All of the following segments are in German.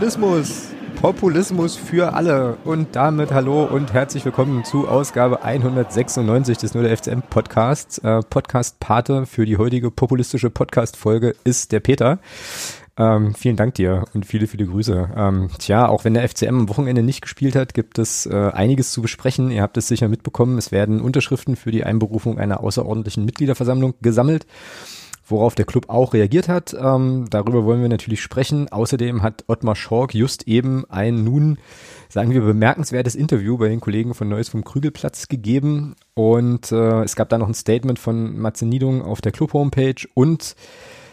Populismus. Populismus für alle. Und damit hallo und herzlich willkommen zu Ausgabe 196 des Null FCM Podcasts. Äh, Podcast-Pate für die heutige populistische Podcast-Folge ist der Peter. Ähm, vielen Dank dir und viele, viele Grüße. Ähm, tja, auch wenn der FCM am Wochenende nicht gespielt hat, gibt es äh, einiges zu besprechen. Ihr habt es sicher mitbekommen. Es werden Unterschriften für die Einberufung einer außerordentlichen Mitgliederversammlung gesammelt worauf der Club auch reagiert hat. Ähm, darüber wollen wir natürlich sprechen. Außerdem hat Ottmar Schork just eben ein nun, sagen wir, bemerkenswertes Interview bei den Kollegen von Neues vom Krügelplatz gegeben. Und äh, es gab da noch ein Statement von Matze Niedung auf der Club-Homepage und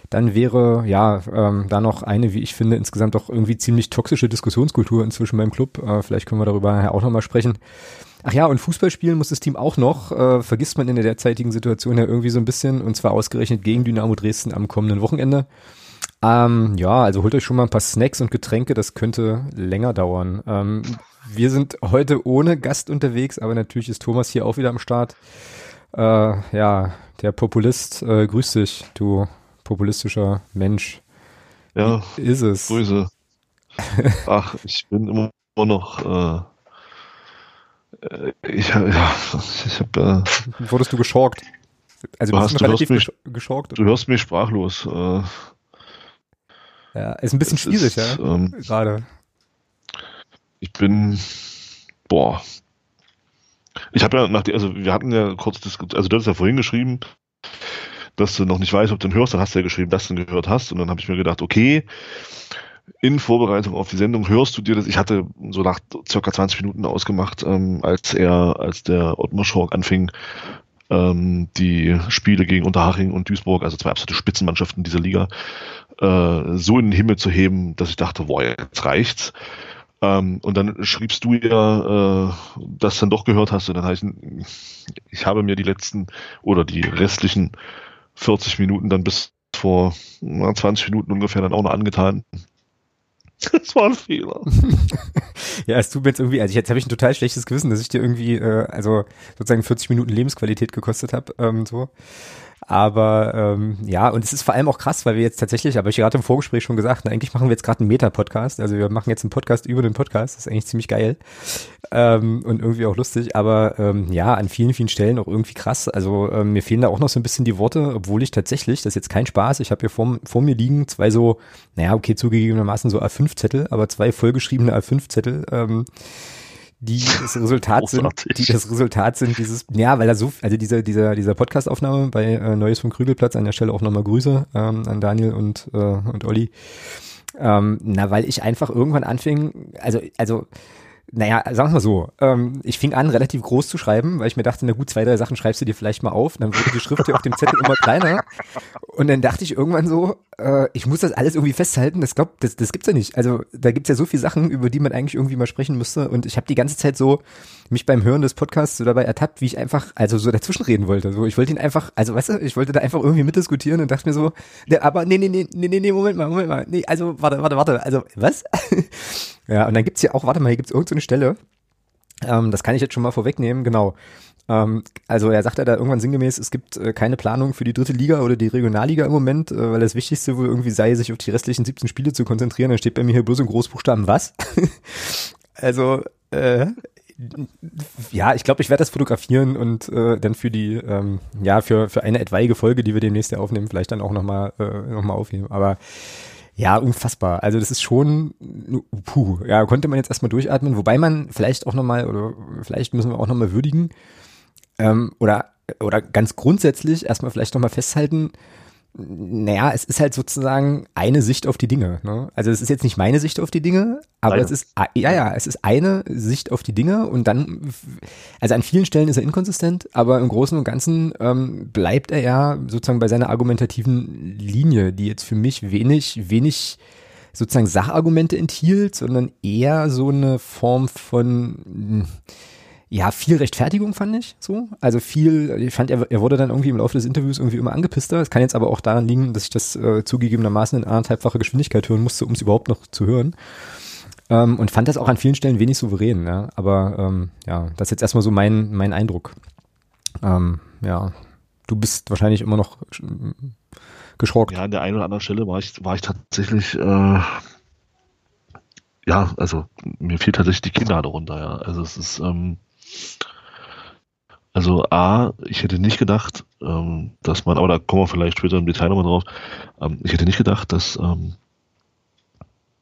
dann wäre ja ähm, da noch eine, wie ich finde, insgesamt auch irgendwie ziemlich toxische Diskussionskultur inzwischen beim Club. Äh, vielleicht können wir darüber auch nochmal sprechen. Ach ja, und Fußball spielen muss das Team auch noch, äh, vergisst man in der derzeitigen Situation ja irgendwie so ein bisschen, und zwar ausgerechnet gegen Dynamo Dresden am kommenden Wochenende. Ähm, ja, also holt euch schon mal ein paar Snacks und Getränke, das könnte länger dauern. Ähm, wir sind heute ohne Gast unterwegs, aber natürlich ist Thomas hier auch wieder am Start. Äh, ja, der Populist, äh, grüß dich, du populistischer Mensch. Ja, Wie ist es. Grüße. Ach, ich bin immer noch äh ich, ja, ich habe. Äh, Wurdest du geschockt? Also du, hast, du relativ mich, geschockt. Du hörst mich sprachlos. Äh, ja, ist ein bisschen schwierig, ist, ja. Ähm, Gerade. Ich bin. Boah. Ich habe ja nach also wir hatten ja kurz diskutiert, also du hast ja vorhin geschrieben, dass du noch nicht weißt, ob du ihn hörst, dann hast du ja geschrieben, dass du ihn gehört hast. Und dann habe ich mir gedacht, okay, in Vorbereitung auf die Sendung hörst du dir das, ich hatte so nach circa 20 Minuten ausgemacht, ähm, als er, als der Ottmar Schork anfing, ähm, die Spiele gegen Unterhaching und Duisburg, also zwei absolute Spitzenmannschaften dieser Liga, äh, so in den Himmel zu heben, dass ich dachte, boah, jetzt reicht's. Ähm, und dann schriebst du ja, äh, das dann doch gehört hast, und dann heißt, ich habe mir die letzten oder die restlichen 40 Minuten dann bis vor na, 20 Minuten ungefähr dann auch noch angetan. Das war ein Fehler. ja, es tut mir jetzt irgendwie, also jetzt habe ich ein total schlechtes Gewissen, dass ich dir irgendwie, äh, also sozusagen 40 Minuten Lebensqualität gekostet habe, ähm, so. Aber ähm, ja, und es ist vor allem auch krass, weil wir jetzt tatsächlich, aber ich gerade im Vorgespräch schon gesagt, na, eigentlich machen wir jetzt gerade einen Meta-Podcast. Also wir machen jetzt einen Podcast über den Podcast. Das ist eigentlich ziemlich geil ähm, und irgendwie auch lustig. Aber ähm, ja, an vielen, vielen Stellen auch irgendwie krass. Also ähm, mir fehlen da auch noch so ein bisschen die Worte, obwohl ich tatsächlich, das ist jetzt kein Spaß, ich habe hier vor, vor mir liegen zwei so, naja, okay, zugegebenermaßen so A5-Zettel, aber zwei vollgeschriebene A5-Zettel. Ähm, die das Resultat sind, die das Resultat sind dieses, ja, weil da so, also dieser, dieser, dieser Podcastaufnahme bei äh, Neues vom Krügelplatz an der Stelle auch nochmal Grüße ähm, an Daniel und, äh, und Olli. Ähm, na, weil ich einfach irgendwann anfing, also, also naja, sagen wir mal so, ähm, ich fing an, relativ groß zu schreiben, weil ich mir dachte, na gut, zwei, drei Sachen schreibst du dir vielleicht mal auf. dann wurde die Schrift hier auf dem Zettel immer kleiner. Und dann dachte ich irgendwann so, äh, ich muss das alles irgendwie festhalten. Das glaubt, das, das gibt's ja nicht. Also da gibt's ja so viele Sachen, über die man eigentlich irgendwie mal sprechen müsste. Und ich habe die ganze Zeit so mich beim Hören des Podcasts so dabei ertappt, wie ich einfach, also so dazwischenreden wollte. So, ich wollte ihn einfach, also weißt du, ich wollte da einfach irgendwie mitdiskutieren und dachte mir so, der, aber nee, nee, nee, nee, nee, Moment mal, Moment mal. Nee, also warte, warte, warte. Also, was? Ja, und dann gibt's hier auch, warte mal, hier gibt's irgendeine so Stelle, ähm, das kann ich jetzt schon mal vorwegnehmen, genau. Ähm, also er sagt ja da irgendwann sinngemäß, es gibt äh, keine Planung für die dritte Liga oder die Regionalliga im Moment, äh, weil das Wichtigste wohl irgendwie sei, sich auf die restlichen 17 Spiele zu konzentrieren. Dann steht bei mir hier bloß in Großbuchstaben was. also, äh, ja, ich glaube, ich werde das fotografieren und äh, dann für die, ähm, ja, für, für eine etwaige Folge, die wir demnächst ja aufnehmen, vielleicht dann auch nochmal äh, noch aufnehmen. Aber ja, unfassbar. Also das ist schon, puh, ja, konnte man jetzt erstmal durchatmen, wobei man vielleicht auch nochmal, oder vielleicht müssen wir auch nochmal würdigen, ähm, oder, oder ganz grundsätzlich erstmal vielleicht nochmal festhalten, naja, es ist halt sozusagen eine Sicht auf die Dinge. Ne? Also es ist jetzt nicht meine Sicht auf die Dinge, aber Nein. es ist, ja, ja, es ist eine Sicht auf die Dinge und dann, also an vielen Stellen ist er inkonsistent, aber im Großen und Ganzen ähm, bleibt er ja sozusagen bei seiner argumentativen Linie, die jetzt für mich wenig, wenig sozusagen Sachargumente enthielt, sondern eher so eine Form von ja, viel Rechtfertigung fand ich so. Also viel, ich fand, er, er wurde dann irgendwie im Laufe des Interviews irgendwie immer angepisster. Es kann jetzt aber auch daran liegen, dass ich das äh, zugegebenermaßen in anderthalbfacher Geschwindigkeit hören musste, um es überhaupt noch zu hören. Ähm, und fand das auch an vielen Stellen wenig souverän, ja. Aber ähm, ja, das ist jetzt erstmal so mein, mein Eindruck. Ähm, ja, du bist wahrscheinlich immer noch geschockt. Ja, an der einen oder anderen Stelle war ich, war ich tatsächlich äh, ja, also mir fehlt tatsächlich die Kinder darunter, ja. Also es ist, ähm, also A, ich hätte nicht gedacht, ähm, dass man, aber da kommen wir vielleicht später im Detail nochmal drauf, ähm, ich hätte nicht gedacht, dass ähm,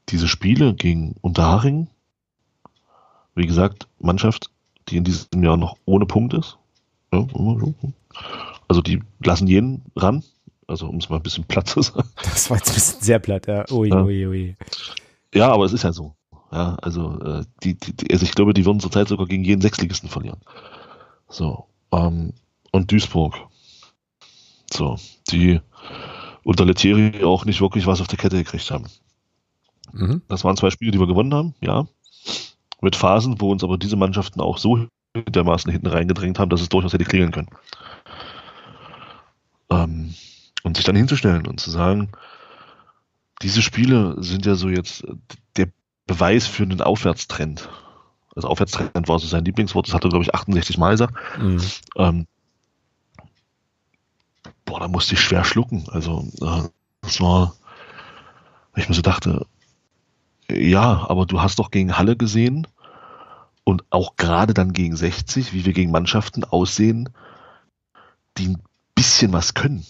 diese Spiele gegen Unterhaching, wie gesagt, Mannschaft, die in diesem Jahr noch ohne Punkt ist, ja, also die lassen jeden ran, also um es mal ein bisschen platt zu sagen. Das war jetzt ein bisschen sehr platt, ja. Ui, ja. ui, ui. Ja, aber es ist ja so. Ja, also, äh, die, die, also ich glaube, die würden zurzeit sogar gegen jeden Sechsligisten verlieren. So. Ähm, und Duisburg. So, die unter Lettieri auch nicht wirklich was auf der Kette gekriegt haben. Mhm. Das waren zwei Spiele, die wir gewonnen haben, ja. Mit Phasen, wo uns aber diese Mannschaften auch so dermaßen hinten reingedrängt haben, dass es durchaus hätte klingeln können. Ähm, und sich dann hinzustellen und zu sagen, diese Spiele sind ja so jetzt Beweis für einen Aufwärtstrend. Also Aufwärtstrend war so sein Lieblingswort, das hat er, glaube ich, 68 Mal gesagt. Mhm. Ähm, boah, da musste ich schwer schlucken. Also, äh, das war, ich mir so dachte, ja, aber du hast doch gegen Halle gesehen und auch gerade dann gegen 60, wie wir gegen Mannschaften aussehen, die ein bisschen was können.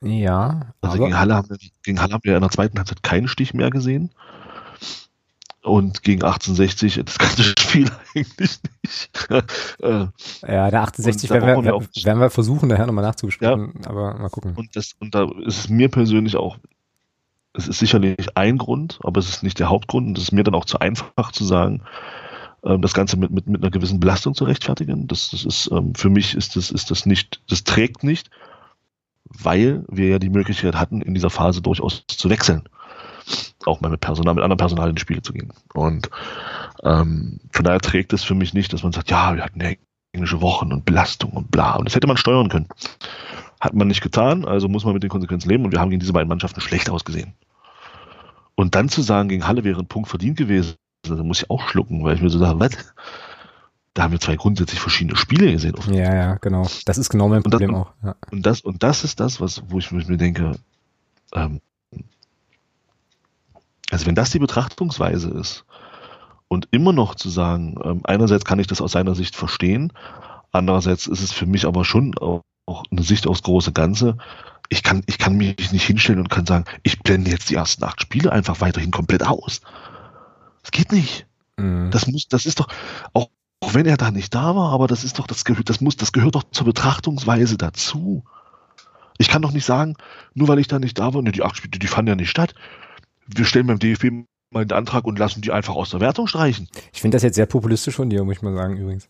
Ja. Also gegen Halle, haben wir, gegen Halle haben wir in der zweiten Halbzeit keinen Stich mehr gesehen. Und gegen 1860 das ganze Spiel eigentlich nicht. Äh, ja, der 1860 werden wir, wir werden wir versuchen, daher nochmal nachzubesprechen, ja. aber mal gucken. Und, das, und da ist es mir persönlich auch, es ist sicherlich ein Grund, aber es ist nicht der Hauptgrund und es ist mir dann auch zu einfach zu sagen, ähm, das Ganze mit, mit, mit einer gewissen Belastung zu rechtfertigen. Das, das ist, ähm, für mich ist das, ist das nicht, das trägt nicht, weil wir ja die Möglichkeit hatten, in dieser Phase durchaus zu wechseln auch mal mit Personal, mit anderem Personal in die Spiele zu gehen. Und ähm, von daher trägt es für mich nicht, dass man sagt, ja, wir hatten ja englische Wochen und Belastung und bla. Und das hätte man steuern können. Hat man nicht getan, also muss man mit den Konsequenzen leben und wir haben gegen diese beiden Mannschaften schlecht ausgesehen. Und dann zu sagen, gegen Halle wäre ein Punkt verdient gewesen, da muss ich auch schlucken, weil ich mir so sage, was? Da haben wir zwei grundsätzlich verschiedene Spiele gesehen. Ja, ja, genau. Das ist genau mein Problem und das, auch. Ja. Und, das, und das ist das, was, wo ich mir denke, ähm, also wenn das die Betrachtungsweise ist und immer noch zu sagen, ähm, einerseits kann ich das aus seiner Sicht verstehen, andererseits ist es für mich aber schon auch, auch eine Sicht aufs große Ganze. Ich kann, ich kann mich nicht hinstellen und kann sagen, ich blende jetzt die ersten acht Spiele einfach weiterhin komplett aus. Das geht nicht. Mhm. Das muss, das ist doch, auch, auch wenn er da nicht da war, aber das ist doch, das gehört, das muss, das gehört doch zur Betrachtungsweise dazu. Ich kann doch nicht sagen, nur weil ich da nicht da war, ne, die acht Spiele, die fanden ja nicht statt wir stellen beim DFB mal einen Antrag und lassen die einfach aus der Wertung streichen. Ich finde das jetzt sehr populistisch von dir, muss ich mal sagen, übrigens.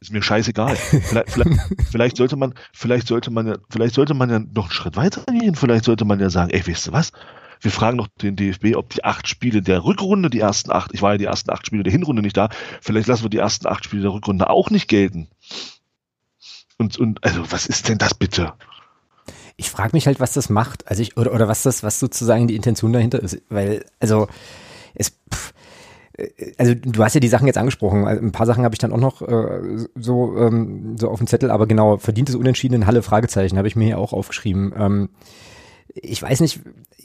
Ist mir scheißegal. vielleicht, vielleicht, vielleicht, sollte man, vielleicht sollte man ja, vielleicht sollte man ja noch einen Schritt weiter gehen. Vielleicht sollte man ja sagen, ey, weißt du was? Wir fragen noch den DFB, ob die acht Spiele der Rückrunde, die ersten acht, ich war ja die ersten acht Spiele der Hinrunde nicht da, vielleicht lassen wir die ersten acht Spiele der Rückrunde auch nicht gelten. Und, und also, was ist denn das bitte? Ich frage mich halt, was das macht, also ich, oder, oder was das, was sozusagen die Intention dahinter ist, weil, also, es, pff, äh, also du hast ja die Sachen jetzt angesprochen. Also ein paar Sachen habe ich dann auch noch äh, so ähm, so auf dem Zettel, aber genau verdientes Unentschieden in Halle Fragezeichen habe ich mir hier auch aufgeschrieben. Ähm, ich weiß nicht,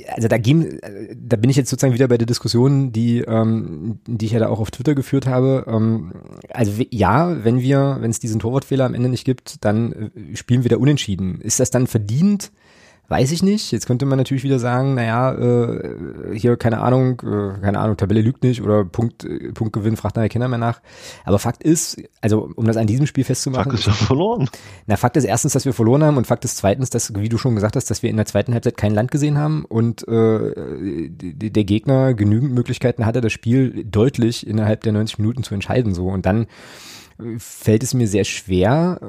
also da gehen, da bin ich jetzt sozusagen wieder bei der Diskussion, die, ähm, die ich ja da auch auf Twitter geführt habe. Ähm, also ja, wenn wir, wenn es diesen Torwartfehler am Ende nicht gibt, dann äh, spielen wir da unentschieden. Ist das dann verdient? Weiß ich nicht. Jetzt könnte man natürlich wieder sagen, naja, äh, hier, keine Ahnung, äh, keine Ahnung, Tabelle lügt nicht oder Punkt, äh, Punktgewinn fragt nachher Kinder mehr nach. Aber Fakt ist, also um das an diesem Spiel festzumachen. Fakt ist ja verloren. Na, Fakt ist erstens, dass wir verloren haben und Fakt ist zweitens, dass, wie du schon gesagt hast, dass wir in der zweiten Halbzeit kein Land gesehen haben und äh, der Gegner genügend Möglichkeiten hatte, das Spiel deutlich innerhalb der 90 Minuten zu entscheiden. so Und dann fällt es mir sehr schwer,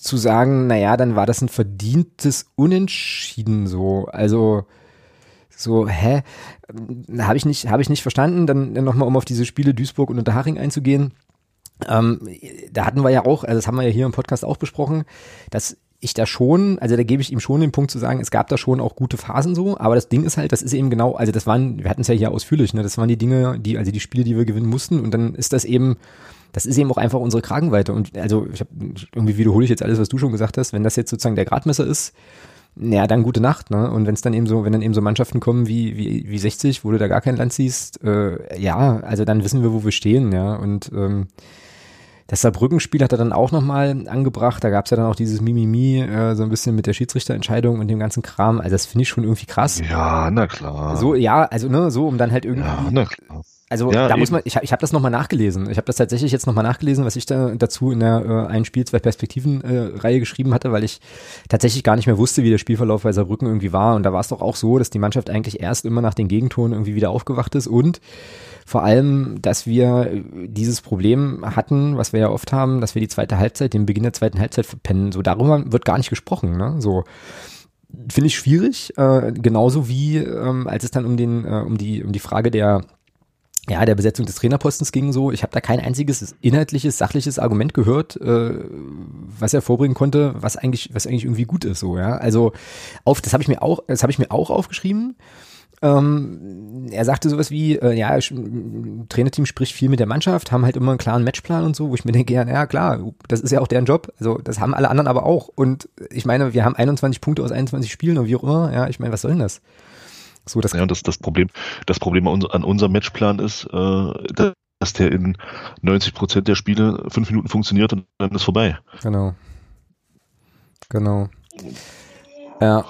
zu sagen, naja, dann war das ein verdientes Unentschieden so. Also so, hä? Habe ich nicht, habe ich nicht verstanden. Dann nochmal, um auf diese Spiele Duisburg und Unterhaching einzugehen. Ähm, da hatten wir ja auch, also das haben wir ja hier im Podcast auch besprochen, dass ich da schon, also da gebe ich ihm schon den Punkt zu sagen, es gab da schon auch gute Phasen so, aber das Ding ist halt, das ist eben genau, also das waren, wir hatten es ja hier ausführlich, ne, das waren die Dinge, die, also die Spiele, die wir gewinnen mussten und dann ist das eben, das ist eben auch einfach unsere Kragenweite. Und also ich habe irgendwie wiederhole ich jetzt alles, was du schon gesagt hast. Wenn das jetzt sozusagen der Gradmesser ist, naja, dann gute Nacht, ne? Und wenn es dann eben so, wenn dann eben so Mannschaften kommen wie, wie, wie 60, wo du da gar kein Land siehst, äh, ja, also dann wissen wir, wo wir stehen, ja. Und ähm, das Saarbrücken-Spiel hat er dann auch nochmal angebracht. Da gab es ja dann auch dieses Mimimi, äh, so ein bisschen mit der Schiedsrichterentscheidung und dem ganzen Kram. Also das finde ich schon irgendwie krass. Ja, na klar. So, ja, also ne, so, um dann halt irgendwie. Ja, na klar. Also ja, da muss man, ich, ich habe das nochmal nachgelesen. Ich habe das tatsächlich jetzt nochmal nachgelesen, was ich da dazu in der äh, ein Spiel, zwei Perspektiven äh, Reihe geschrieben hatte, weil ich tatsächlich gar nicht mehr wusste, wie der Spielverlauf bei Saarbrücken irgendwie war. Und da war es doch auch so, dass die Mannschaft eigentlich erst immer nach den Gegentoren irgendwie wieder aufgewacht ist und vor allem, dass wir dieses Problem hatten, was wir ja oft haben, dass wir die zweite Halbzeit, den Beginn der zweiten Halbzeit verpennen. So darüber wird gar nicht gesprochen. Ne? So finde ich schwierig, äh, genauso wie ähm, als es dann um den äh, um die um die Frage der ja, der Besetzung des Trainerpostens ging so. Ich habe da kein einziges inhaltliches, sachliches Argument gehört, äh, was er vorbringen konnte, was eigentlich, was eigentlich irgendwie gut ist. So, ja. Also auf, das habe ich mir auch, das habe ich mir auch aufgeschrieben. Ähm, er sagte sowas wie, äh, ja, Trainerteam spricht viel mit der Mannschaft, haben halt immer einen klaren Matchplan und so, wo ich mir denke, ja, ja klar, das ist ja auch deren Job. Also das haben alle anderen aber auch. Und ich meine, wir haben 21 Punkte aus 21 Spielen und wie auch immer. Ja, ich meine, was soll denn das? So, das ja, und das, das Problem, das Problem an, unserem Matchplan ist, äh, dass der in 90 Prozent der Spiele fünf Minuten funktioniert und dann ist vorbei. Genau. Genau. Ja.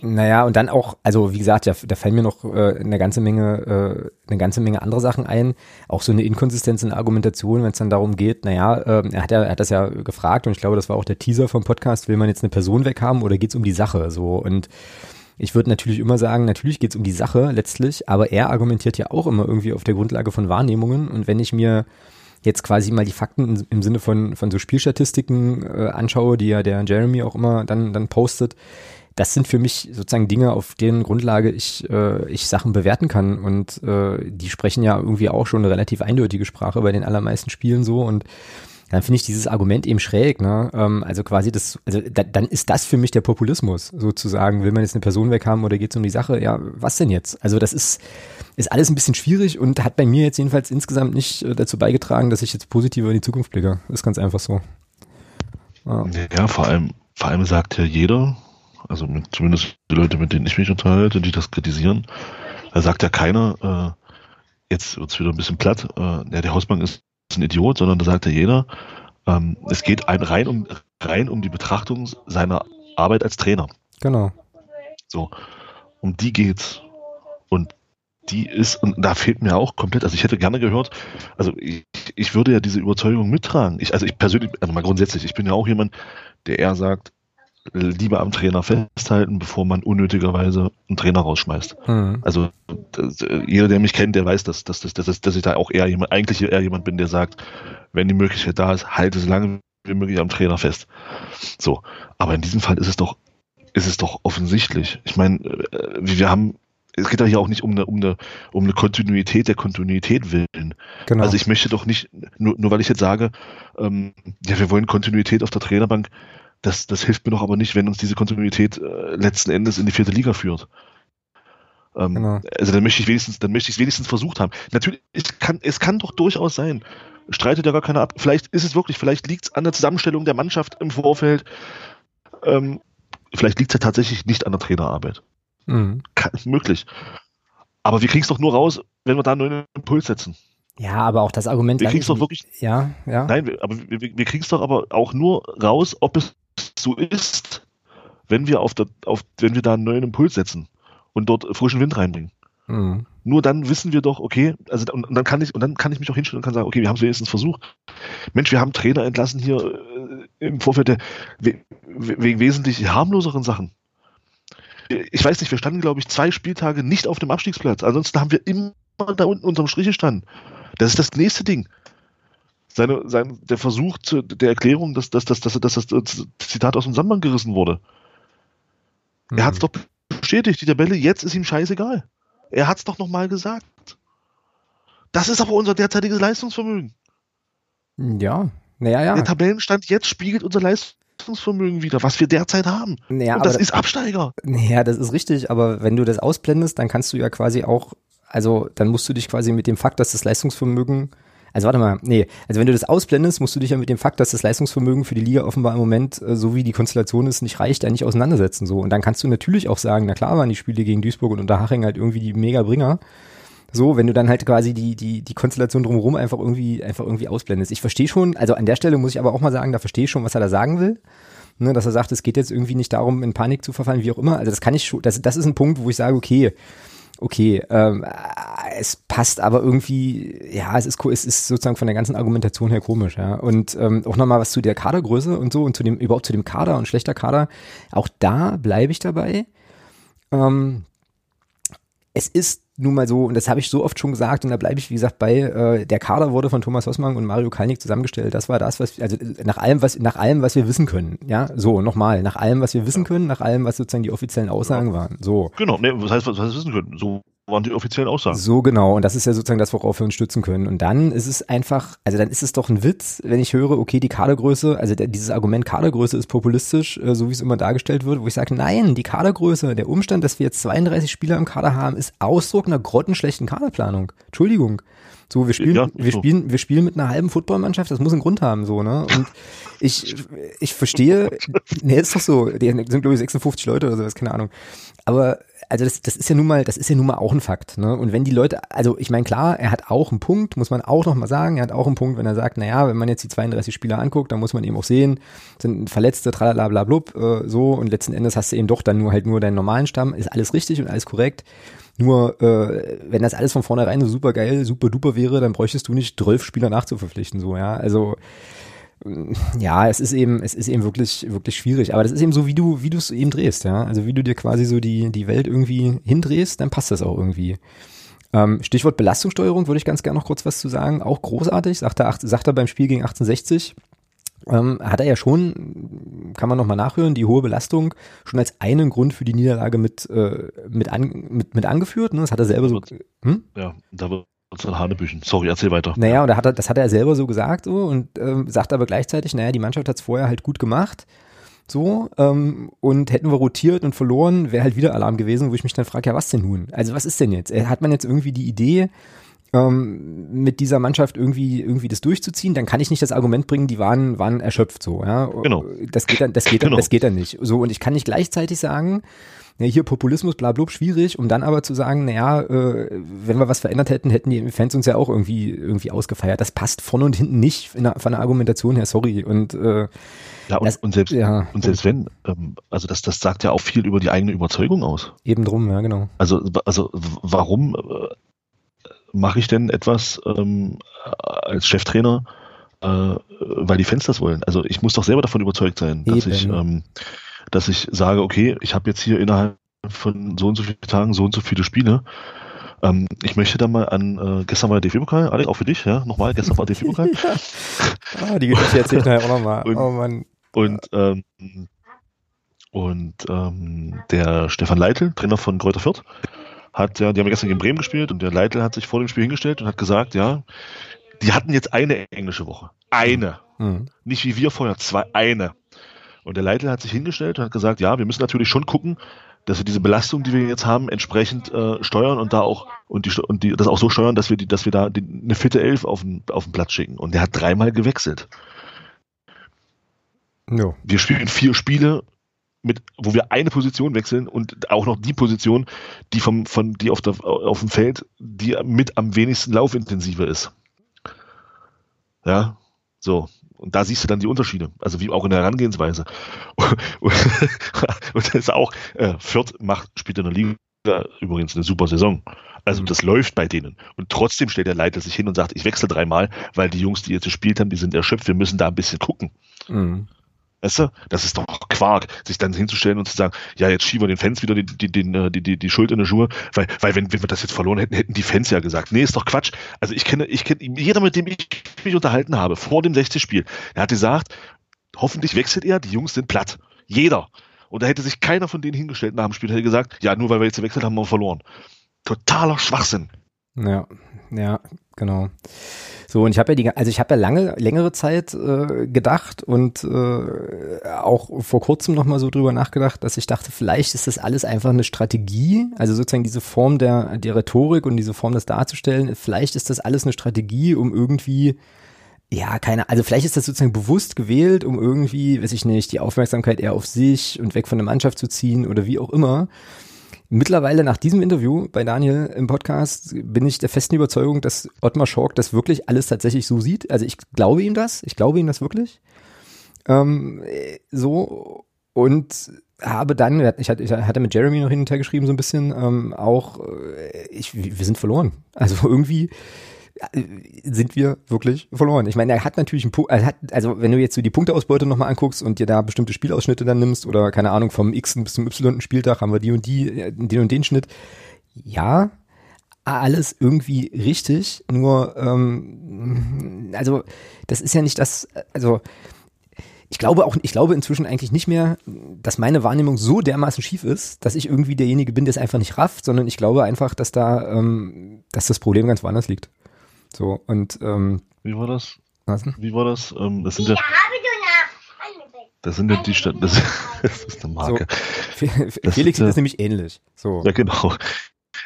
Naja, und dann auch, also wie gesagt, ja, da fallen mir noch äh, eine ganze Menge, äh, eine ganze Menge andere Sachen ein. Auch so eine Inkonsistenz in der Argumentation, wenn es dann darum geht, naja, äh, er hat ja, er hat das ja gefragt und ich glaube, das war auch der Teaser vom Podcast, will man jetzt eine Person weghaben oder geht es um die Sache? So und ich würde natürlich immer sagen, natürlich geht es um die Sache letztlich, aber er argumentiert ja auch immer irgendwie auf der Grundlage von Wahrnehmungen. Und wenn ich mir jetzt quasi mal die Fakten im Sinne von, von so Spielstatistiken äh, anschaue, die ja der Jeremy auch immer dann, dann postet, das sind für mich sozusagen Dinge, auf deren Grundlage ich, äh, ich Sachen bewerten kann. Und äh, die sprechen ja irgendwie auch schon eine relativ eindeutige Sprache bei den allermeisten Spielen so. Und dann finde ich dieses Argument eben schräg, ne? Ähm, also quasi das, also da, dann ist das für mich der Populismus, sozusagen. Will man jetzt eine Person weghaben oder geht es um die Sache? Ja, was denn jetzt? Also das ist, ist alles ein bisschen schwierig und hat bei mir jetzt jedenfalls insgesamt nicht äh, dazu beigetragen, dass ich jetzt positiver in die Zukunft blicke. Ist ganz einfach so. Ja, ja vor allem, vor allem sagt ja jeder, also mit, zumindest die Leute, mit denen ich mich unterhalte, die das kritisieren, da sagt ja keiner, äh, jetzt wird es wieder ein bisschen platt, äh, ja, der Hausbank ist ein Idiot, sondern da sagt ja jeder, ähm, es geht ein, rein, um, rein um die Betrachtung seiner Arbeit als Trainer. Genau. So, um die geht's. Und die ist, und da fehlt mir auch komplett, also ich hätte gerne gehört, also ich, ich würde ja diese Überzeugung mittragen. Ich, also ich persönlich, also mal grundsätzlich, ich bin ja auch jemand, der eher sagt, lieber am Trainer festhalten, bevor man unnötigerweise einen Trainer rausschmeißt. Mhm. Also das, jeder, der mich kennt, der weiß, dass, dass, dass, dass, dass ich da auch eher jemand, eigentlich eher jemand bin, der sagt, wenn die Möglichkeit da ist, halte so lange wie möglich am Trainer fest. So, aber in diesem Fall ist es doch, ist es doch offensichtlich. Ich meine, äh, wir haben es geht ja hier auch nicht um eine, um eine, um eine Kontinuität der Kontinuität willen. Genau. Also ich möchte doch nicht, nur, nur weil ich jetzt sage, ähm, ja, wir wollen Kontinuität auf der Trainerbank, das, das hilft mir doch aber nicht, wenn uns diese Kontinuität äh, letzten Endes in die vierte Liga führt. Ähm, genau. Also dann möchte ich wenigstens, dann möchte ich es wenigstens versucht haben. Natürlich, es kann, es kann doch durchaus sein. Streitet ja gar keiner ab. Vielleicht ist es wirklich, vielleicht liegt es an der Zusammenstellung der Mannschaft im Vorfeld. Ähm, vielleicht liegt es ja tatsächlich nicht an der Trainerarbeit. Mhm. Kann, möglich. Aber wir kriegen es doch nur raus, wenn wir da nur einen Impuls setzen. Ja, aber auch das Argument. Wir kriegen es doch wirklich. Ja, ja. Nein, wir, aber wir, wir kriegen es doch aber auch nur raus, ob es so ist, wenn wir auf der, auf, wenn wir da einen neuen Impuls setzen und dort frischen Wind reinbringen. Mhm. Nur dann wissen wir doch, okay, also und, und, dann kann ich und dann kann ich mich auch hinstellen und kann sagen, okay, wir haben es wenigstens versucht. Mensch, wir haben Trainer entlassen hier äh, im Vorfeld der, we, wegen wesentlich harmloseren Sachen. Ich weiß nicht, wir standen, glaube ich, zwei Spieltage nicht auf dem Abstiegsplatz. Ansonsten haben wir immer da unten unterm Strich gestanden. Das ist das nächste Ding seine, sein, der Versuch zu, der Erklärung, dass, dass, dass, dass, dass das Zitat aus dem Zusammenhang gerissen wurde. Mhm. Er hat es doch bestätigt, die Tabelle, jetzt ist ihm scheißegal. Er hat es doch nochmal gesagt. Das ist aber unser derzeitiges Leistungsvermögen. Ja, naja, ja. Der Tabellenstand jetzt spiegelt unser Leistungsvermögen wieder, was wir derzeit haben. Naja, Und das ist Absteiger. Naja, das ist richtig, aber wenn du das ausblendest, dann kannst du ja quasi auch, also dann musst du dich quasi mit dem Fakt, dass das Leistungsvermögen Also warte mal, nee, also wenn du das ausblendest, musst du dich ja mit dem Fakt, dass das Leistungsvermögen für die Liga offenbar im Moment, äh, so wie die Konstellation ist, nicht reicht, nicht auseinandersetzen. So. Und dann kannst du natürlich auch sagen, na klar waren die Spiele gegen Duisburg und Unterhaching halt irgendwie die Mega-Bringer. So, wenn du dann halt quasi die, die, die Konstellation drumherum einfach irgendwie, einfach irgendwie ausblendest. Ich verstehe schon, also an der Stelle muss ich aber auch mal sagen, da verstehe ich schon, was er da sagen will. Ne, dass er sagt, es geht jetzt irgendwie nicht darum, in Panik zu verfallen, wie auch immer. Also das kann ich schon, das, das ist ein Punkt, wo ich sage, okay, okay, ähm, es passt aber irgendwie, ja, es ist, es ist sozusagen von der ganzen Argumentation her komisch, ja. Und ähm, auch nochmal was zu der Kadergröße und so und zu dem, überhaupt zu dem Kader und schlechter Kader. Auch da bleibe ich dabei. Ähm, es ist nun mal so, und das habe ich so oft schon gesagt, und da bleibe ich, wie gesagt, bei, äh, der Kader wurde von Thomas Hossmann und Mario Kalnick zusammengestellt. Das war das, was, also nach allem, was, nach allem, was wir wissen können. Ja, so, nochmal, nach allem, was wir wissen können, nach allem, was sozusagen die offiziellen Aussagen waren. So. Genau, nee, was heißt, was heißt wissen können? So waren die offiziellen Aussagen. So genau, und das ist ja sozusagen das, worauf wir uns stützen können. Und dann ist es einfach, also dann ist es doch ein Witz, wenn ich höre, okay, die Kadergröße, also der, dieses Argument Kadergröße ist populistisch, äh, so wie es immer dargestellt wird, wo ich sage, nein, die Kadergröße, der Umstand, dass wir jetzt 32 Spieler im Kader haben, ist Ausdruck einer grottenschlechten Kaderplanung. Entschuldigung. So, wir spielen, ja, wir so. spielen, wir spielen mit einer halben Footballmannschaft, das muss einen Grund haben, so, ne? Und ich, ich verstehe, nee, ist doch so, die sind, glaube ich, 56 Leute oder sowas, keine Ahnung. Aber also das, das ist ja nun mal, das ist ja nun mal auch ein Fakt. Ne? Und wenn die Leute, also ich meine, klar, er hat auch einen Punkt, muss man auch nochmal sagen, er hat auch einen Punkt, wenn er sagt, naja, wenn man jetzt die 32 Spieler anguckt, dann muss man eben auch sehen, sind Verletzte, tralala, blub, äh, so und letzten Endes hast du eben doch dann nur halt nur deinen normalen Stamm, ist alles richtig und alles korrekt. Nur, äh, wenn das alles von vornherein so super geil, super duper wäre, dann bräuchtest du nicht 12 Spieler nachzuverpflichten, so, ja. Also, ja, es ist eben, es ist eben wirklich, wirklich schwierig. Aber das ist eben so, wie du, wie du es eben drehst, ja. Also wie du dir quasi so die, die Welt irgendwie hindrehst, dann passt das auch irgendwie. Ähm, Stichwort Belastungssteuerung würde ich ganz gerne noch kurz was zu sagen. Auch großartig, sagt er, sagt er beim Spiel gegen 1860. Ähm, hat er ja schon, kann man nochmal nachhören, die hohe Belastung schon als einen Grund für die Niederlage mit, äh, mit, an, mit, mit angeführt. Ne? Das hat er selber so. Hm? Ja, da wird von Hanebüchen. Sorry, erzähl weiter. Naja, und da hat er, das hat er selber so gesagt so, und ähm, sagt aber gleichzeitig, naja, die Mannschaft hat es vorher halt gut gemacht. So, ähm, und hätten wir rotiert und verloren, wäre halt wieder Alarm gewesen, wo ich mich dann frage, ja, was denn nun? Also was ist denn jetzt? Äh, hat man jetzt irgendwie die Idee, ähm, mit dieser Mannschaft irgendwie irgendwie das durchzuziehen, dann kann ich nicht das Argument bringen, die waren waren erschöpft so, ja. Genau. Das geht dann das geht dann genau. das geht dann nicht. So und ich kann nicht gleichzeitig sagen, ja, hier Populismus, bla, bla, schwierig, um dann aber zu sagen, naja, äh, wenn wir was verändert hätten, hätten die Fans uns ja auch irgendwie, irgendwie ausgefeiert. Das passt vorne und hinten nicht der, von der Argumentation her, sorry. Und, äh, ja, und, das, und selbst, ja, und selbst wenn, ähm, also das, das sagt ja auch viel über die eigene Überzeugung aus. Eben drum, ja, genau. Also, also warum äh, mache ich denn etwas ähm, als Cheftrainer, äh, weil die Fans das wollen? Also ich muss doch selber davon überzeugt sein, dass Eben. ich ähm, dass ich sage, okay, ich habe jetzt hier innerhalb von so und so vielen Tagen so und so viele Spiele. Ähm, ich möchte da mal an, äh, gestern war der DFB-Pokal, Alex, auch für dich, ja, nochmal, gestern war der DFB-Pokal. ah, die Geschichte erzähle ich nachher auch nochmal. Und, oh Mann. Und, ähm, und ähm, der Stefan Leitl, Trainer von Kräuter Fürth, hat ja, die haben gestern gegen Bremen gespielt und der Leitl hat sich vor dem Spiel hingestellt und hat gesagt, ja, die hatten jetzt eine englische Woche. Eine. Mhm. Nicht wie wir vorher, zwei, eine. Und der Leitl hat sich hingestellt und hat gesagt, ja, wir müssen natürlich schon gucken, dass wir diese Belastung, die wir jetzt haben, entsprechend äh, steuern und da auch und die und die das auch so steuern, dass wir die, dass wir da die, eine fitte Elf auf den auf den Platz schicken. Und der hat dreimal gewechselt. No. Wir spielen vier Spiele mit, wo wir eine Position wechseln und auch noch die Position, die vom von die auf der auf dem Feld, die mit am wenigsten laufintensiver ist. Ja, so und da siehst du dann die Unterschiede, also wie auch in der Herangehensweise. Und, das ist auch, äh, Fürth macht, spielt in der Liga übrigens eine super Saison. Also mhm. das läuft bei denen. Und trotzdem stellt der Leiter sich hin und sagt, ich wechsle dreimal, weil die Jungs, die jetzt gespielt haben, die sind erschöpft, wir müssen da ein bisschen gucken. Mhm. Weißt du? Das ist doch Quark, sich dann hinzustellen und zu sagen, ja, jetzt schieben wir den Fans wieder die, die, die, die, die, die Schuld in die Schuhe, weil, weil wenn, wenn wir das jetzt verloren hätten, hätten die Fans ja gesagt, nee, ist doch Quatsch. Also ich kenne, ich kenne, jeder, mit dem ich mich unterhalten habe, vor dem 60-Spiel, der hat gesagt, hoffentlich wechselt er, die Jungs sind platt. Jeder. Und da hätte sich keiner von denen hingestellt nach dem Spiel, hätte gesagt, ja, nur weil wir jetzt gewechselt haben, haben wir verloren. Totaler Schwachsinn. Ja, ja, genau. So, und ich habe ja die, also ich habe ja lange, längere Zeit äh, gedacht und äh, auch vor kurzem nochmal so drüber nachgedacht, dass ich dachte, vielleicht ist das alles einfach eine Strategie, also sozusagen diese Form der, der Rhetorik und diese Form, das darzustellen, vielleicht ist das alles eine Strategie, um irgendwie ja, keine, also vielleicht ist das sozusagen bewusst gewählt, um irgendwie, weiß ich nicht, die Aufmerksamkeit eher auf sich und weg von der Mannschaft zu ziehen oder wie auch immer. Mittlerweile nach diesem Interview bei Daniel im Podcast bin ich der festen Überzeugung, dass Ottmar Schork das wirklich alles tatsächlich so sieht. Also ich glaube ihm das, ich glaube ihm das wirklich. Ähm, so und habe dann, ich hatte, mit Jeremy noch hin und her geschrieben so ein bisschen, ähm, auch, äh, ich, wir sind verloren. Also irgendwie sind wir wirklich verloren. Ich meine, er hat natürlich einen Punkt, also wenn du jetzt so die Punkteausbeute nochmal anguckst und dir da bestimmte Spielausschnitte dann nimmst oder keine Ahnung, vom X bis zum Y Spieltag haben wir die und die, äh, den und den Schnitt. Ja, alles irgendwie richtig, nur ähm, also das ist ja nicht das, also ich glaube auch, ich glaube inzwischen eigentlich nicht mehr, dass meine Wahrnehmung so dermaßen schief ist, dass ich irgendwie derjenige bin, der es einfach nicht rafft, sondern ich glaube einfach, dass da, ähm, dass das Problem ganz woanders liegt. So, und ähm, Wie war das? Was Wie war das? Ähm, das sind ja. Das sind ja die Stadt. Das, das ist eine Marke. So, Felix ist, ist nämlich ähnlich. So. Ja, genau.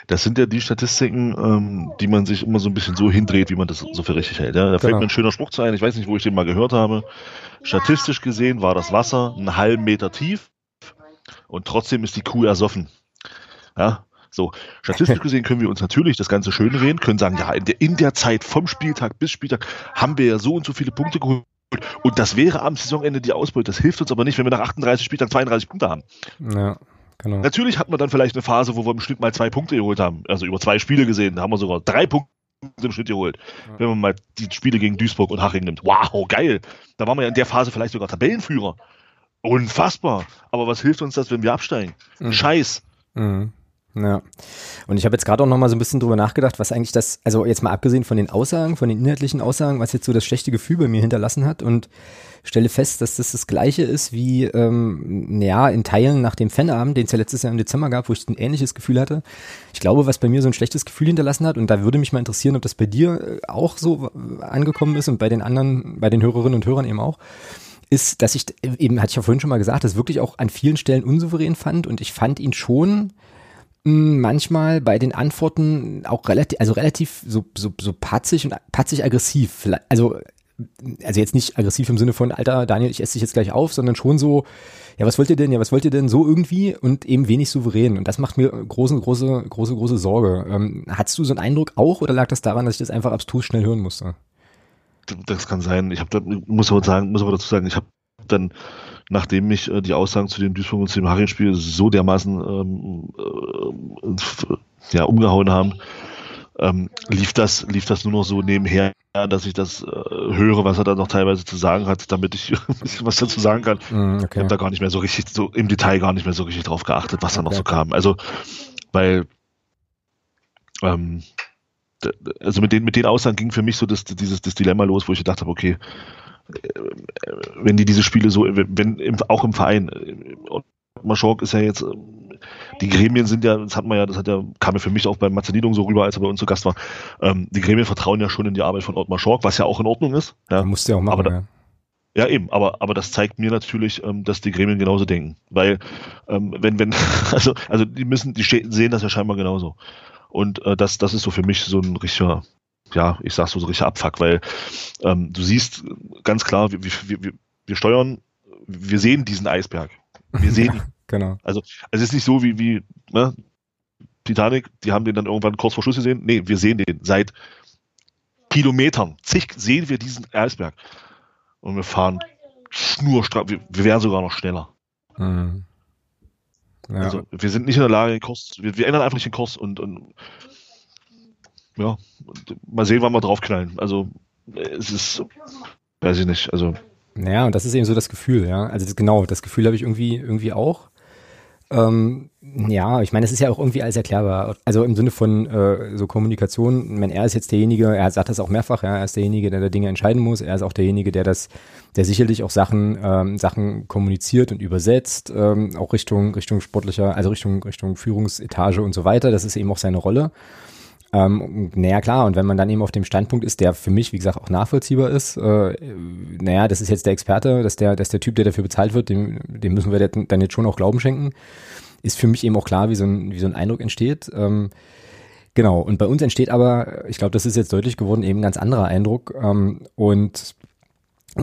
Das sind ja die Statistiken, ähm, die man sich immer so ein bisschen so hindreht, wie man das so für richtig hält. Ja? Da genau. fällt mir ein schöner Spruch zu ein, ich weiß nicht, wo ich den mal gehört habe. Statistisch gesehen war das Wasser einen halben Meter tief und trotzdem ist die Kuh ersoffen. Ja, so, statistisch gesehen können wir uns natürlich das Ganze schön reden, können sagen, ja, in der, in der Zeit vom Spieltag bis Spieltag haben wir ja so und so viele Punkte geholt. Und das wäre am Saisonende die Ausbeute. Das hilft uns aber nicht, wenn wir nach 38 Spieltagen 32 Punkte haben. Ja, genau. Natürlich hat man dann vielleicht eine Phase, wo wir im Schnitt mal zwei Punkte geholt haben. Also über zwei Spiele gesehen, da haben wir sogar drei Punkte im Schnitt geholt. Ja. Wenn man mal die Spiele gegen Duisburg und Haching nimmt. Wow, geil. Da waren wir ja in der Phase vielleicht sogar Tabellenführer. Unfassbar. Aber was hilft uns das, wenn wir absteigen? Mhm. Scheiß. Mhm. Ja. Und ich habe jetzt gerade auch noch mal so ein bisschen drüber nachgedacht, was eigentlich das, also jetzt mal abgesehen von den Aussagen, von den inhaltlichen Aussagen, was jetzt so das schlechte Gefühl bei mir hinterlassen hat und stelle fest, dass das das gleiche ist wie, ähm, ja, in Teilen nach dem Fanabend, den es ja letztes Jahr im Dezember gab, wo ich ein ähnliches Gefühl hatte. Ich glaube, was bei mir so ein schlechtes Gefühl hinterlassen hat, und da würde mich mal interessieren, ob das bei dir äh, auch so äh, angekommen ist und bei den anderen, bei den Hörerinnen und Hörern eben auch, ist, dass ich, eben hatte ich ja vorhin schon mal gesagt, das wirklich auch an vielen Stellen unsouverän fand und ich fand ihn schon, manchmal bei den Antworten auch relativ, also relativ so, so, so patzig und patzig aggressiv. Also, also jetzt nicht aggressiv im Sinne von, Alter, Daniel, ich esse dich jetzt gleich auf, sondern schon so, ja, was wollt ihr denn, ja, was wollt ihr denn so irgendwie und eben wenig souverän. Und das macht mir große, große, große, große Sorge. Ähm, hattest du so einen Eindruck auch oder lag das daran, dass ich das einfach abstrus schnell hören musste? Das kann sein. Ich habe, muss aber sagen, muss aber dazu sagen, ich habe dann nachdem mich äh, die Aussagen zu dem Duisburg und zu dem Haring-Spiel so dermaßen ähm, äh, ja, umgehauen haben, ähm, lief, das, lief das nur noch so nebenher, dass ich das äh, höre, was er da noch teilweise zu sagen hat, damit ich was dazu sagen kann. Mm, okay. Ich habe da gar nicht mehr so richtig, so im Detail gar nicht mehr so richtig drauf geachtet, was da noch so kam. Also, weil ähm, also mit den, mit den Aussagen ging für mich so das, dieses, das Dilemma los, wo ich gedacht habe, okay, wenn die diese Spiele so, wenn im, auch im Verein, Maschork ist ja jetzt, die Gremien sind ja, das hat man ja, das hat ja, kam ja für mich auch bei Mazedinung so rüber, als er bei uns zu Gast war. Ähm, die Gremien vertrauen ja schon in die Arbeit von Ottmar Schork, was ja auch in Ordnung ist. Ja, musst du ja auch machen, aber, ja. Ja, eben, aber, aber das zeigt mir natürlich, ähm, dass die Gremien genauso denken. Weil, ähm, wenn, wenn, also, also die müssen, die sehen das ja scheinbar genauso. Und äh, das, das ist so für mich so ein richtiger, ja, ich sag so, so richtig Abfuck, weil ähm, du siehst ganz klar, wir, wir, wir, wir steuern, wir sehen diesen Eisberg. Wir sehen ihn. genau. Also, es ist nicht so wie, wie ne, Titanic, die haben den dann irgendwann kurz vor Schluss gesehen. Nee, wir sehen den seit Kilometern. Zig sehen wir diesen Eisberg. Und wir fahren schnurstracks, wir, wir wären sogar noch schneller. Mhm. Ja. Also, wir sind nicht in der Lage, den Kurs, wir, wir ändern einfach nicht den Kurs und, und ja, mal sehen, wann wir draufknallen. Also es ist, weiß ich nicht, also. Naja, und das ist eben so das Gefühl, ja. Also das, genau, das Gefühl habe ich irgendwie, irgendwie auch. Ähm, ja, ich meine, es ist ja auch irgendwie alles erklärbar. Also im Sinne von äh, so Kommunikation, ich meine, er ist jetzt derjenige, er sagt das auch mehrfach, ja, er ist derjenige, der da Dinge entscheiden muss, er ist auch derjenige, der das, der sicherlich auch Sachen, ähm, Sachen kommuniziert und übersetzt, ähm, auch Richtung, Richtung sportlicher, also Richtung, Richtung Führungsetage und so weiter. Das ist eben auch seine Rolle. Ähm, naja, klar, und wenn man dann eben auf dem Standpunkt ist, der für mich, wie gesagt, auch nachvollziehbar ist, äh, naja, das ist jetzt der Experte, dass der, dass der Typ, der dafür bezahlt wird, dem, dem müssen wir dann jetzt schon auch Glauben schenken, ist für mich eben auch klar, wie so ein, wie so ein Eindruck entsteht. Ähm, genau, und bei uns entsteht aber, ich glaube, das ist jetzt deutlich geworden, eben ein ganz anderer Eindruck. Ähm, und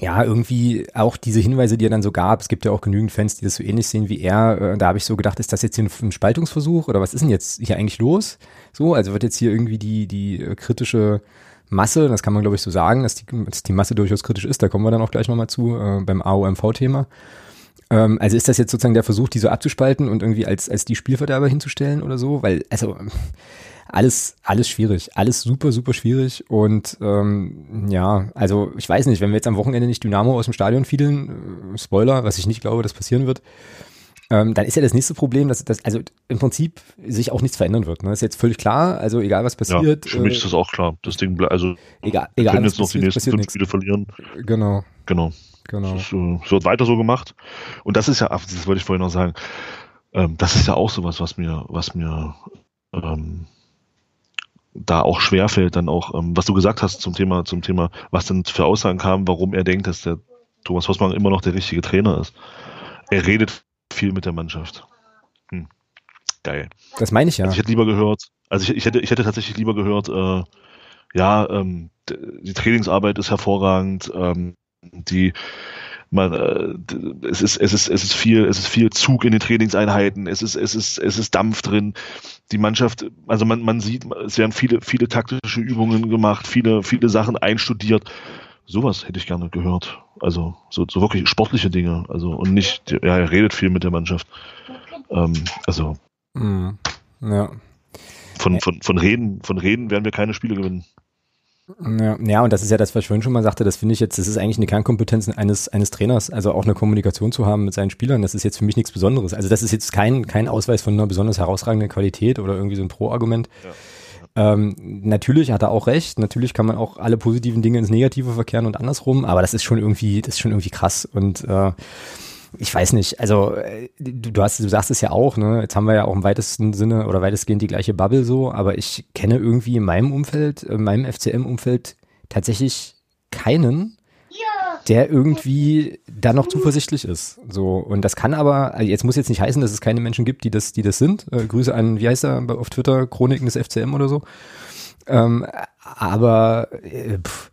ja, irgendwie auch diese Hinweise, die er dann so gab, es gibt ja auch genügend Fans, die das so ähnlich sehen wie er, äh, da habe ich so gedacht, ist das jetzt hier ein Spaltungsversuch oder was ist denn jetzt hier eigentlich los? So, also wird jetzt hier irgendwie die, die äh, kritische Masse, das kann man glaube ich so sagen, dass die, dass die Masse durchaus kritisch ist, da kommen wir dann auch gleich nochmal zu äh, beim AOMV-Thema. Ähm, also ist das jetzt sozusagen der Versuch, die so abzuspalten und irgendwie als, als die Spielverderber hinzustellen oder so? Weil, also alles, alles schwierig, alles super, super schwierig und ähm, ja, also ich weiß nicht, wenn wir jetzt am Wochenende nicht Dynamo aus dem Stadion fielen, äh, Spoiler, was ich nicht glaube, dass passieren wird, ähm, dann ist ja das nächste Problem, dass das also im Prinzip sich auch nichts verändern wird. Ne? Das ist jetzt völlig klar, also egal was passiert. Ja, für mich äh, ist das auch klar. Das Ding, also egal, egal, können jetzt noch die nächsten fünf Spiele verlieren. Genau. Genau. Genau. Es, äh, es, wird weiter so gemacht. Und das ist ja, das wollte ich vorhin noch sagen, ähm, das ist ja auch sowas, was mir, was mir ähm, da auch schwerfällt, dann auch, ähm, was du gesagt hast zum Thema, zum Thema, was denn für Aussagen kamen, warum er denkt, dass der Thomas Hossmann immer noch der richtige Trainer ist. Er redet viel mit der Mannschaft. Hm. Geil. Das meine ich ja. Also ich hätte lieber gehört, also ich, ich hätte, ich hätte tatsächlich lieber gehört, äh, ja, ähm, die Trainingsarbeit ist hervorragend, ähm, die man, äh, es ist, es ist, es ist viel, es ist viel Zug in den Trainingseinheiten, es ist, es ist, es ist Dampf drin. Die Mannschaft, also man, man sieht, es werden viele, viele taktische Übungen gemacht, viele, viele Sachen einstudiert. Sowas hätte ich gerne gehört. Also so, so wirklich sportliche Dinge. Also und nicht, ja, er redet viel mit der Mannschaft. Ähm, also mhm. ja. Von, von, von Reden, von Reden werden wir keine Spiele gewinnen. Ja, ja, und das ist ja das, was ich vorhin schon mal sagte, das finde ich jetzt, das ist eigentlich eine Kernkompetenz eines, eines Trainers, also auch eine Kommunikation zu haben mit seinen Spielern, das ist jetzt für mich nichts Besonderes. Also das ist jetzt kein, kein Ausweis von einer besonders herausragenden Qualität oder irgendwie so ein Pro-Argument. Ja. Ähm, natürlich hat er auch recht, natürlich kann man auch alle positiven Dinge ins Negative verkehren und andersrum, aber das ist schon irgendwie, das ist schon irgendwie krass und äh, ich weiß nicht, also äh, du, hast, du sagst es ja auch, ne? Jetzt haben wir ja auch im weitesten Sinne oder weitestgehend die gleiche Bubble so, aber ich kenne irgendwie in meinem Umfeld, in meinem FCM-Umfeld tatsächlich keinen, der irgendwie da noch zuversichtlich ist. So und das kann aber also jetzt muss jetzt nicht heißen, dass es keine Menschen gibt, die das, die das sind. Äh, Grüße an, wie heißt er auf Twitter, Chroniken des FCM oder so. Ähm, aber äh, pff,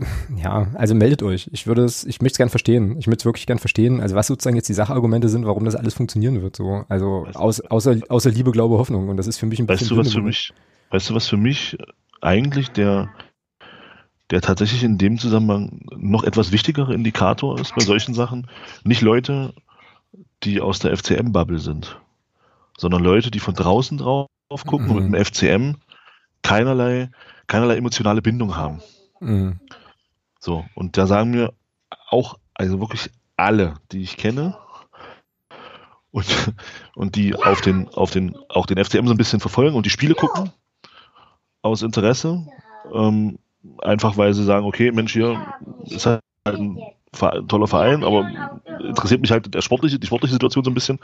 ja, also meldet euch. Ich würde es, ich möchte es gern verstehen. Ich möchte es wirklich gern verstehen. Also was sozusagen jetzt die Sachargumente sind, warum das alles funktionieren wird. So, also aus, außer, außer Liebe, Glaube, Hoffnung. Und das ist für mich ein bisschen. Weißt du, was für mich, weißt du, was für mich eigentlich der, der tatsächlich in dem Zusammenhang noch etwas wichtigere Indikator ist bei solchen Sachen? Nicht Leute, die aus der FCM-Bubble sind, sondern Leute, die von draußen drauf gucken mhm. und mit dem FCM keinerlei, keinerlei emotionale Bindung haben. Mhm. So, und da sagen mir auch, also wirklich alle, die ich kenne und, und die auf den, auf den, auch den FCM so ein bisschen verfolgen und die Spiele gucken aus Interesse, ähm, einfach weil sie sagen, okay, Mensch, hier ist halt ein toller Verein, aber interessiert mich halt der sportliche, die sportliche Situation so ein bisschen.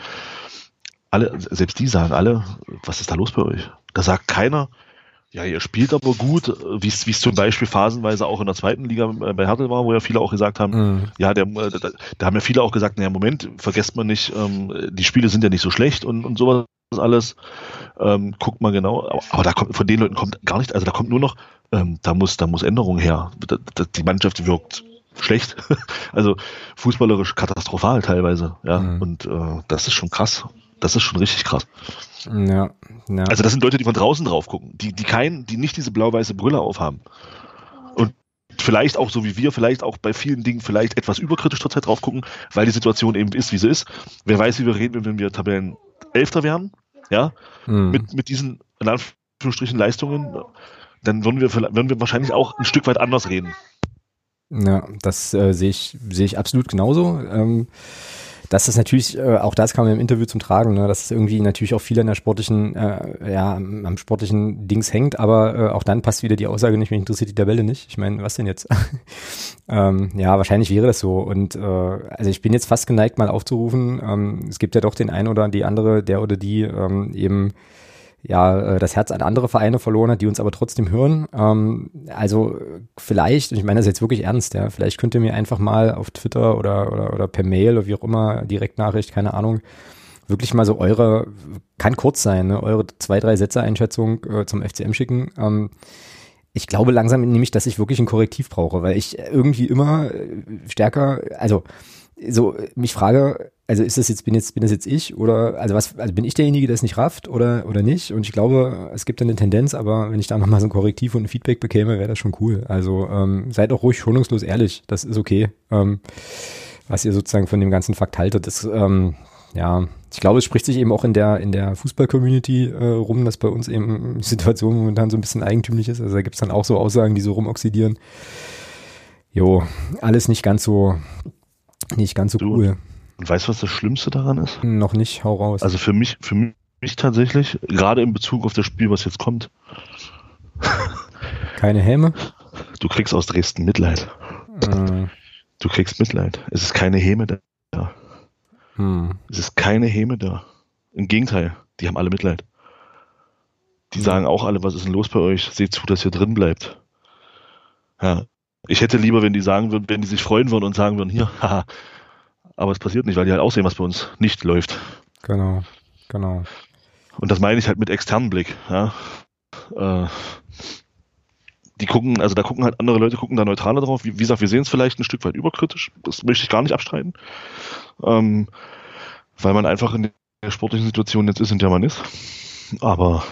Alle, selbst die sagen alle, was ist da los bei euch? Da sagt keiner, ja, ihr spielt aber gut, wie es zum Beispiel phasenweise auch in der zweiten Liga bei Hertel war, wo ja viele auch gesagt haben, mhm. ja, der, da, da, haben ja viele auch gesagt, naja, Moment, vergesst man nicht, ähm, die Spiele sind ja nicht so schlecht und, und sowas alles. Ähm, guckt mal genau, aber, aber, da kommt von den Leuten kommt gar nicht, also da kommt nur noch, ähm, da muss, da muss Änderung her. Da, da, die Mannschaft wirkt schlecht, also fußballerisch katastrophal teilweise, ja, mhm. und äh, das ist schon krass. Das ist schon richtig krass. Ja, ja. Also das sind Leute, die von draußen drauf gucken, die, die kein, die nicht diese blau-weiße Brille aufhaben. Und vielleicht auch so wie wir, vielleicht auch bei vielen Dingen vielleicht etwas überkritisch zurzeit drauf gucken, weil die Situation eben ist, wie sie ist. Wer weiß, wie wir reden, wenn wir Tabellen Elfter wären, ja, mhm. mit, mit diesen, in Anführungsstrichen, Leistungen, dann würden wir, würden wir wahrscheinlich auch ein Stück weit anders reden. Ja, das äh, sehe ich, sehe ich absolut genauso. Ähm, dass das natürlich, äh, auch das kam im Interview zum Tragen, ne, dass es irgendwie natürlich auch viel an der sportlichen, äh, ja, am sportlichen Dings hängt, aber äh, auch dann passt wieder die Aussage nicht, mich interessiert die Tabelle nicht. Ich meine, was denn jetzt? ähm, ja, wahrscheinlich wäre das so. Und äh, also ich bin jetzt fast geneigt, mal aufzurufen. Ähm, es gibt ja doch den einen oder die andere, der oder die ähm, eben ja, äh, das Herz an andere Vereine verloren hat, die uns aber trotzdem hören. Ähm, also vielleicht, und ich meine das jetzt wirklich ernst, ja, vielleicht könnt ihr mir einfach mal auf Twitter oder, oder, oder per Mail oder wie auch immer, Direktnachricht, keine Ahnung, wirklich mal so eure, kann kurz sein, ne, eure zwei, drei Sätze Einschätzung äh, zum FCM schicken. Ähm, ich glaube langsam nämlich, dass ich wirklich ein Korrektiv brauche, weil ich irgendwie immer äh, stärker, also so mich frage, also ist das jetzt bin jetzt bin das jetzt ich oder also was also bin ich derjenige, der es nicht rafft oder oder nicht und ich glaube, es gibt eine Tendenz, aber wenn ich da noch mal so ein Korrektiv und ein Feedback bekäme, wäre das schon cool. Also ähm, seid auch ruhig schonungslos ehrlich, das ist okay. Ähm, was ihr sozusagen von dem ganzen Fakt haltet, das ähm, ja, ich glaube, es spricht sich eben auch in der, in der Fußball-Community äh, rum, dass bei uns eben die Situation momentan so ein bisschen eigentümlich ist. Also da gibt es dann auch so Aussagen, die so rumoxidieren. Jo, alles nicht ganz so, nicht ganz so du, cool. Und weißt du, was das Schlimmste daran ist? Noch nicht, hau raus. Also für mich, für mich tatsächlich, gerade in Bezug auf das Spiel, was jetzt kommt. Keine Häme? Du kriegst aus Dresden Mitleid. Äh. Du kriegst Mitleid. Es ist keine Häme da. Hm. Es ist keine Häme da. Im Gegenteil, die haben alle Mitleid. Die hm. sagen auch alle, was ist denn los bei euch? Seht zu, dass ihr drin bleibt. Ja. Ich hätte lieber, wenn die sagen würden, wenn die sich freuen würden und sagen würden, hier, haha. Aber es passiert nicht, weil die halt auch sehen, was bei uns nicht läuft. Genau, genau. Und das meine ich halt mit externem Blick. Ja. Äh, die gucken, also da gucken halt andere Leute, gucken da neutraler drauf. Wie, wie gesagt, wir sehen es vielleicht ein Stück weit überkritisch. Das möchte ich gar nicht abstreiten. Ähm, weil man einfach in der sportlichen Situation jetzt ist, in der man ist. Aber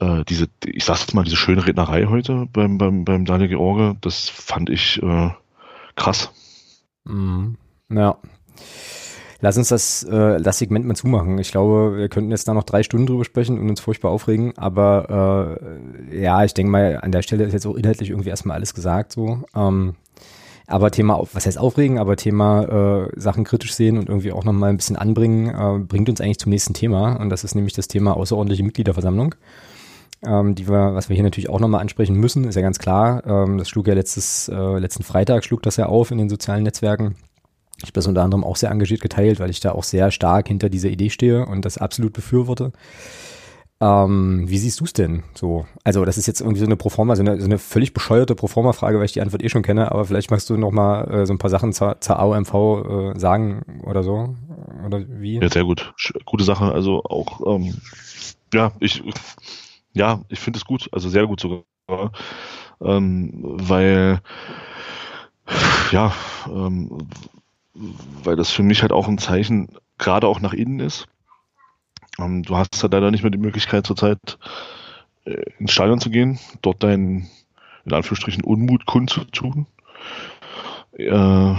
äh, diese, ich sag's jetzt mal, diese schöne Rednerei heute beim, beim, beim Daniel George, das fand ich äh, krass. Mhm. Ja. Lass uns das, äh, das Segment mal zumachen. Ich glaube, wir könnten jetzt da noch drei Stunden drüber sprechen und uns furchtbar aufregen, aber äh, ja, ich denke mal, an der Stelle ist jetzt auch inhaltlich irgendwie erstmal alles gesagt so. Ähm, aber Thema, was heißt aufregen, aber Thema äh, Sachen kritisch sehen und irgendwie auch nochmal ein bisschen anbringen, äh, bringt uns eigentlich zum nächsten Thema und das ist nämlich das Thema außerordentliche Mitgliederversammlung. Ähm, die wir, was wir hier natürlich auch nochmal ansprechen müssen, ist ja ganz klar. Ähm, das schlug ja letztes, äh, letzten Freitag schlug das ja auf in den sozialen Netzwerken. Ich habe das unter anderem auch sehr engagiert geteilt, weil ich da auch sehr stark hinter dieser Idee stehe und das absolut befürworte. Ähm, wie siehst du es denn so? Also, das ist jetzt irgendwie so eine Proforma, so eine, so eine völlig bescheuerte Proforma-Frage, weil ich die Antwort eh schon kenne, aber vielleicht magst du noch mal äh, so ein paar Sachen zur, zur AOMV äh, sagen oder so. Oder wie? Ja, sehr gut. Gute Sache. Also auch, ähm, ja, ich, ja, ich finde es gut, also sehr gut sogar. Ähm, weil, ja, ähm, weil das für mich halt auch ein Zeichen gerade auch nach innen ist. Ähm, du hast ja leider nicht mehr die Möglichkeit zurzeit äh, ins Stadion zu gehen, dort deinen in Anführungsstrichen Unmut kundzutun. Äh,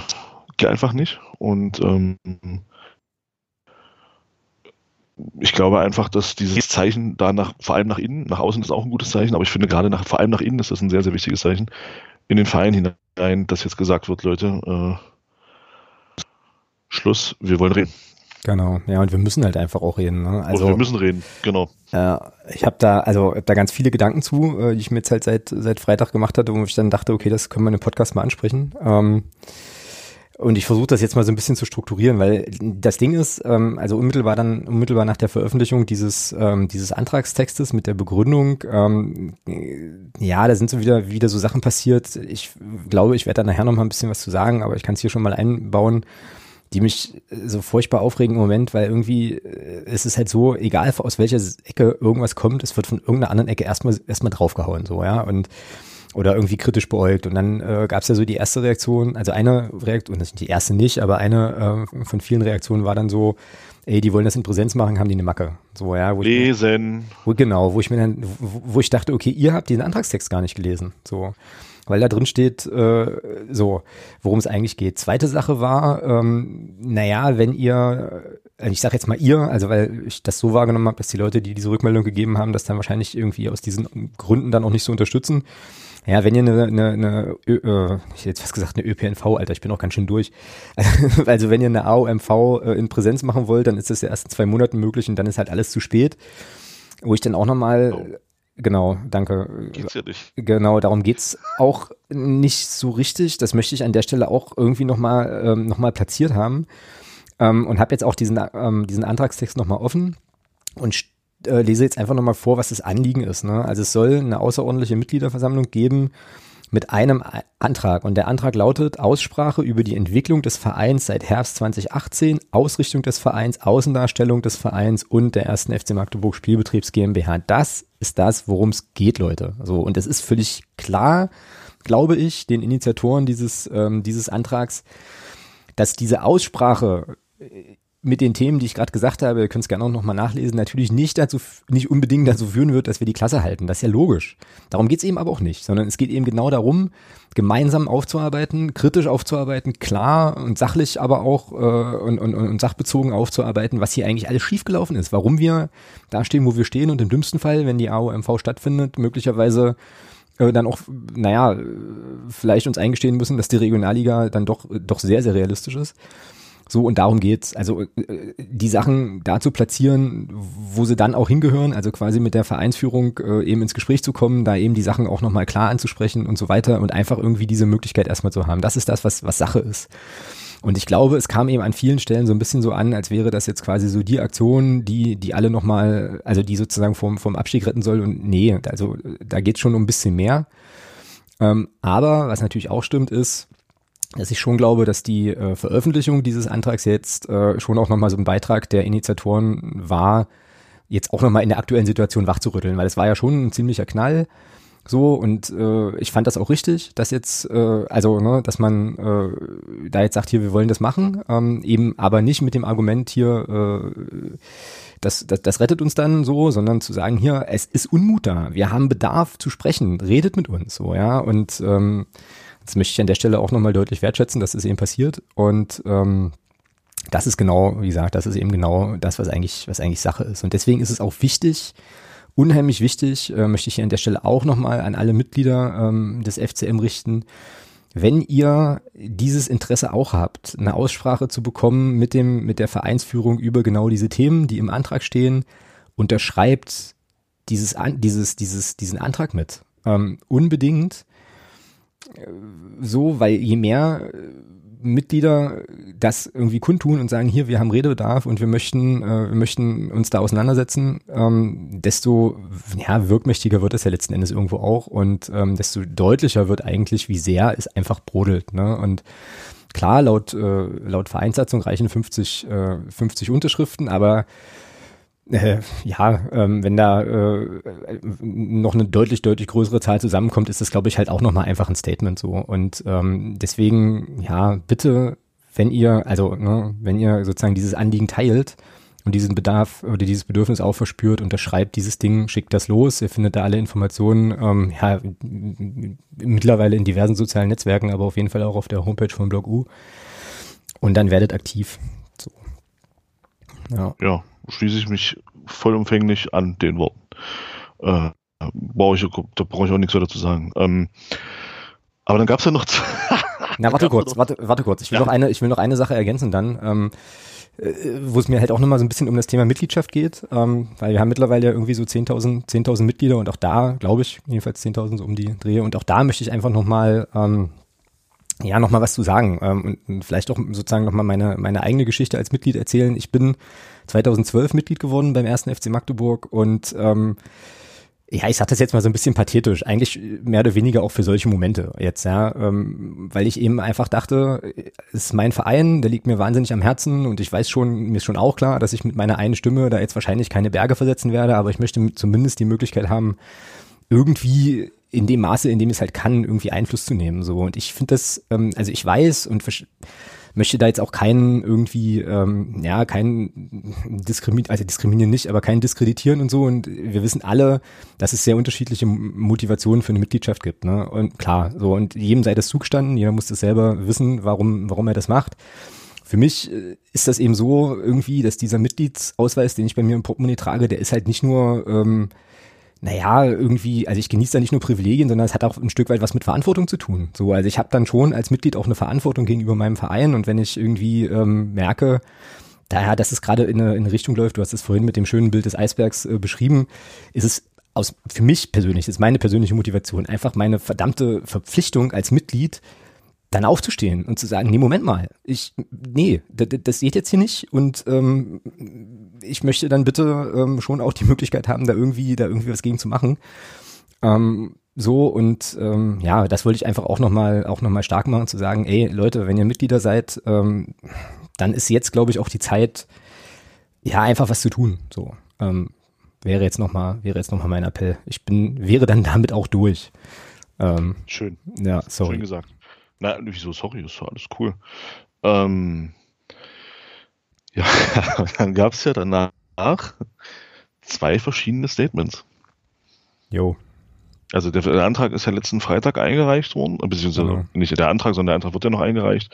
geht einfach nicht. Und ähm, ich glaube einfach, dass dieses Zeichen da nach, vor allem nach innen, nach außen ist auch ein gutes Zeichen, aber ich finde gerade nach, vor allem nach innen ist das ein sehr, sehr wichtiges Zeichen, in den Verein hinein, dass jetzt gesagt wird, Leute, äh, Schluss, wir wollen reden. Genau, ja, und wir müssen halt einfach auch reden. Ne? Also, Oder wir müssen reden, genau. Äh, ich habe da, also hab da ganz viele Gedanken zu, äh, die ich mir jetzt halt seit, seit Freitag gemacht hatte, wo ich dann dachte, okay, das können wir in einem Podcast mal ansprechen. Ähm, und ich versuche das jetzt mal so ein bisschen zu strukturieren, weil das Ding ist, ähm, also unmittelbar dann, unmittelbar nach der Veröffentlichung dieses, ähm, dieses Antragstextes mit der Begründung, ähm, ja, da sind so wieder, wieder so Sachen passiert. Ich glaube, ich werde da nachher noch mal ein bisschen was zu sagen, aber ich kann es hier schon mal einbauen die mich äh, so furchtbar aufregen im Moment, weil irgendwie äh, es ist halt so, egal aus welcher Ecke irgendwas kommt, es wird von irgendeiner anderen Ecke erstmal erstmal draufgehauen, so, ja, und oder irgendwie kritisch beäugt. Und dann äh, gab es ja so die erste Reaktion, also eine Reaktion, das die erste nicht, aber eine äh, von vielen Reaktionen war dann so, ey, die wollen das in Präsenz machen, haben die eine Macke. So, ja, wo lesen. Ich, wo, genau, wo ich mir dann, wo, wo ich dachte, okay, ihr habt diesen Antragstext gar nicht gelesen. So weil da drin steht, äh, so, worum es eigentlich geht. Zweite Sache war, ähm, naja, wenn ihr, äh, ich sage jetzt mal ihr, also weil ich das so wahrgenommen habe, dass die Leute, die diese Rückmeldung gegeben haben, das dann wahrscheinlich irgendwie aus diesen Gründen dann auch nicht so unterstützen. Ja, wenn ihr eine, eine, eine Ö, äh, ich hätte jetzt fast gesagt eine ÖPNV, Alter, ich bin auch ganz schön durch. Also wenn ihr eine AOMV äh, in Präsenz machen wollt, dann ist das ja erst in zwei Monaten möglich und dann ist halt alles zu spät. Wo ich dann auch nochmal oh. Genau, danke. Geht's ja nicht. Genau, darum geht's auch nicht so richtig. Das möchte ich an der Stelle auch irgendwie nochmal ähm, noch platziert haben. Ähm, und habe jetzt auch diesen, ähm, diesen Antragstext nochmal offen und äh, lese jetzt einfach nochmal vor, was das Anliegen ist. Ne? Also es soll eine außerordentliche Mitgliederversammlung geben mit einem Antrag. Und der Antrag lautet Aussprache über die Entwicklung des Vereins seit Herbst 2018, Ausrichtung des Vereins, Außendarstellung des Vereins und der ersten FC Magdeburg Spielbetriebs GmbH. Das ist das, worum es geht, Leute. So, und es ist völlig klar, glaube ich, den Initiatoren dieses, ähm, dieses Antrags, dass diese Aussprache äh, mit den Themen, die ich gerade gesagt habe, ihr könnt es gerne auch nochmal nachlesen, natürlich nicht dazu, nicht unbedingt dazu führen wird, dass wir die Klasse halten. Das ist ja logisch. Darum geht es eben aber auch nicht, sondern es geht eben genau darum, gemeinsam aufzuarbeiten, kritisch aufzuarbeiten, klar und sachlich aber auch äh, und, und, und sachbezogen aufzuarbeiten, was hier eigentlich alles schiefgelaufen ist, warum wir da stehen, wo wir stehen und im dümmsten Fall, wenn die AOMV stattfindet, möglicherweise äh, dann auch, naja, vielleicht uns eingestehen müssen, dass die Regionalliga dann doch, doch sehr, sehr realistisch ist. So, und darum geht's. Also äh, die Sachen da zu platzieren, wo sie dann auch hingehören, also quasi mit der Vereinsführung äh, eben ins Gespräch zu kommen, da eben die Sachen auch nochmal klar anzusprechen und so weiter und einfach irgendwie diese Möglichkeit erstmal zu haben. Das ist das, was, was Sache ist. Und ich glaube, es kam eben an vielen Stellen so ein bisschen so an, als wäre das jetzt quasi so die Aktion, die, die alle nochmal, also die sozusagen vom, vom Abstieg retten soll. Und nee, also da geht's schon um ein bisschen mehr. Ähm, aber was natürlich auch stimmt, ist, dass ich schon glaube, dass die äh, Veröffentlichung dieses Antrags jetzt äh, schon auch nochmal so ein Beitrag der Initiatoren war, jetzt auch nochmal in der aktuellen Situation wachzurütteln, weil es war ja schon ein ziemlicher Knall. So, und äh, ich fand das auch richtig, dass jetzt, äh, also, ne, dass man äh, da jetzt sagt, hier, wir wollen das machen, ähm, eben aber nicht mit dem Argument hier, äh, das, das, das rettet uns dann so, sondern zu sagen, hier, es ist Unmut da, wir haben Bedarf zu sprechen, redet mit uns, so, ja, und ähm, das möchte ich an der Stelle auch nochmal deutlich wertschätzen, dass es eben passiert. Und ähm, das ist genau, wie gesagt, das ist eben genau das, was eigentlich, was eigentlich Sache ist. Und deswegen ist es auch wichtig, unheimlich wichtig, äh, möchte ich hier an der Stelle auch nochmal an alle Mitglieder ähm, des FCM richten. Wenn ihr dieses Interesse auch habt, eine Aussprache zu bekommen mit dem, mit der Vereinsführung über genau diese Themen, die im Antrag stehen, unterschreibt dieses, dieses, dieses, diesen Antrag mit. Ähm, unbedingt so, weil je mehr äh, Mitglieder das irgendwie kundtun und sagen, hier, wir haben Redebedarf und wir möchten, äh, wir möchten uns da auseinandersetzen, ähm, desto ja, wirkmächtiger wird es ja letzten Endes irgendwo auch und ähm, desto deutlicher wird eigentlich, wie sehr es einfach brodelt. Ne? Und klar, laut, äh, laut Vereinssatzung reichen 50, äh, 50 Unterschriften, aber äh, ja, ähm, wenn da äh, noch eine deutlich, deutlich größere Zahl zusammenkommt, ist das, glaube ich, halt auch nochmal einfach ein Statement so. Und ähm, deswegen, ja, bitte, wenn ihr, also, ne, wenn ihr sozusagen dieses Anliegen teilt und diesen Bedarf oder dieses Bedürfnis auch verspürt, unterschreibt dieses Ding, schickt das los. Ihr findet da alle Informationen, ähm, ja, mittlerweile in diversen sozialen Netzwerken, aber auf jeden Fall auch auf der Homepage von Blog U. Und dann werdet aktiv. So. Ja. ja schließe ich mich vollumfänglich an den Worten. Äh, brauche ich, da brauche ich auch nichts weiter zu sagen. Ähm, aber dann gab es ja noch. Na, warte kurz, warte, warte kurz. Ich will, ja. noch eine, ich will noch eine Sache ergänzen dann. Ähm, äh, wo es mir halt auch nochmal so ein bisschen um das Thema Mitgliedschaft geht, ähm, weil wir haben mittlerweile ja irgendwie so 10.000 10.000 Mitglieder und auch da, glaube ich, jedenfalls 10.000 so um die Drehe und auch da möchte ich einfach nochmal ähm, ja, nochmal was zu sagen ähm, und vielleicht auch sozusagen nochmal meine, meine eigene Geschichte als Mitglied erzählen. Ich bin 2012 Mitglied geworden beim ersten FC Magdeburg und ähm, ja, ich sage das jetzt mal so ein bisschen pathetisch, eigentlich mehr oder weniger auch für solche Momente jetzt, ja, ähm, weil ich eben einfach dachte, es ist mein Verein, der liegt mir wahnsinnig am Herzen und ich weiß schon, mir ist schon auch klar, dass ich mit meiner einen Stimme da jetzt wahrscheinlich keine Berge versetzen werde, aber ich möchte zumindest die Möglichkeit haben, irgendwie in dem Maße, in dem es halt kann, irgendwie Einfluss zu nehmen. So. Und ich finde das, ähm, also ich weiß und möchte da jetzt auch keinen irgendwie, ähm, ja, keinen diskriminieren, also diskriminieren nicht, aber keinen diskreditieren und so. Und wir wissen alle, dass es sehr unterschiedliche Motivationen für eine Mitgliedschaft gibt. Ne? Und klar, so und jedem sei das zugestanden, jeder muss das selber wissen, warum, warum er das macht. Für mich äh, ist das eben so irgendwie, dass dieser Mitgliedsausweis, den ich bei mir im Portemonnaie trage, der ist halt nicht nur ähm, naja, irgendwie, also ich genieße da nicht nur Privilegien, sondern es hat auch ein Stück weit was mit Verantwortung zu tun. So, also ich habe dann schon als Mitglied auch eine Verantwortung gegenüber meinem Verein und wenn ich irgendwie ähm, merke, daher, dass es gerade in eine, in eine Richtung läuft, du hast es vorhin mit dem schönen Bild des Eisbergs äh, beschrieben, ist es aus, für mich persönlich, ist meine persönliche Motivation, einfach meine verdammte Verpflichtung als Mitglied, dann aufzustehen und zu sagen, nee, Moment mal, ich, nee, das, das geht jetzt hier nicht und ähm, ich möchte dann bitte ähm, schon auch die Möglichkeit haben, da irgendwie, da irgendwie was gegen zu machen. Ähm, so und ähm, ja, das wollte ich einfach auch nochmal auch noch mal stark machen, zu sagen, ey Leute, wenn ihr Mitglieder seid, ähm, dann ist jetzt, glaube ich, auch die Zeit, ja, einfach was zu tun. So. Ähm, wäre jetzt nochmal, wäre jetzt nochmal mein Appell. Ich bin, wäre dann damit auch durch. Ähm, Schön. Ja, sorry. Schön gesagt. Na, wieso, sorry, das war alles cool. Ähm, ja, dann gab es ja danach zwei verschiedene Statements. Jo. Also der, der, Antrag ist ja letzten Freitag eingereicht worden, beziehungsweise ja. nicht der Antrag, sondern der Antrag wird ja noch eingereicht.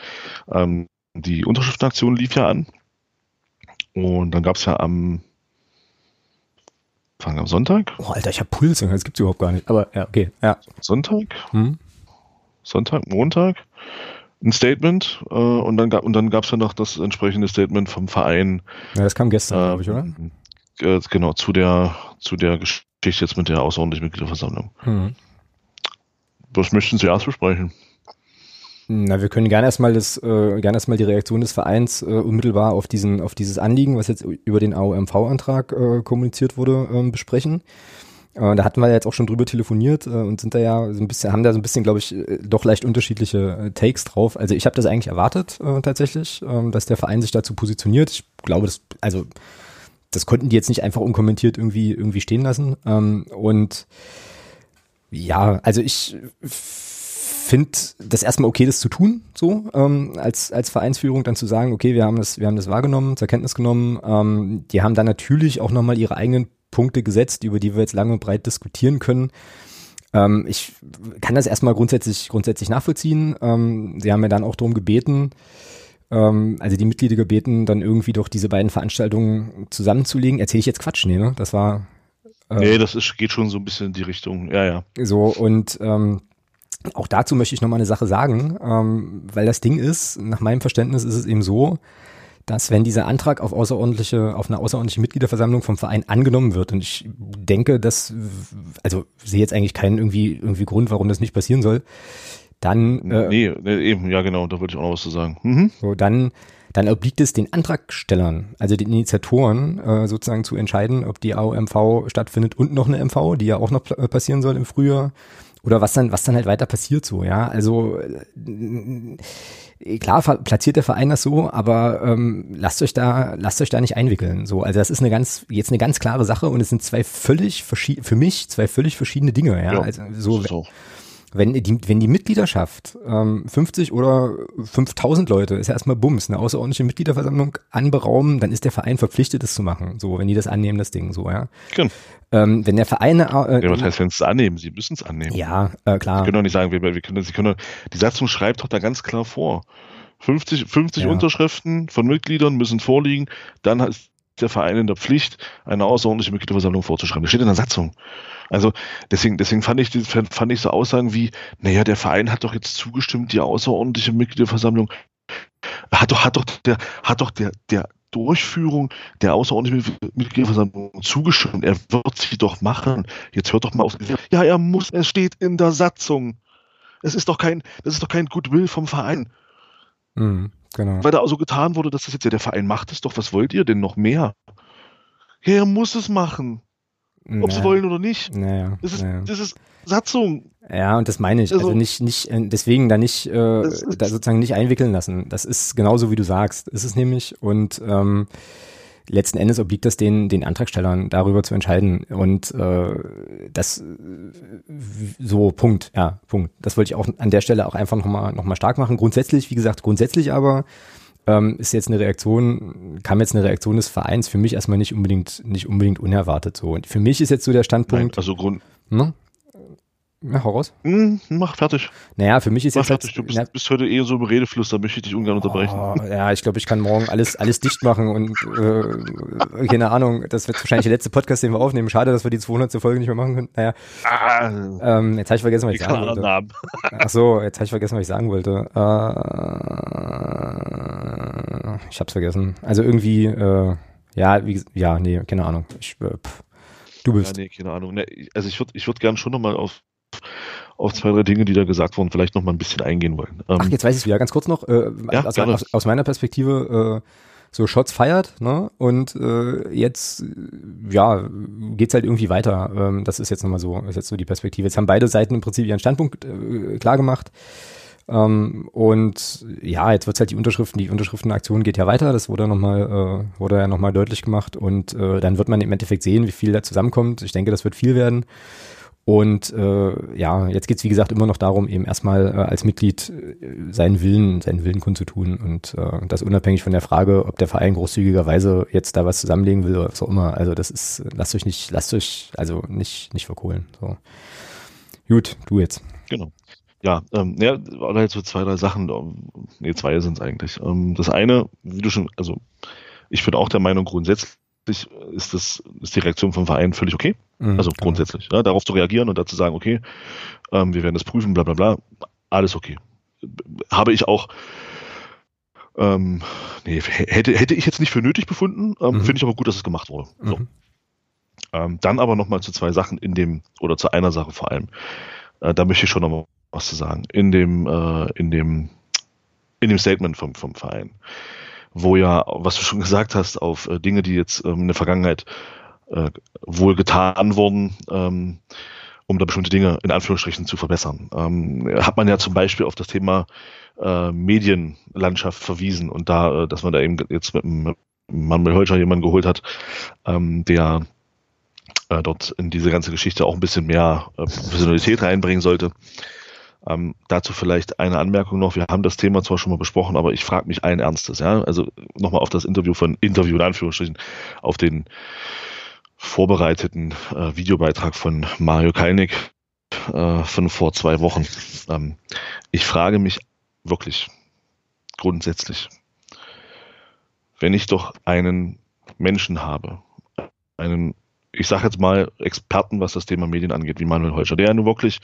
Ähm, die Unterschriftenaktion lief ja an. Und dann gab es ja am am Sonntag? Oh, Alter, ich habe Puls, das gibt's überhaupt gar nicht. Aber ja, okay, ja. Sonntag? Hm? Sonntag, Montag? Ein Statement äh, und dann, und dann gab es ja noch das entsprechende Statement vom Verein. Ja, das kam gestern, äh, glaube ich, oder? Äh, genau, zu der, zu der Geschichte jetzt mit der außerordentlichen Mitgliederversammlung. Hm. Was möchten Sie erst besprechen? Na, wir können gerne erstmal das, äh, gerne erstmal die Reaktion des Vereins äh, unmittelbar auf diesen, auf dieses Anliegen, was jetzt über den AOMV-Antrag äh, kommuniziert wurde, äh, besprechen. Äh, da hatten wir jetzt auch schon drüber telefoniert äh, und sind da ja so ein bisschen, haben da so ein bisschen, glaube ich, äh, doch leicht unterschiedliche äh, Takes drauf. Also ich habe das eigentlich erwartet äh, tatsächlich, äh, dass der Verein sich dazu positioniert. Ich glaube, das, also das konnten die jetzt nicht einfach unkommentiert irgendwie irgendwie stehen lassen. Ähm, und ja, also ich finde das erstmal okay, das zu tun, so ähm, als als Vereinsführung dann zu sagen, okay, wir haben das, wir haben das wahrgenommen, zur Kenntnis genommen. Ähm, die haben dann natürlich auch nochmal ihre eigenen Punkte gesetzt, über die wir jetzt lange und breit diskutieren können. Ähm, ich kann das erstmal grundsätzlich grundsätzlich nachvollziehen. Ähm, sie haben ja dann auch darum gebeten, ähm, also die Mitglieder gebeten, dann irgendwie doch diese beiden Veranstaltungen zusammenzulegen. Erzähle ich jetzt Quatsch, nee, ne? Das war äh, Nee, das ist, geht schon so ein bisschen in die Richtung, ja, ja. So, und ähm, auch dazu möchte ich nochmal eine Sache sagen, ähm, weil das Ding ist, nach meinem Verständnis ist es eben so, dass wenn dieser Antrag auf außerordentliche, auf eine außerordentliche Mitgliederversammlung vom Verein angenommen wird, und ich denke, dass, also sehe jetzt eigentlich keinen irgendwie, irgendwie Grund, warum das nicht passieren soll, dann. Äh, nee, nee, eben, ja genau, da würde ich auch noch was zu sagen. Mhm. So, dann, dann obliegt es den Antragstellern, also den Initiatoren, äh, sozusagen zu entscheiden, ob die AOMV stattfindet und noch eine MV, die ja auch noch passieren soll im Frühjahr oder was dann, was dann halt weiter passiert so, ja. Also äh, klar platziert der Verein das so, aber ähm, lasst euch da, lasst euch da nicht einwickeln. So, also das ist eine ganz, jetzt eine ganz klare Sache und es sind zwei völlig verschiedene, für mich zwei völlig verschiedene Dinge, ja. ja also so wenn die, wenn die Mitgliedschaft ähm, 50 oder 5000 Leute, ist ja erstmal Bums, eine außerordentliche Mitgliederversammlung anberaumen, dann ist der Verein verpflichtet, das zu machen. So, wenn die das annehmen, das Ding, so, ja. Genau. Ähm, wenn der Verein. Äh, ja, was heißt, wenn sie es annehmen? Sie müssen es annehmen. Ja, äh, klar. Sie können doch nicht sagen, wir, wir können, sie können, die Satzung schreibt doch da ganz klar vor. 50, 50 ja. Unterschriften von Mitgliedern müssen vorliegen, dann ist der Verein in der Pflicht, eine außerordentliche Mitgliederversammlung vorzuschreiben. Das steht in der Satzung. Also deswegen, deswegen fand ich, fand ich so Aussagen wie, naja, der Verein hat doch jetzt zugestimmt, die außerordentliche Mitgliederversammlung hat doch, hat doch der, hat doch der, der Durchführung der außerordentlichen Mitgliederversammlung zugestimmt. Er wird sie doch machen. Jetzt hört doch mal auf. Ja, er muss, es steht in der Satzung. Es ist doch kein, das ist doch kein Goodwill vom Verein. Mhm, genau. Weil da so getan wurde, dass das jetzt ja der Verein macht es doch. Was wollt ihr denn noch mehr? Ja, er muss es machen. Ob naja. sie wollen oder nicht. Naja, das, ist, naja. das ist Satzung. Ja, und das meine ich. Also, also nicht, nicht, äh, deswegen da nicht, äh, da sozusagen nicht einwickeln lassen. Das ist genauso, wie du sagst. Ist es nämlich. Und ähm, letzten Endes obliegt das den, den Antragstellern, darüber zu entscheiden. Und äh, das so, Punkt, ja, Punkt. Das wollte ich auch an der Stelle auch einfach nochmal noch mal stark machen. Grundsätzlich, wie gesagt, grundsätzlich aber ähm, ist jetzt eine Reaktion, kam jetzt eine Reaktion des Vereins für mich erstmal nicht unbedingt, nicht unbedingt unerwartet so. Und für mich ist jetzt so der Standpunkt. Nein, also Grund. Ne? Ja, hau raus. Mm, mach fertig. Naja, für mich ist mach jetzt. fertig. Du bist, na, bist, heute eher so im Redefluss, da möchte ich dich ungern unterbrechen. Oh, ja, ich glaube, ich kann morgen alles, alles dicht machen und äh, keine Ahnung, das wird wahrscheinlich der letzte Podcast, den wir aufnehmen. Schade, dass wir die 200. Folge nicht mehr machen können. Naja. Ah, ähm, jetzt habe ich vergessen, was ich sagen wollte. Ach so, jetzt habe ich vergessen, was ich sagen wollte. Äh, ich hab's vergessen. Also irgendwie, äh, ja, wie, ja, nee, keine Ahnung. Ich, äh, pff, du bist. Ja, nee, keine Ahnung. Nee, also ich würde ich würd gerne schon nochmal auf auf zwei, drei Dinge, die da gesagt wurden, vielleicht noch mal ein bisschen eingehen wollen. Ähm, Ach, jetzt weiß ich es wieder. Ganz kurz noch, äh, ja, also aus, aus, meiner Perspektive, äh, so Shots feiert, ne? Und äh, jetzt, ja, geht's halt irgendwie weiter. Ähm, das ist jetzt nochmal so, ist jetzt so die Perspektive. Jetzt haben beide Seiten im Prinzip ihren Standpunkt äh, klar gemacht. Ähm, und ja, jetzt wird's halt die Unterschriften, die Unterschriftenaktion geht ja weiter, das wurde nochmal, äh, wurde ja nochmal deutlich gemacht und äh, dann wird man im Endeffekt sehen, wie viel da zusammenkommt. Ich denke, das wird viel werden. Und äh, ja, jetzt geht's wie gesagt immer noch darum, eben erstmal äh, als Mitglied äh, seinen Willen, seinen Willen kundzutun und äh, das unabhängig von der Frage, ob der Verein großzügigerweise jetzt da was zusammenlegen will oder was auch immer. Also das ist, lasst euch nicht, lasst euch also nicht nicht verkohlen. So. Gut, du jetzt. Genau. Ja, ähm, ja, oder jetzt so zwei, drei Sachen, nee, zwei sind es eigentlich. Ähm, das eine, wie du schon, also ich bin auch der Meinung, grundsätzlich ist das, ist die Reaktion vom Verein völlig okay. Mhm, also genau. grundsätzlich, ja, darauf zu reagieren und dazu sagen, okay, ähm, wir werden das prüfen, bla bla bla, alles okay. Habe ich auch, ähm, nee, hätte, hätte ich jetzt nicht für nötig befunden, ähm, mhm. finde ich aber gut, dass es gemacht wurde. So. Mhm. Ähm, dann aber nochmal zu zwei Sachen in dem, oder zu einer Sache vor allem. Äh, da möchte ich schon nochmal was zu sagen. In dem, äh, in dem, in dem Statement vom, vom Verein, wo ja, was du schon gesagt hast, auf äh, Dinge, die jetzt ähm, in der Vergangenheit äh, wohl getan wurden, ähm, um da bestimmte Dinge in Anführungsstrichen zu verbessern. Ähm, hat man ja zum Beispiel auf das Thema äh, Medienlandschaft verwiesen und da, äh, dass man da eben jetzt mit, mit Manuel Holscher jemanden geholt hat, ähm, der äh, dort in diese ganze Geschichte auch ein bisschen mehr äh, Professionalität reinbringen sollte. Ähm, dazu vielleicht eine Anmerkung noch. Wir haben das Thema zwar schon mal besprochen, aber ich frage mich ein Ernstes. Ja? Also nochmal auf das Interview von Interview in Anführungsstrichen, auf den vorbereiteten äh, Videobeitrag von Mario Kalnick äh, von vor zwei Wochen. Ähm, ich frage mich wirklich grundsätzlich, wenn ich doch einen Menschen habe, einen, ich sage jetzt mal, Experten, was das Thema Medien angeht, wie Manuel Holscher, der ja nur wirklich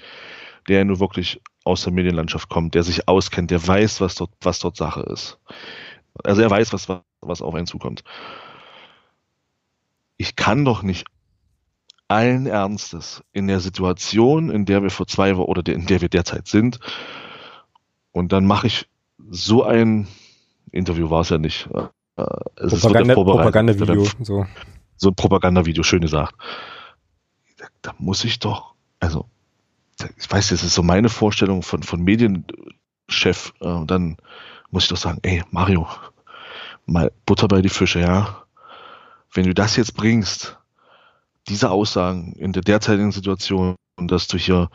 der nur wirklich aus der Medienlandschaft kommt, der sich auskennt, der weiß, was dort, was dort Sache ist. Also er weiß, was, was auf einen zukommt. Ich kann doch nicht allen Ernstes in der Situation, in der wir vor zwei Wochen oder in der wir derzeit sind, und dann mache ich so ein Interview war es ja nicht. Äh, es Propaganda, Propagandavideo. So. so ein Propagandavideo, schön gesagt. Da, da muss ich doch, also ich weiß, das ist so meine Vorstellung von, von Medienchef. Äh, und dann muss ich doch sagen, ey, Mario, mal Butter bei die Fische, ja. Wenn du das jetzt bringst, diese Aussagen in der derzeitigen Situation, dass du hier,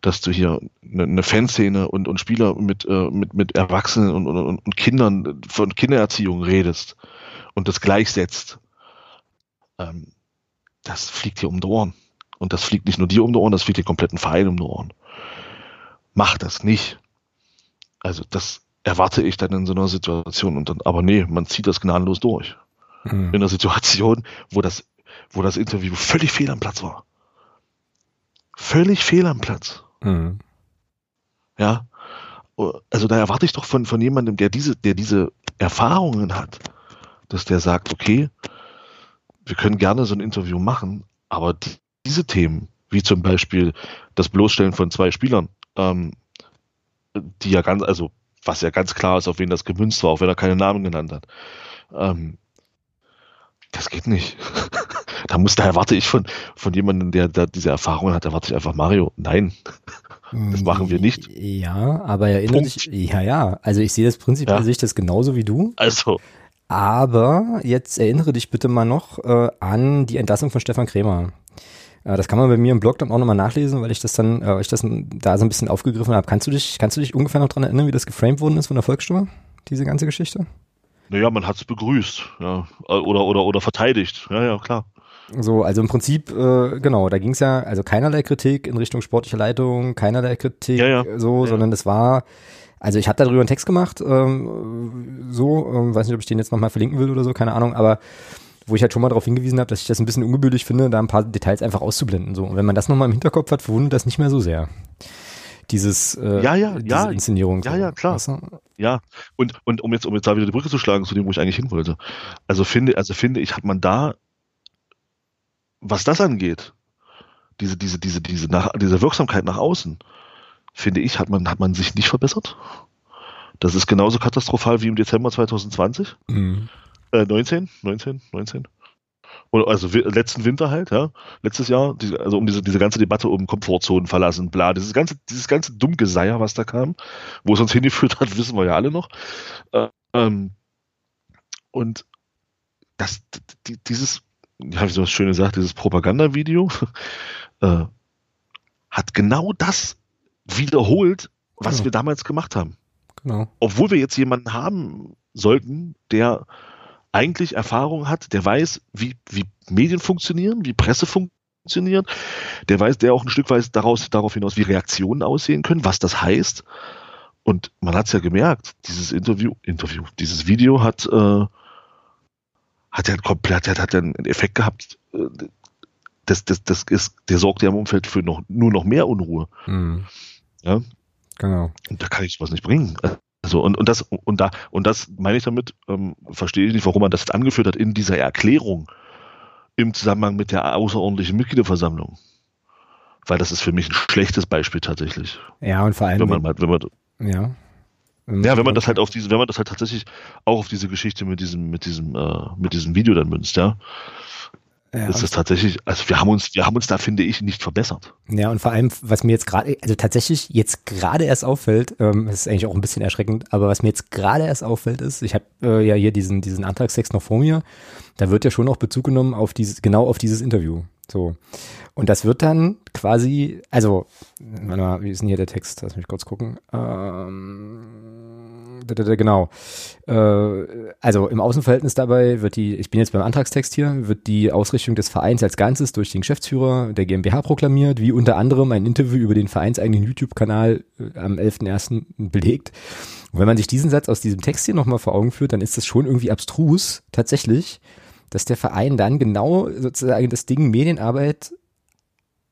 dass du hier eine, eine Fanszene und, und Spieler mit, äh, mit, mit Erwachsenen und, und, und Kindern von Kindererziehung redest und das gleichsetzt, ähm, das fliegt dir um die Ohren. Und das fliegt nicht nur dir um die Ohren, das fliegt dir kompletten Verein um die Ohren. Mach das nicht. Also das erwarte ich dann in so einer Situation und dann, aber nee, man zieht das gnadenlos durch. Mhm. In einer Situation, wo das, wo das Interview völlig fehl am Platz war. Völlig fehl am Platz. Mhm. Ja. Also da erwarte ich doch von, von jemandem, der diese, der diese Erfahrungen hat, dass der sagt, okay, wir können gerne so ein Interview machen, aber die, diese Themen, wie zum Beispiel das Bloßstellen von zwei Spielern, ähm, die ja ganz, also was ja ganz klar ist, auf wen das gemünzt war, auch wenn er keine Namen genannt hat. Ähm, das geht nicht. da muss, da erwarte ich von, von jemandem, der, der diese Erfahrung hat, erwarte ich einfach Mario. Nein. Das machen wir nicht. Ja, aber erinnert dich, ja, ja. Also ich sehe das prinzipiell, ja. sehe ich das genauso wie du. Also. Aber jetzt erinnere dich bitte mal noch äh, an die Entlassung von Stefan Krämer. Äh, das kann man bei mir im Blog dann auch nochmal nachlesen, weil ich das dann, äh, ich das da so ein bisschen aufgegriffen habe. Kannst du dich, kannst du dich ungefähr noch dran erinnern, wie das geframed worden ist von der Volksstimme? Diese ganze Geschichte? Naja, man hat es begrüßt, ja. Oder, oder, oder verteidigt. Ja, ja, klar. So, also im Prinzip, äh, genau, da ging es ja, also keinerlei Kritik in Richtung sportliche Leitung, keinerlei Kritik, ja, ja. so, ja. sondern es war, also ich habe darüber einen Text gemacht, ähm, so, ähm, weiß nicht, ob ich den jetzt nochmal verlinken will oder so, keine Ahnung, aber wo ich halt schon mal darauf hingewiesen habe, dass ich das ein bisschen ungebührlich finde, da ein paar Details einfach auszublenden. So. Und wenn man das nochmal im Hinterkopf hat, verwundert das nicht mehr so sehr. Dieses, äh, ja, ja, diese ja, Inszenierung. Ja, so. ja, klar. Weißt du? Ja, und, und um jetzt, um jetzt da wieder die Brücke zu schlagen zu dem, wo ich eigentlich hin wollte. Also finde, also finde ich, hat man da, was das angeht, diese, diese, diese, diese, nach, diese Wirksamkeit nach außen, finde ich, hat man, hat man sich nicht verbessert. Das ist genauso katastrophal wie im Dezember 2020. Mhm. Äh, 19, 19, 19. Oder also letzten Winter halt, ja, letztes Jahr, also um diese, diese ganze Debatte um Komfortzonen verlassen, bla, dieses ganze, dieses ganze Dummgeseier, was da kam, wo es uns hingeführt hat, wissen wir ja alle noch. Äh, ähm, und das, die, dieses, ja, wie so was Schönes sagt, dieses Propagandavideo äh, hat genau das wiederholt, was genau. wir damals gemacht haben. Genau. Obwohl wir jetzt jemanden haben sollten, der eigentlich Erfahrung hat, der weiß, wie, wie Medien funktionieren, wie Presse funktioniert, der weiß, der auch ein Stück weit daraus, darauf hinaus, wie Reaktionen aussehen können, was das heißt. Und man hat es ja gemerkt, dieses Interview, Interview, dieses Video hat, äh, hat ja komplett, hat, hat ja einen Effekt gehabt. Äh, das, das, das ist, der sorgt ja im Umfeld für noch, nur noch mehr Unruhe. Mhm. Ja. Genau. Und da kann ich was nicht bringen. Also und, und das und da und das meine ich damit, ähm, verstehe ich nicht, warum man das jetzt angeführt hat in dieser Erklärung im Zusammenhang mit der außerordentlichen Mitgliederversammlung. Weil das ist für mich ein schlechtes Beispiel tatsächlich. Ja, und vor allem. Wenn man, wenn man, ja. Ja, wenn man das halt auf diese, wenn man das halt tatsächlich auch auf diese Geschichte mit diesem, mit diesem, äh, mit diesem Video dann münzt, ja. Ja, das ist tatsächlich, also wir haben uns, wir haben uns da, finde ich, nicht verbessert. Ja, und vor allem, was mir jetzt gerade, also tatsächlich jetzt gerade erst auffällt, ähm, das ist eigentlich auch ein bisschen erschreckend, aber was mir jetzt gerade erst auffällt, ist, ich habe äh, ja hier diesen, diesen Antragstext noch vor mir, da wird ja schon auch Bezug genommen auf dieses, genau auf dieses Interview. So. Und das wird dann quasi, also, warte mal, wie ist denn hier der Text? Lass mich kurz gucken. Ähm, genau. Äh, also im Außenverhältnis dabei wird die, ich bin jetzt beim Antragstext hier, wird die Ausrichtung des Vereins als Ganzes durch den Geschäftsführer der GmbH proklamiert, wie unter anderem ein Interview über den vereinseigenen YouTube-Kanal äh, am 11.01. belegt. Und wenn man sich diesen Satz aus diesem Text hier nochmal vor Augen führt, dann ist das schon irgendwie abstrus, tatsächlich, dass der Verein dann genau sozusagen das Ding Medienarbeit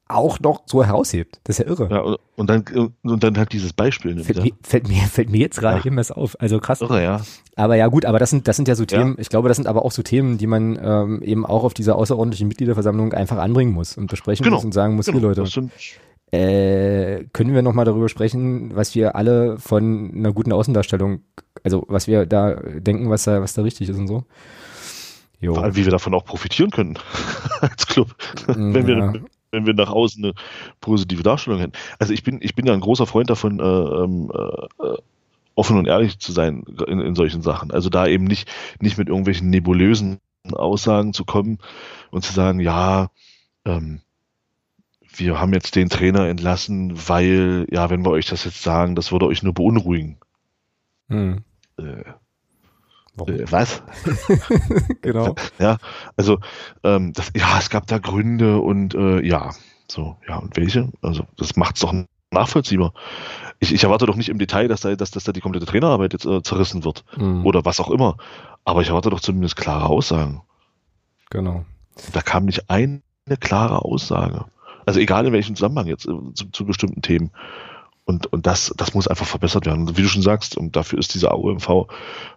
auch noch so heraushebt. Das ist ja irre. Ja, und dann, und dann halt dieses Beispiel. Nimmt, fällt, mir, fällt, mir, fällt mir jetzt gerade ja. eben auf. Also krass. Irre, ja. Aber ja, gut, aber das sind, das sind ja so Themen, ja. ich glaube, das sind aber auch so Themen, die man ähm, eben auch auf dieser außerordentlichen Mitgliederversammlung einfach anbringen muss und besprechen genau. muss und sagen muss, genau. hier Leute. Äh, können wir nochmal darüber sprechen, was wir alle von einer guten Außendarstellung, also was wir da denken, was da, was da richtig ist und so. Jo. Vor allem, wie wir davon auch profitieren können als Club. Mm, wenn wir wenn wir nach außen eine positive Darstellung hätten. Also ich bin, ich bin ja ein großer Freund davon, äh, ähm, äh, offen und ehrlich zu sein in, in solchen Sachen. Also da eben nicht, nicht mit irgendwelchen nebulösen Aussagen zu kommen und zu sagen, ja, ähm, wir haben jetzt den Trainer entlassen, weil, ja, wenn wir euch das jetzt sagen, das würde euch nur beunruhigen. Hm. Äh, äh, was? genau. Ja, also ähm, das, ja, es gab da Gründe und äh, ja, so, ja, und welche? Also das macht es doch nachvollziehbar. Ich, ich, erwarte doch nicht im Detail, dass da, dass, dass da die komplette Trainerarbeit jetzt äh, zerrissen wird mhm. oder was auch immer. Aber ich erwarte doch zumindest klare Aussagen. Genau. Da kam nicht eine klare Aussage. Also egal in welchem Zusammenhang jetzt äh, zu, zu bestimmten Themen. Und, und das, das muss einfach verbessert werden. Wie du schon sagst, und dafür ist dieser AOMV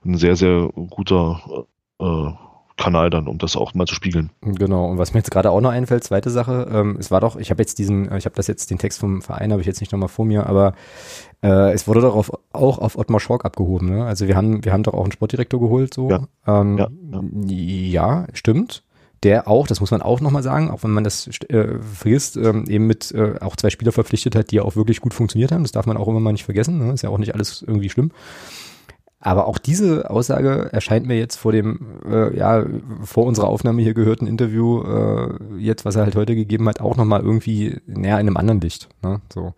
ein sehr, sehr guter äh, Kanal dann, um das auch mal zu spiegeln. Genau. Und was mir jetzt gerade auch noch einfällt, zweite Sache, ähm, es war doch, ich habe jetzt diesen, ich habe das jetzt, den Text vom Verein habe ich jetzt nicht nochmal vor mir, aber äh, es wurde darauf auch auf Ottmar Schork abgehoben. Ne? Also wir haben, wir haben doch auch einen Sportdirektor geholt, so. Ja, ähm, ja, ja. ja stimmt der auch, das muss man auch nochmal sagen, auch wenn man das äh, vergisst, ähm, eben mit äh, auch zwei Spieler verpflichtet hat, die ja auch wirklich gut funktioniert haben. Das darf man auch immer mal nicht vergessen. Ne? Ist ja auch nicht alles irgendwie schlimm. Aber auch diese Aussage erscheint mir jetzt vor dem, äh, ja, vor unserer Aufnahme hier gehörten Interview, äh, jetzt, was er halt heute gegeben hat, auch nochmal irgendwie näher in einem anderen Licht. Ne? So.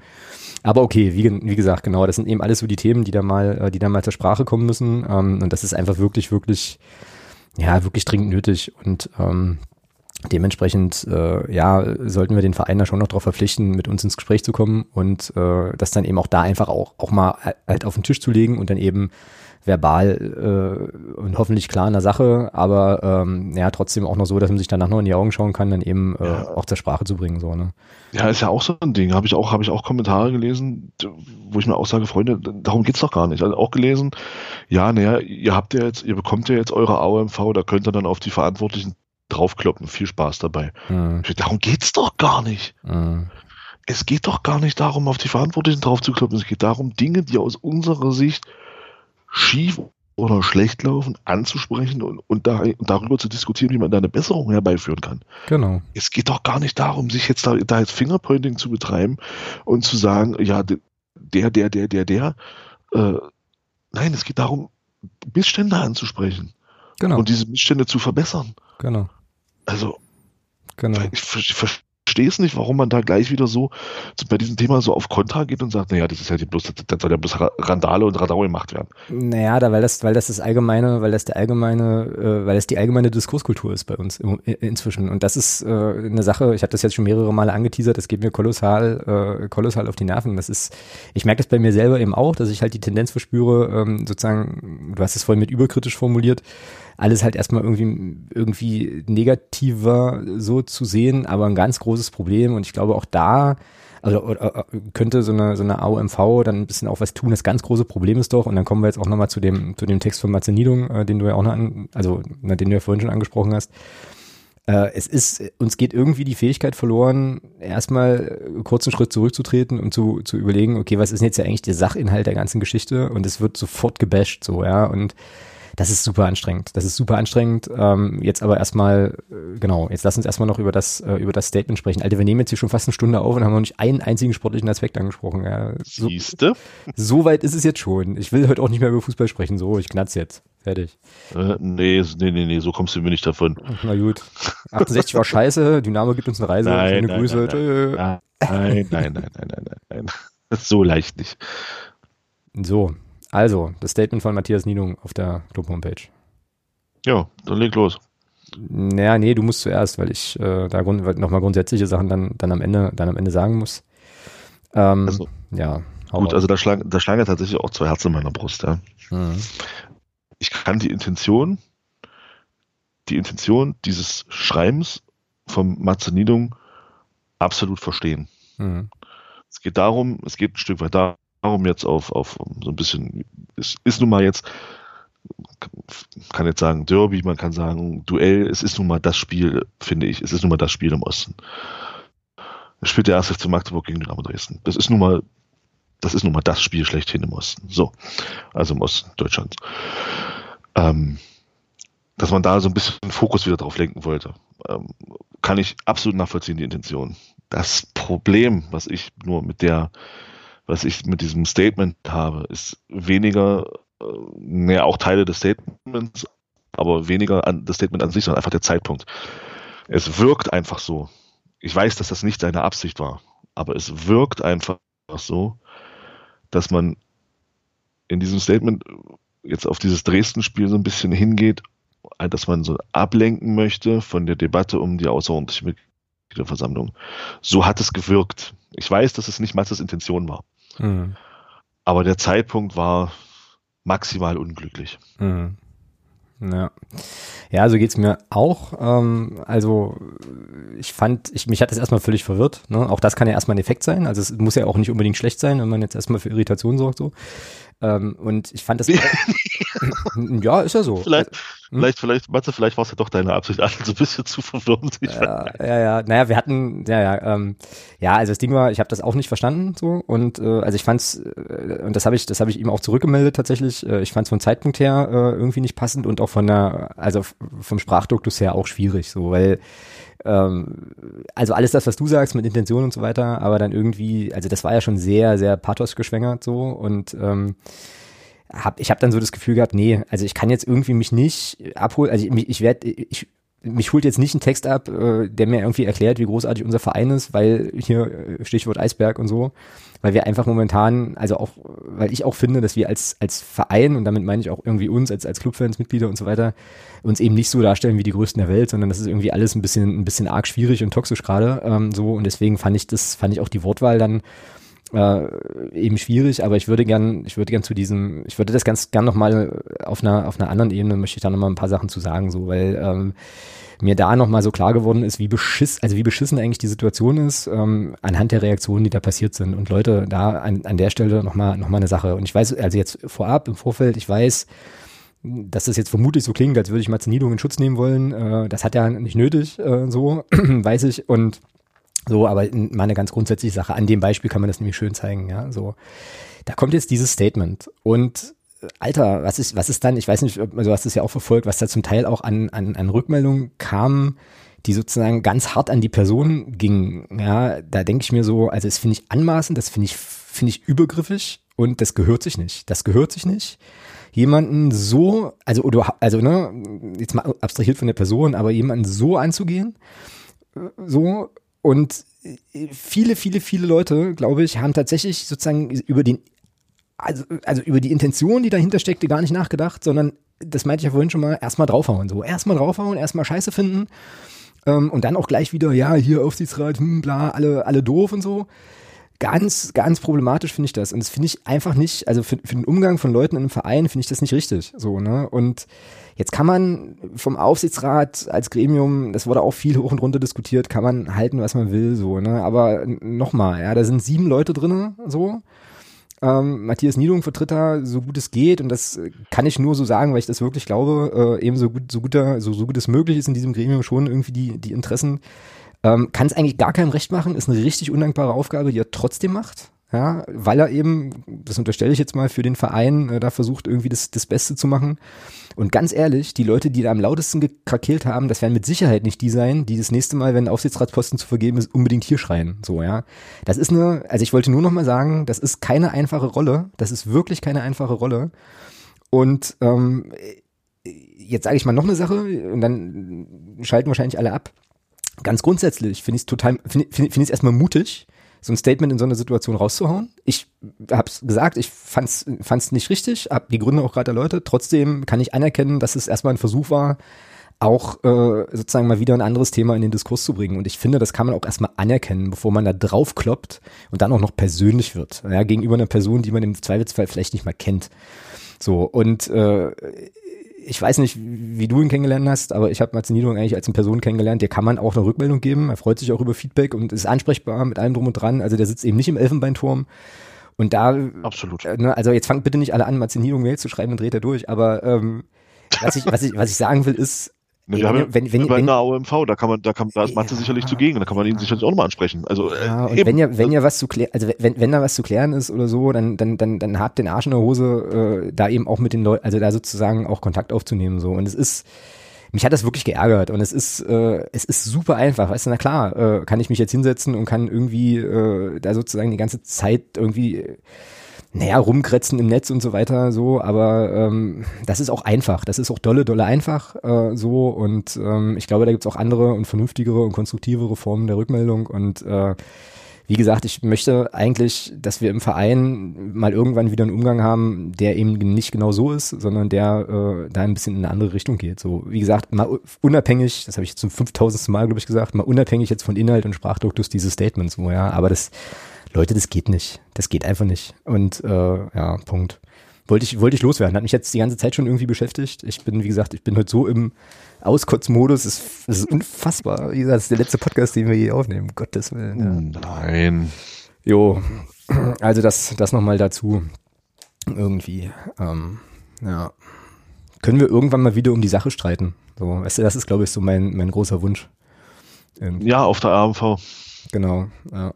Aber okay, wie, wie gesagt, genau, das sind eben alles so die Themen, die da mal, äh, die da mal zur Sprache kommen müssen. Ähm, und das ist einfach wirklich, wirklich ja, wirklich dringend nötig. Und ähm, dementsprechend, äh, ja, sollten wir den Verein da schon noch darauf verpflichten, mit uns ins Gespräch zu kommen und äh, das dann eben auch da einfach auch, auch mal halt auf den Tisch zu legen und dann eben verbal äh, und hoffentlich klar in der Sache, aber ähm, ja, trotzdem auch noch so, dass man sich danach noch in die Augen schauen kann, dann eben äh, ja. auch zur Sprache zu bringen. So, ne? Ja, ist ja auch so ein Ding. Habe ich auch, habe ich auch Kommentare gelesen, wo ich mir auch sage, Freunde, darum geht's doch gar nicht. Also auch gelesen, ja, naja, ihr habt ja jetzt, ihr bekommt ja jetzt eure AOMV, da könnt ihr dann auf die Verantwortlichen draufkloppen. Viel Spaß dabei. Mhm. Darum geht's doch gar nicht. Mhm. es geht doch gar nicht darum, auf die Verantwortlichen drauf zu kloppen. Es geht darum, Dinge, die aus unserer Sicht schief oder schlecht laufen, anzusprechen und, und, da, und darüber zu diskutieren, wie man da eine Besserung herbeiführen kann. Genau. Es geht doch gar nicht darum, sich jetzt da, da jetzt Fingerpointing zu betreiben und zu sagen, ja, der, der, der, der, der. Äh, nein, es geht darum, Missstände anzusprechen. Genau. Und diese Missstände zu verbessern. Genau. Also, genau. ich, ich, verstehe es nicht, warum man da gleich wieder so bei diesem Thema so auf Kontra geht und sagt, naja, das ist ja bloß, das soll ja bloß Randale und Radau gemacht werden. Naja, da, weil das, weil das das allgemeine, weil das der allgemeine, äh, weil das die allgemeine Diskurskultur ist bei uns im, inzwischen. Und das ist äh, eine Sache, ich habe das jetzt schon mehrere Male angeteasert, das geht mir kolossal, äh, kolossal auf die Nerven. Das ist, ich merke das bei mir selber eben auch, dass ich halt die Tendenz verspüre, ähm, sozusagen, du hast es vorhin mit überkritisch formuliert, alles halt erstmal irgendwie, irgendwie negativer so zu sehen, aber ein ganz großes Problem und ich glaube auch da, also könnte so eine, so eine AOMV dann ein bisschen auch was tun. Das ganz große Problem ist doch, und dann kommen wir jetzt auch nochmal zu dem, zu dem Text von Matze Niedung, äh, den du ja auch noch an, also na, den du ja vorhin schon angesprochen hast. Äh, es ist, uns geht irgendwie die Fähigkeit verloren, erstmal kurzen Schritt zurückzutreten und zu, zu überlegen, okay, was ist denn jetzt ja eigentlich der Sachinhalt der ganzen Geschichte? Und es wird sofort gebasht, so, ja, und das ist super anstrengend. Das ist super anstrengend. Ähm, jetzt aber erstmal, äh, genau, jetzt lass uns erstmal noch über das, äh, über das Statement sprechen. Alter, wir nehmen jetzt hier schon fast eine Stunde auf und haben noch nicht einen einzigen sportlichen Aspekt angesprochen. Ja, so, Siehste? So weit ist es jetzt schon. Ich will heute auch nicht mehr über Fußball sprechen. So, ich knatz jetzt. Fertig. Äh, nee, nee, nee, nee, so kommst du mir nicht davon. Na gut. 68 war scheiße, Dynamo gibt uns eine Reise. Nein, Schöne nein, Grüße. Nein, nein, nein, nein, nein, nein, nein, nein. Ist so leicht nicht. So, also, das Statement von Matthias Niedung auf der Club-Homepage. Ja, dann leg los. Naja, nee, du musst zuerst, weil ich äh, da grund, nochmal grundsätzliche Sachen dann, dann, am Ende, dann am Ende sagen muss. Ähm, also, ja. Gut, auf. also da schlagen, da schlagen ja tatsächlich auch zwei Herzen in meiner Brust, ja. Mhm. Ich kann die Intention, die Intention dieses Schreibens vom Matze Niedung absolut verstehen. Mhm. Es geht darum, es geht ein Stück weit darum, jetzt auf, auf so ein bisschen, es ist nun mal jetzt, kann jetzt sagen Derby, man kann sagen Duell, es ist nun mal das Spiel, finde ich, es ist nun mal das Spiel im Osten. Es spielt der erste FC Magdeburg gegen Dynamo Dresden. Das ist nun mal, das ist nun mal das Spiel schlechthin im Osten. So, also im Osten Deutschlands. Ähm, dass man da so ein bisschen Fokus wieder drauf lenken wollte, ähm, kann ich absolut nachvollziehen, die Intention. Das Problem, was ich nur mit der was ich mit diesem Statement habe, ist weniger, äh, mehr auch Teile des Statements, aber weniger an das Statement an sich, sondern einfach der Zeitpunkt. Es wirkt einfach so. Ich weiß, dass das nicht seine Absicht war, aber es wirkt einfach so, dass man in diesem Statement jetzt auf dieses Dresden-Spiel so ein bisschen hingeht, dass man so ablenken möchte von der Debatte um die außerordentliche Mitgliederversammlung. So hat es gewirkt. Ich weiß, dass es nicht Matzes Intention war. Mhm. Aber der Zeitpunkt war maximal unglücklich. Mhm. Ja. Ja, so geht's mir auch. Ähm, also ich fand, ich, mich hat das erstmal völlig verwirrt. Ne? Auch das kann ja erstmal ein Effekt sein. Also es muss ja auch nicht unbedingt schlecht sein, wenn man jetzt erstmal für Irritation sorgt. so. Ähm, und ich fand das. ja, ist ja so. Vielleicht, hm? vielleicht, vielleicht, Matze, vielleicht war es ja doch deine Absicht, alle so ein bisschen zu verwirren. Ja, ja, ja. Naja, wir hatten, ja, ja, ähm, ja, also das Ding war, ich habe das auch nicht verstanden so und äh, also ich fand's, äh, und das habe ich, das habe ich ihm auch zurückgemeldet tatsächlich. Äh, ich fand's vom Zeitpunkt her äh, irgendwie nicht passend und auch von der, also vom Sprachduktus her auch schwierig, so, weil ähm, also alles das, was du sagst mit Intention und so weiter, aber dann irgendwie, also das war ja schon sehr, sehr pathos geschwängert so und ähm, hab, ich habe dann so das Gefühl gehabt, nee, also ich kann jetzt irgendwie mich nicht abholen, also ich, ich werde, ich, mich holt jetzt nicht ein Text ab, äh, der mir irgendwie erklärt, wie großartig unser Verein ist, weil hier äh, Stichwort Eisberg und so, weil wir einfach momentan, also auch, weil ich auch finde, dass wir als, als Verein, und damit meine ich auch irgendwie uns als, als Clubfans, Mitglieder und so weiter, uns eben nicht so darstellen wie die Größten der Welt, sondern das ist irgendwie alles ein bisschen, ein bisschen arg schwierig und toxisch gerade, ähm, so, und deswegen fand ich das, fand ich auch die Wortwahl dann, äh, eben schwierig, aber ich würde gern, ich würde gern zu diesem, ich würde das ganz gern nochmal auf einer, auf einer anderen Ebene möchte ich da nochmal ein paar Sachen zu sagen, so, weil ähm, mir da nochmal so klar geworden ist, wie beschiss, also wie beschissen eigentlich die Situation ist, ähm, anhand der Reaktionen, die da passiert sind. Und Leute, da an, an der Stelle nochmal noch mal eine Sache. Und ich weiß, also jetzt vorab, im Vorfeld, ich weiß, dass das jetzt vermutlich so klingt, als würde ich Marzenidung in Schutz nehmen wollen. Äh, das hat ja nicht nötig, äh, so, weiß ich. Und So, aber mal eine ganz grundsätzliche Sache. An dem Beispiel kann man das nämlich schön zeigen, ja. So, da kommt jetzt dieses Statement und Alter, was ist, was ist dann, ich weiß nicht, also hast es ja auch verfolgt, was da zum Teil auch an, an, an Rückmeldungen kam, die sozusagen ganz hart an die Person gingen. Ja, da denke ich mir so, also das finde ich anmaßend, das finde ich, finde ich übergriffig und das gehört sich nicht. Das gehört sich nicht. Jemanden so, also oder also ne, jetzt mal abstrahiert von der Person, aber jemanden so anzugehen, so und viele, viele, viele Leute, glaube ich, haben tatsächlich sozusagen über den also, also über die Intention, die dahinter steckte, gar nicht nachgedacht, sondern das meinte ich ja vorhin schon mal, erstmal draufhauen. So, erstmal draufhauen, erstmal Scheiße finden ähm, und dann auch gleich wieder, ja, hier Aufsichtsrat, hm, bla, alle, alle doof und so. Ganz, ganz problematisch finde ich das. Und das finde ich einfach nicht, also für, für den Umgang von Leuten in einem Verein finde ich das nicht richtig. So, ne? Und jetzt kann man vom Aufsichtsrat als Gremium, das wurde auch viel hoch und runter diskutiert, kann man halten, was man will, so, ne? Aber nochmal, ja, da sind sieben Leute drinnen, so. Ähm, Matthias Niedung vertritt da so gut es geht und das kann ich nur so sagen, weil ich das wirklich glaube, äh, eben so gut, so guter, so, so gut es möglich ist in diesem Gremium schon irgendwie die, die Interessen. Ähm, kann es eigentlich gar keinem recht machen, ist eine richtig undankbare Aufgabe, die er trotzdem macht. Ja, weil er eben, das unterstelle ich jetzt mal, für den Verein äh, da versucht, irgendwie das, das Beste zu machen. Und ganz ehrlich, die Leute, die da am lautesten gekrakelt haben, das werden mit Sicherheit nicht die sein, die das nächste Mal, wenn Aufsichtsratsposten zu vergeben ist, unbedingt hier schreien. So, ja. Das ist eine, also ich wollte nur noch mal sagen, das ist keine einfache Rolle. Das ist wirklich keine einfache Rolle. Und ähm, jetzt sage ich mal noch eine Sache und dann schalten wahrscheinlich alle ab. Ganz grundsätzlich finde ich es total, finde find, find erstmal mutig, so ein Statement in so einer Situation rauszuhauen. Ich habe es gesagt, ich fand's fand's nicht richtig, habe die Gründe auch gerade erläutert. Trotzdem kann ich anerkennen, dass es erstmal ein Versuch war, auch äh, sozusagen mal wieder ein anderes Thema in den Diskurs zu bringen. Und ich finde, das kann man auch erstmal anerkennen, bevor man da drauf kloppt und dann auch noch persönlich wird. Ja, gegenüber einer Person, die man im Zweifelsfall vielleicht nicht mal kennt. So, und äh, ich weiß nicht, wie du ihn kennengelernt hast, aber ich habe Martin Niedung eigentlich als eine Person kennengelernt, der kann man auch eine Rückmeldung geben. Er freut sich auch über Feedback und ist ansprechbar mit allem drum und dran. Also der sitzt eben nicht im Elfenbeinturm. Und da, absolut. Äh, ne, also jetzt fangt bitte nicht alle an, Martin Niedung Mail zu schreiben und dreht er durch. Aber ähm, was ich, was ich, was ich sagen will, ist, Ne, wir haben wenn, wenn, wenn, in der AOMV, da kann man, da kann, da ist Mathe ja, sicherlich zugegen, da kann man ihn sicherlich auch nochmal ansprechen. Also, äh, ja, und eben. wenn ja, wenn ja was zu klären, also wenn, wenn da was zu klären ist oder so, dann, dann, dann, dann habt den Arsch in der Hose, äh, da eben auch mit den Leuten, also da sozusagen auch Kontakt aufzunehmen, so. Und es ist, mich hat das wirklich geärgert und es ist, äh, es ist super einfach, weißt du, na klar, äh, kann ich mich jetzt hinsetzen und kann irgendwie, äh, da sozusagen die ganze Zeit irgendwie, naja, rumkretzen im Netz und so weiter, so, aber ähm, das ist auch einfach, das ist auch dolle, dolle einfach äh, so und ähm, ich glaube, da gibt's auch andere und vernünftigere und konstruktivere Formen der Rückmeldung und äh, wie gesagt, ich möchte eigentlich, dass wir im Verein mal irgendwann wieder einen Umgang haben, der eben nicht genau so ist, sondern der äh, da ein bisschen in eine andere Richtung geht. So, wie gesagt, mal unabhängig, das habe ich zum 5000. Mal, glaube ich, gesagt, mal unabhängig jetzt von Inhalt und Sprachduktus dieses Statements, so, ja, aber das Leute, das geht nicht. Das geht einfach nicht. Und äh, ja, Punkt. Wollte ich, wollte ich loswerden. Hat mich jetzt die ganze Zeit schon irgendwie beschäftigt. Ich bin, wie gesagt, ich bin heute so im Auskotzmodus. Es, es ist unfassbar. Wie gesagt, das ist der letzte Podcast, den wir je aufnehmen. Um Gottes Willen. Ja. Nein. Jo, also das, das nochmal dazu. Irgendwie. Ähm, ja. Können wir irgendwann mal wieder um die Sache streiten? So, weißt du, das ist, glaube ich, so mein, mein großer Wunsch. Irgendwie. Ja, auf der AMV. Genau, ja.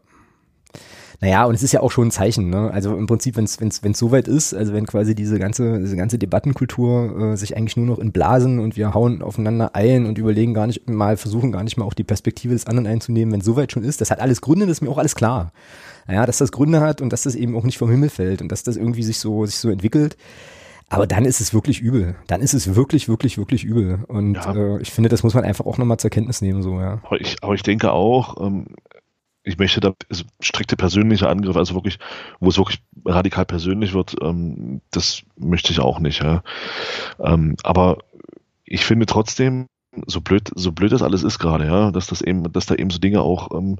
Naja, und es ist ja auch schon ein Zeichen, ne? Also im Prinzip, wenn es wenn's, wenn's soweit ist, also wenn quasi diese ganze, diese ganze Debattenkultur äh, sich eigentlich nur noch in Blasen und wir hauen aufeinander ein und überlegen gar nicht mal, versuchen gar nicht mal auch die Perspektive des anderen einzunehmen, wenn es soweit schon ist, das hat alles Gründe, das ist mir auch alles klar. Ja, dass das Gründe hat und dass das eben auch nicht vom Himmel fällt und dass das irgendwie sich so, sich so entwickelt. Aber dann ist es wirklich übel. Dann ist es wirklich, wirklich, wirklich übel. Und ja. äh, ich finde, das muss man einfach auch nochmal zur Kenntnis nehmen, so, ja. Aber ich, aber ich denke auch, ähm, ich möchte da strikte persönliche Angriffe, also wirklich, wo es wirklich radikal persönlich wird, ähm, das möchte ich auch nicht. Ja. Ähm, aber ich finde trotzdem, so blöd, so blöd das alles ist gerade, ja, dass das eben, dass da eben so Dinge auch ähm,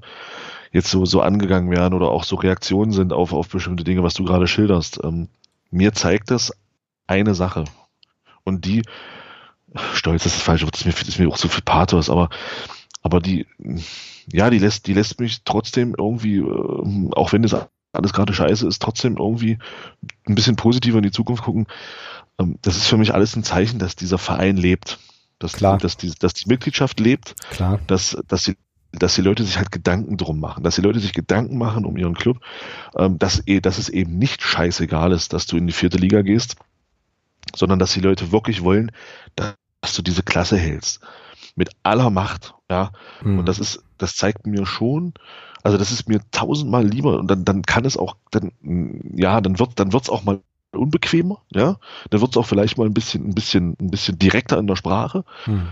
jetzt so, so angegangen werden oder auch so Reaktionen sind auf, auf bestimmte Dinge, was du gerade schilderst. Ähm, mir zeigt das eine Sache. Und die, stolz ist das falsche Wort, das ist mir, ist mir auch so viel Pathos, aber, aber die, ja, die lässt, die lässt mich trotzdem irgendwie, äh, auch wenn das alles gerade scheiße ist, trotzdem irgendwie ein bisschen positiver in die Zukunft gucken. Ähm, das ist für mich alles ein Zeichen, dass dieser Verein lebt. Dass, Klar. Dass, die, dass die Mitgliedschaft lebt, Klar. Dass, dass die dass die Leute sich halt Gedanken drum machen, dass die Leute sich Gedanken machen um ihren Club, ähm, dass, eh, dass es eben nicht scheißegal ist, dass du in die vierte Liga gehst, sondern dass die Leute wirklich wollen, dass du diese Klasse hältst. Mit aller Macht, ja. Mhm. Und das ist, das zeigt mir schon, also das ist mir tausendmal lieber und dann, dann kann es auch, dann, ja, dann wird, dann wird's auch mal unbequemer, ja. Dann wird's auch vielleicht mal ein bisschen, ein bisschen, ein bisschen direkter in der Sprache. Mhm.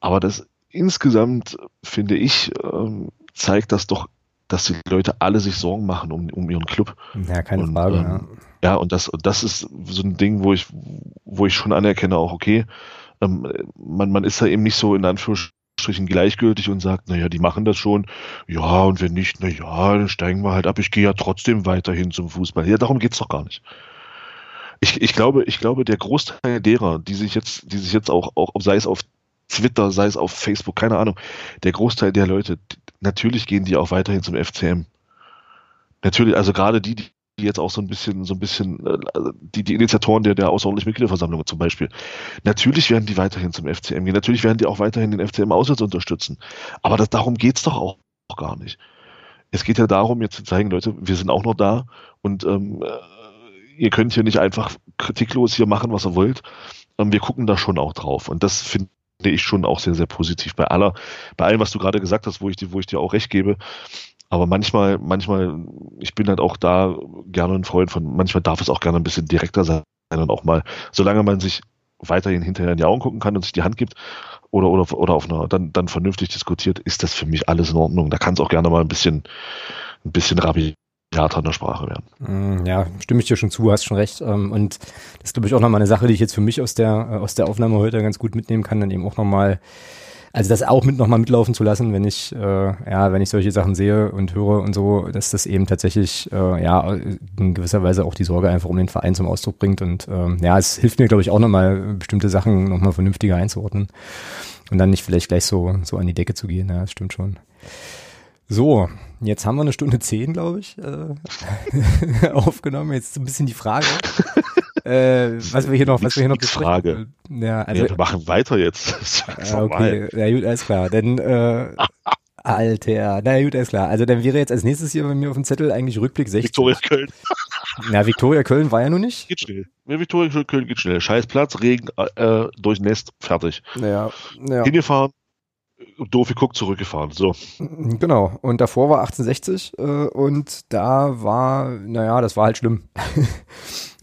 Aber das insgesamt, finde ich, ähm, zeigt das doch, dass die Leute alle sich Sorgen machen um, um ihren Club. Ja, keine und, Frage, ähm, ja. Ja, und das, das ist so ein Ding, wo ich, wo ich schon anerkenne, auch okay, ähm, man, man ist da eben nicht so in Anführungsstrichen gleichgültig und sagt, naja, die machen das schon, ja, und wenn nicht, naja, dann steigen wir halt ab, ich gehe ja trotzdem weiterhin zum Fußball. Ja, darum geht's doch gar nicht. Ich, ich glaube, ich glaube, der Großteil derer, die sich jetzt, die sich jetzt auch, auch, sei es auf Twitter, sei es auf Facebook, keine Ahnung, der Großteil der Leute, natürlich gehen die auch weiterhin zum FCM. Natürlich, also gerade die, die die jetzt auch so ein bisschen, so ein bisschen, äh, die, die Initiatoren der, der außerordentlichen Mitgliederversammlung zum Beispiel. Natürlich werden die weiterhin zum FCM gehen. Natürlich werden die auch weiterhin den FCM auswärts unterstützen. Aber das, darum geht's doch auch, auch gar nicht. Es geht ja darum, jetzt zu zeigen, Leute, wir sind auch noch da und ähm, äh, ihr könnt hier nicht einfach kritiklos hier machen, was ihr wollt. Ähm, wir gucken da schon auch drauf. Und das finde ich schon auch sehr, sehr positiv. Bei aller, bei allem, was du gerade gesagt hast, wo ich dir, wo ich dir auch recht gebe, aber manchmal, manchmal, ich bin halt auch da gerne ein Freund von, manchmal darf es auch gerne ein bisschen direkter sein und auch mal, solange man sich weiterhin hinterher in die Augen gucken kann und sich die Hand gibt oder, oder, oder auf einer, dann, dann vernünftig diskutiert, ist das für mich alles in Ordnung. Da kann es auch gerne mal ein bisschen, ein bisschen rabiater in der Sprache werden. Mm, ja, stimme ich dir schon zu, hast schon recht. Ähm, und das ist, glaube ich, auch nochmal eine Sache, die ich jetzt für mich aus der, äh, aus der Aufnahme heute ganz gut mitnehmen kann, dann eben auch nochmal also das auch mit nochmal mitlaufen zu lassen, wenn ich, äh, ja, wenn ich solche Sachen sehe und höre und so, dass das eben tatsächlich, äh, ja, in gewisser Weise auch die Sorge einfach um den Verein zum Ausdruck bringt. Und ähm, ja, es hilft mir, glaube ich, auch nochmal bestimmte Sachen nochmal vernünftiger einzuordnen. Und dann nicht vielleicht gleich so, so an die Decke zu gehen, ja, das stimmt schon. So, jetzt haben wir eine Stunde zehn, glaube ich, äh, aufgenommen. Jetzt ist ein bisschen die Frage äh, was wir hier noch, was wir hier noch besprechen. Frage. Ja, also, ja, wir machen weiter jetzt. Ah, okay, ja gut, alles klar. Denn äh, Alter, na gut, alles klar. Also dann wäre jetzt als nächstes hier bei mir auf dem Zettel eigentlich Rückblick 16. Viktoria Köln. Na, Viktoria Köln war ja noch nicht. Geht schnell. Ja, Viktoria Köln geht schnell. Scheißplatz, Regen, äh, Nest, fertig. Ja, ja. Hingefahren, doof geguckt, zurückgefahren. So. Genau. Und davor war 1860 äh, und da war, naja, das war halt schlimm.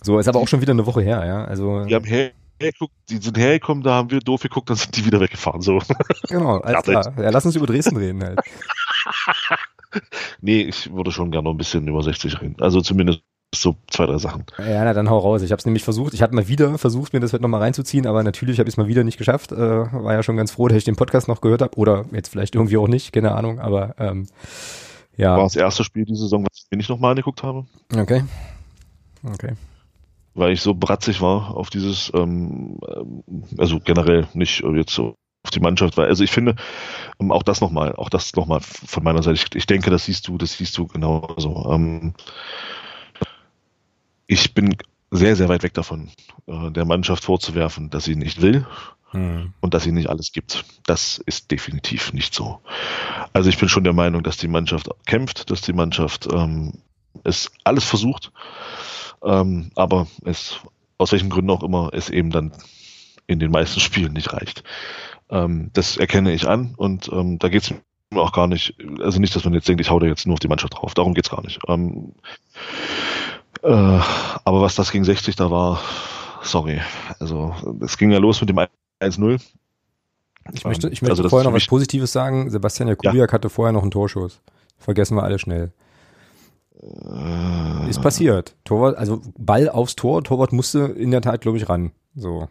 So, ist aber auch schon wieder eine Woche her, ja. Also, die haben hergeguckt, die sind hergekommen, da haben wir doof geguckt, dann sind die wieder weggefahren. So. Genau, alles klar. Ja, lass uns über Dresden reden halt. nee, ich würde schon gerne noch ein bisschen über 60 reden. Also zumindest so zwei, drei Sachen. Ja, na dann hau raus. Ich habe es nämlich versucht, ich hatte mal wieder versucht, mir das heute nochmal reinzuziehen, aber natürlich habe ich es mal wieder nicht geschafft. Äh, war ja schon ganz froh, dass ich den Podcast noch gehört habe oder jetzt vielleicht irgendwie auch nicht, keine Ahnung, aber ähm, ja. War das erste Spiel die Saison, was ich mir nicht nochmal angeguckt habe. Okay. Okay weil ich so bratzig war auf dieses, ähm, ähm also generell nicht jetzt so auf die Mannschaft, weil also ich finde ähm, auch das nochmal, auch das nochmal von meiner Seite. Ich, ich, denke, das siehst du, das siehst du genauso. Ähm, ich bin sehr, sehr weit weg davon, äh, der Mannschaft vorzuwerfen, dass sie nicht will hm. und dass sie nicht alles gibt. Das ist definitiv nicht so. Also ich bin schon der Meinung, dass die Mannschaft kämpft, dass die Mannschaft ähm, es alles versucht ähm, aber es, aus welchen Gründen auch immer, es eben dann in den meisten Spielen nicht reicht. Ähm, das erkenne ich an und ähm, da geht es mir auch gar nicht, also nicht, dass man jetzt denkt, ich hau da jetzt nur auf die Mannschaft drauf, darum geht's gar nicht. Ähm, äh, aber was das gegen 60 da war, sorry. Also es ging ja los mit dem 1-0. Ich möchte, ich möchte also vorher noch was Positives sagen. Sebastian Jakubiak ja. hatte vorher noch einen Torschuss. Vergessen wir alle schnell. Äh, ist passiert. Torwart, also Ball aufs Tor, Torwart musste in der Tat, glaube ich, ran. So.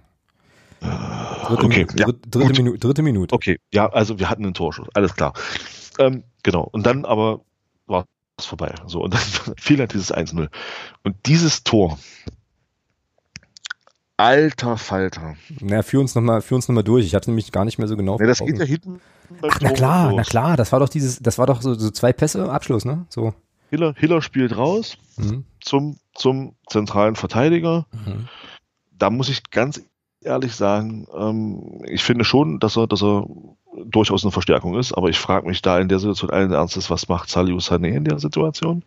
Dritte, okay, ja, dritte, Minute, dritte Minute. Okay, ja, also wir hatten einen Torschuss, alles klar. Ähm, genau, und dann aber war es vorbei. So, und dann fiel halt dieses 1-0. Und dieses Tor, alter Falter. Na, führ uns nochmal, führ uns noch mal durch. Ich habe nämlich gar nicht mehr so genau. Ja, das geht ja hinten. Ach, na klar, na klar, das war doch dieses, das war doch so, so zwei Pässe, Abschluss, ne? So. Hiller, Hiller spielt raus mhm. zum, zum zentralen Verteidiger. Mhm. Da muss ich ganz ehrlich sagen, ähm, ich finde schon, dass er, dass er durchaus eine Verstärkung ist, aber ich frage mich da in der Situation allen Ernstes, was macht Saliu Sané in der Situation?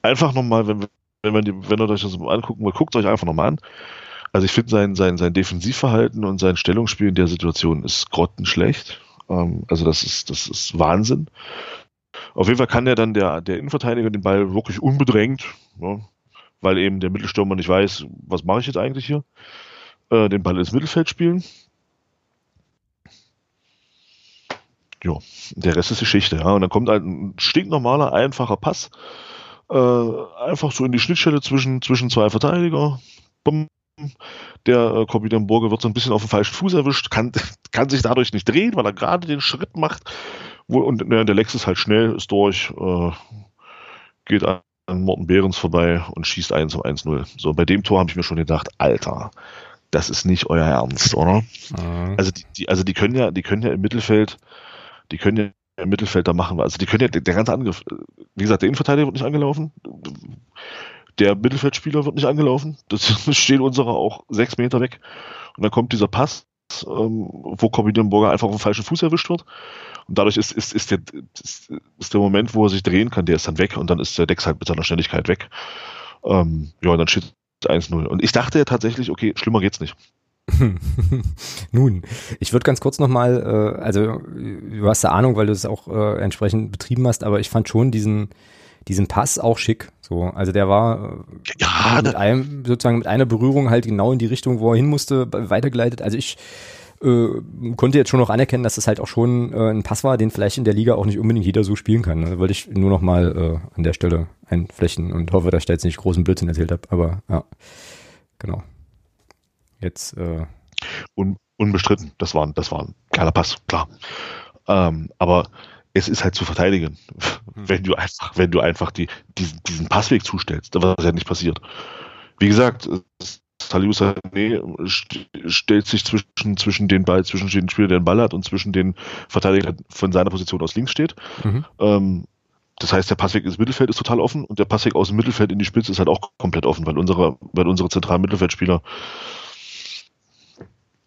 Einfach nochmal, wenn, wenn, wenn, wenn ihr euch das mal angucken wollt, guckt euch einfach nochmal an. Also ich finde sein, sein, sein Defensivverhalten und sein Stellungsspiel in der Situation ist grottenschlecht. Ähm, also das ist, das ist Wahnsinn. Auf jeden Fall kann ja dann der, der Innenverteidiger den Ball wirklich unbedrängt, ja, weil eben der Mittelstürmer nicht weiß, was mache ich jetzt eigentlich hier, äh, den Ball ins Mittelfeld spielen. Ja, der Rest ist Geschichte, ja. Und dann kommt halt ein stinknormaler, einfacher Pass. Äh, einfach so in die Schnittstelle zwischen, zwischen zwei Verteidiger. Bumm. Der äh, Kobi Demburger wird so ein bisschen auf dem falschen Fuß erwischt, kann, kann sich dadurch nicht drehen, weil er gerade den Schritt macht. Und ne, der Lex ist halt schnell, ist durch, äh, geht an Morten Behrens vorbei und schießt 1 zum 1-0. So, bei dem Tor habe ich mir schon gedacht, Alter, das ist nicht euer Ernst, oder? Mhm. Also, die, die, also die können ja, die können ja im Mittelfeld die können ja im Mittelfeld da machen. Also die können ja, der ganze Angriff, wie gesagt, der Innenverteidiger wird nicht angelaufen, der Mittelfeldspieler wird nicht angelaufen. Das stehen unsere auch sechs Meter weg. Und dann kommt dieser Pass, ähm, wo Kombinierburger einfach auf dem falschen Fuß erwischt wird. Und dadurch ist, ist, ist, der, ist, ist der Moment, wo er sich drehen kann, der ist dann weg und dann ist der Dex halt mit seiner Schnelligkeit weg. Ähm, ja, und dann steht 1-0. Und ich dachte ja tatsächlich, okay, schlimmer geht's nicht. Nun, ich würde ganz kurz nochmal, äh, also du hast ja Ahnung, weil du es auch äh, entsprechend betrieben hast, aber ich fand schon diesen, diesen Pass auch schick. So, also der war äh, ja, mit einem, sozusagen mit einer Berührung halt genau in die Richtung, wo er hin musste, weitergeleitet. Also ich äh, konnte jetzt schon noch anerkennen, dass das halt auch schon äh, ein Pass war, den vielleicht in der Liga auch nicht unbedingt jeder so spielen kann. Also wollte ich nur noch mal äh, an der Stelle einflächen und hoffe, dass ich da jetzt nicht großen Blödsinn erzählt habe. Aber ja, genau. Jetzt. Äh Un, unbestritten, das war, das war ein kleiner Pass, klar. Ähm, aber es ist halt zu verteidigen, hm. wenn du einfach, wenn du einfach die, diesen, diesen Passweg zustellst, was ja nicht passiert. Wie gesagt, Salih Sané stellt sich zwischen, zwischen den Ball, zwischen den Spieler, der den Ball hat und zwischen den Verteidiger von seiner Position aus links steht. Mhm. Ähm, das heißt, der Passweg ins Mittelfeld ist total offen und der Passweg aus dem Mittelfeld in die Spitze ist halt auch komplett offen, weil unsere, weil unsere zentralen Mittelfeldspieler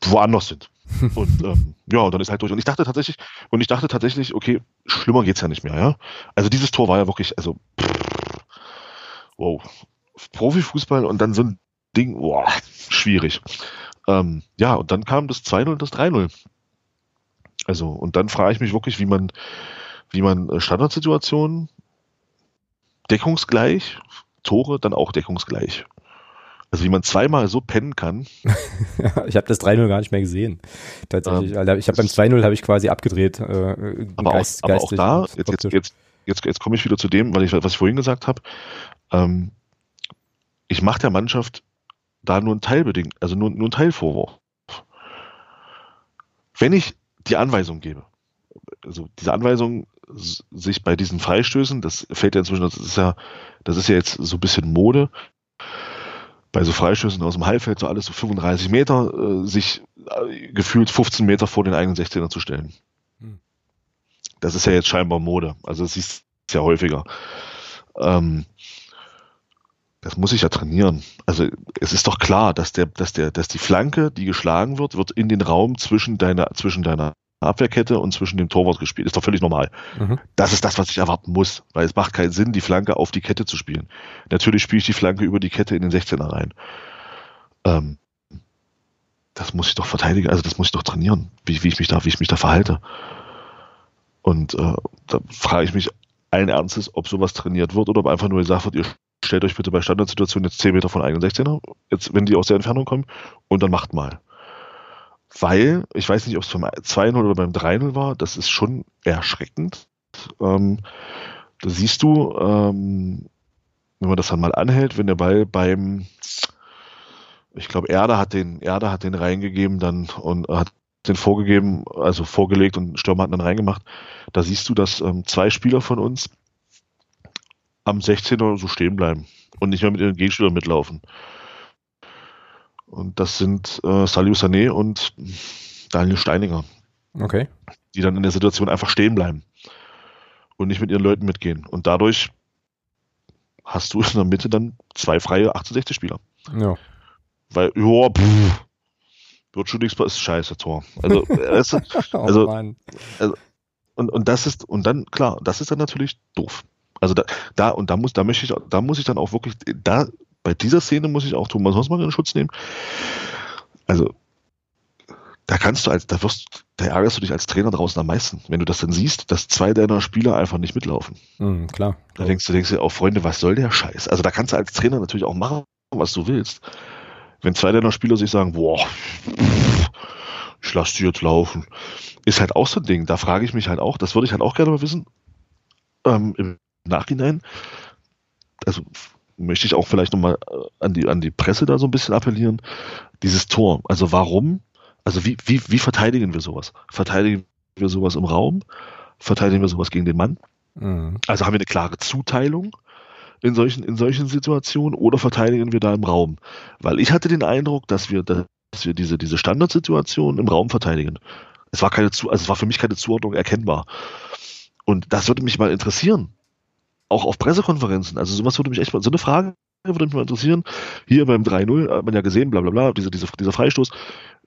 woanders sind. Und ähm, ja, dann ist halt durch. Und ich dachte tatsächlich, und ich dachte tatsächlich, okay, schlimmer geht's ja nicht mehr, ja. Also dieses Tor war ja wirklich, also pff, wow, Profifußball und dann so ein Ding, wow, schwierig. Ähm, ja, und dann kam das 2-0 und das 3-0. Also, und dann frage ich mich wirklich, wie man, wie man äh, Standardsituationen deckungsgleich, Tore dann auch deckungsgleich also wie man zweimal so pennen kann. ich habe das 3-0 gar nicht mehr gesehen. Tatsächlich. Ähm, ich habe beim 2-0 habe ich quasi abgedreht. Äh, aber, Geist, auch, aber auch da, jetzt, jetzt, jetzt, jetzt, jetzt komme ich wieder zu dem, weil ich, was ich vorhin gesagt habe. Ähm, ich mache der Mannschaft da nur ein Teilbedingt, also nur, nur ein Teilvorwurf. Wenn ich die Anweisung gebe, also diese Anweisung sich bei diesen Freistößen, das fällt ja inzwischen, das ist ja, das ist ja jetzt so ein bisschen Mode, bei so Freischüssen aus dem Heilfeld, so alles so 35 Meter, äh, sich äh, gefühlt 15 Meter vor den eigenen 16er zu stellen. Hm. Das ist ja jetzt scheinbar Mode. Also das ist ja häufiger. Ähm, das muss ich ja trainieren. Also es ist doch klar, dass der, dass der, dass die Flanke, die geschlagen wird, wird in den Raum zwischen deiner, zwischen deiner Abwehrkette und zwischen dem Torwart gespielt. Ist doch völlig normal. Mhm. Das ist das, was ich erwarten muss, weil es macht keinen Sinn, die Flanke auf die Kette zu spielen. Natürlich spiele ich die Flanke über die Kette in den 16er rein. Ähm, das muss ich doch verteidigen, also das muss ich doch trainieren, wie, wie ich mich da, wie ich mich da verhalte. Und äh, da frage ich mich allen Ernstes, ob sowas trainiert wird oder ob einfach nur gesagt wird, ihr stellt euch bitte bei Standardsituationen jetzt 10 Meter von eigenen 16er, jetzt, wenn die aus der Entfernung kommen, und dann macht mal weil, ich weiß nicht, ob es beim 2-0 oder beim 3-0 war, das ist schon erschreckend. Ähm, da siehst du, ähm, wenn man das dann mal anhält, wenn der Ball beim, ich glaube, Erde hat den, Erde hat den reingegeben dann und hat den vorgegeben, also vorgelegt und Stürmer hat dann reingemacht. Da siehst du, dass ähm, zwei Spieler von uns am 16er so stehen bleiben und nicht mehr mit ihren Gegenspielern mitlaufen. Und das sind äh, Salih Sané und Daniel Steininger. Okay. Die dann in der Situation einfach stehen bleiben und nicht mit ihren Leuten mitgehen. Und dadurch hast du in der Mitte dann zwei freie 68 Spieler. Ja. Weil, ja, pff, Wird schon nichts, ist scheiße Tor. Also, du, oh also, also, und, und das ist, und dann, klar, das ist dann natürlich doof. Also da, da, und da muss, da möchte ich, da muss ich dann auch wirklich, da, bei dieser Szene muss ich auch Thomas Hossmann in Schutz nehmen. Also, da kannst du als, da wirst, da ärgerst du dich als Trainer draußen am meisten, wenn du das dann siehst, dass zwei deiner Spieler einfach nicht mitlaufen. Mhm, klar. Da denkst du, denkst du, auch Freunde, was soll der Scheiß? Also da kannst du als Trainer natürlich auch machen, was du willst. Wenn zwei deiner Spieler sich sagen, boah, ich lass die jetzt laufen, ist halt auch so ein Ding. Da frage ich mich halt auch, das würde ich halt auch gerne mal wissen, ähm, im Nachhinein. Also möchte ich auch vielleicht nochmal äh, an die, an die Presse da so ein bisschen appellieren. Dieses Tor, also warum also wie, wie, wie verteidigen wir sowas? Verteidigen wir sowas im Raum? Verteidigen wir sowas gegen den Mann? Mhm. Also haben wir eine klare Zuteilung in solchen, in solchen Situationen oder verteidigen wir da im Raum? Weil ich hatte den Eindruck, dass wir, dass wir diese, diese Standardsituation im Raum verteidigen. Es war keine also es war für mich keine Zuordnung erkennbar. Und das würde mich mal interessieren. Auch auf Pressekonferenzen. Also sowas würde mich echt mal, so eine Frage würde mich mal interessieren. Hier beim 3-0 hat man ja gesehen, bla bla bla, diese, diese, dieser Freistoß.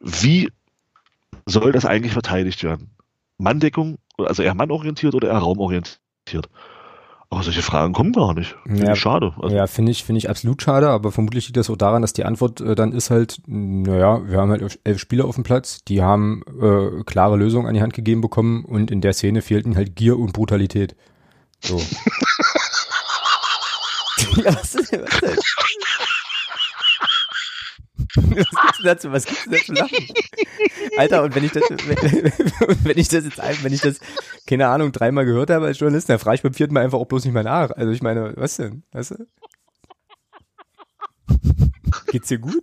Wie soll das eigentlich verteidigt werden? Manndeckung, also eher mannorientiert oder eher raumorientiert? Aber solche Fragen kommen gar nicht. Finde ja, ich schade. Also ja, finde ich, finde ich absolut schade, aber vermutlich liegt das auch daran, dass die Antwort äh, dann ist halt, naja, wir haben halt elf Spieler auf dem Platz, die haben äh, klare Lösungen an die Hand gegeben bekommen und in der Szene fehlten halt Gier und Brutalität. So. was, ist, was, was, was gibt's denn dazu? Was gibt's denn dazu lachen? Alter, und wenn ich das, wenn, wenn ich das jetzt, wenn ich das, keine Ahnung, dreimal gehört habe als Journalist, dann frage ich beim vierten Mal einfach auch bloß nicht mehr nach. Also ich meine, was denn? Weißt du? Geht's dir gut?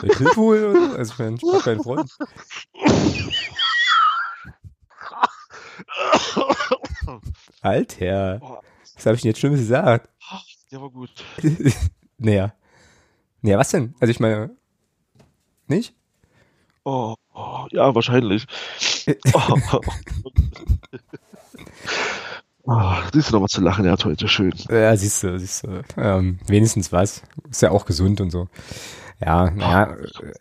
Soll ich Hilfe holen oder so? Also ich meine, ich brauch keinen Freund. Alter. Was habe ich denn jetzt Schlimmes gesagt? Der war gut. naja. Naja, was denn? Also ich meine, nicht? Oh, oh ja, wahrscheinlich. oh, oh. siehst du noch was zu lachen, er hat heute schön. Ja, siehst du, siehst du. Ähm, wenigstens was. Ist ja auch gesund und so. Ja, naja,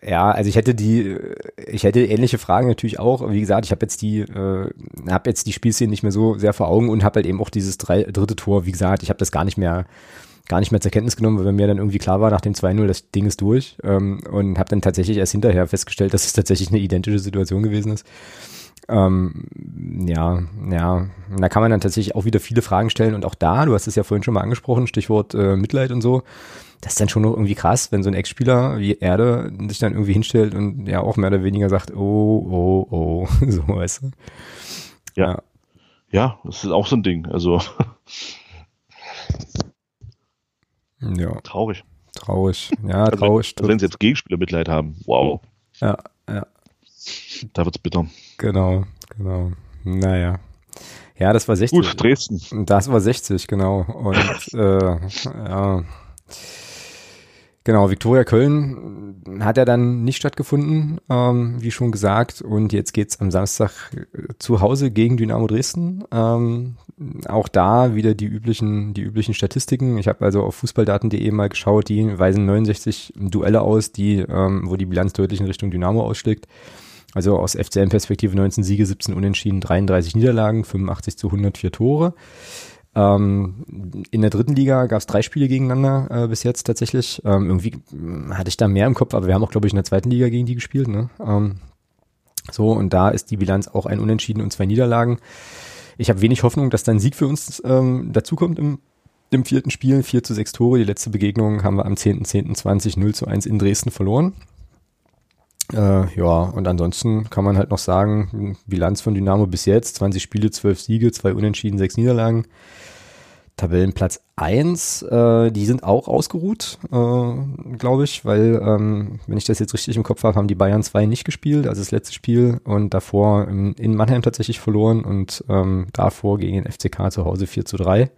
ja, also ich hätte die, ich hätte ähnliche Fragen natürlich auch. Wie gesagt, ich habe jetzt die, äh, habe jetzt die Spielszene nicht mehr so sehr vor Augen und habe halt eben auch dieses drei, dritte Tor. Wie gesagt, ich habe das gar nicht mehr gar nicht mehr zur Kenntnis genommen, weil mir dann irgendwie klar war, nach dem 2-0, das Ding ist durch ähm, und habe dann tatsächlich erst hinterher festgestellt, dass es tatsächlich eine identische Situation gewesen ist. Ähm, ja, ja, da kann man dann tatsächlich auch wieder viele Fragen stellen und auch da, du hast es ja vorhin schon mal angesprochen, Stichwort äh, Mitleid und so, das ist dann schon noch irgendwie krass, wenn so ein Ex-Spieler wie Erde sich dann irgendwie hinstellt und ja auch mehr oder weniger sagt, oh, oh, oh, so weißt du. Ja. Ja, ja das ist auch so ein Ding, also Ja. Traurig. Traurig. Ja, also traurig. Also wenn sie jetzt Gegenspieler Mitleid haben, wow. Ja, ja. Da wird's bitter. Genau, genau. Naja. Ja, das war 60. Gut, Dresden. Das war 60, genau. Und äh, ja. Genau, Viktoria Köln hat ja dann nicht stattgefunden, ähm, wie schon gesagt. Und jetzt geht's am Samstag äh, zu Hause gegen Dynamo Dresden. Ähm, auch da wieder die üblichen, die üblichen Statistiken. Ich habe also auf fußballdaten.de mal geschaut, die weisen 69 Duelle aus, die, ähm, wo die Bilanz deutlich in Richtung Dynamo ausschlägt. Also aus FCM-Perspektive 19 Siege, 17 Unentschieden, 33 Niederlagen, 85 zu 104 Tore. Ähm, in der dritten Liga gab es drei Spiele gegeneinander äh, bis jetzt tatsächlich. Ähm, irgendwie hatte ich da mehr im Kopf, aber wir haben auch, glaube ich, in der zweiten Liga gegen die gespielt. Ne? Ähm, so, und da ist die Bilanz auch ein Unentschieden und zwei Niederlagen. Ich habe wenig Hoffnung, dass da ein Sieg für uns ähm, dazukommt im, im vierten Spiel. 4 zu 6 Tore. Die letzte Begegnung haben wir am 10.10.20 0 zu 1 in Dresden verloren. Äh, ja, und ansonsten kann man halt noch sagen, Bilanz von Dynamo bis jetzt, 20 Spiele, 12 Siege, 2 Unentschieden, 6 Niederlagen. Tabellenplatz 1, äh, die sind auch ausgeruht, äh, glaube ich, weil, ähm, wenn ich das jetzt richtig im Kopf habe, haben die Bayern 2 nicht gespielt, also das letzte Spiel und davor in, in Mannheim tatsächlich verloren und ähm, davor gegen den FCK zu Hause 4 zu 3.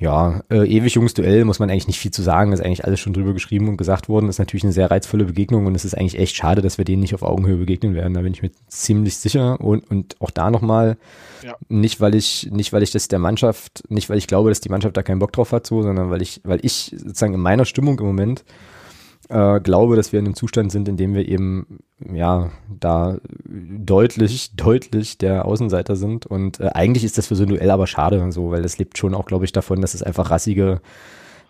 Ja, äh, ewig junges Duell muss man eigentlich nicht viel zu sagen, ist eigentlich alles schon drüber geschrieben und gesagt worden. Ist natürlich eine sehr reizvolle Begegnung und es ist eigentlich echt schade, dass wir denen nicht auf Augenhöhe begegnen werden. Da bin ich mir ziemlich sicher und, und auch da nochmal, ja. nicht weil ich, nicht weil ich das der Mannschaft, nicht weil ich glaube, dass die Mannschaft da keinen Bock drauf hat, so, sondern weil ich, weil ich sozusagen in meiner Stimmung im Moment äh, glaube, dass wir in einem Zustand sind, in dem wir eben ja da deutlich, deutlich der Außenseiter sind. Und äh, eigentlich ist das für so ein Duell aber schade, so, weil das lebt schon auch, glaube ich, davon, dass es einfach rassige,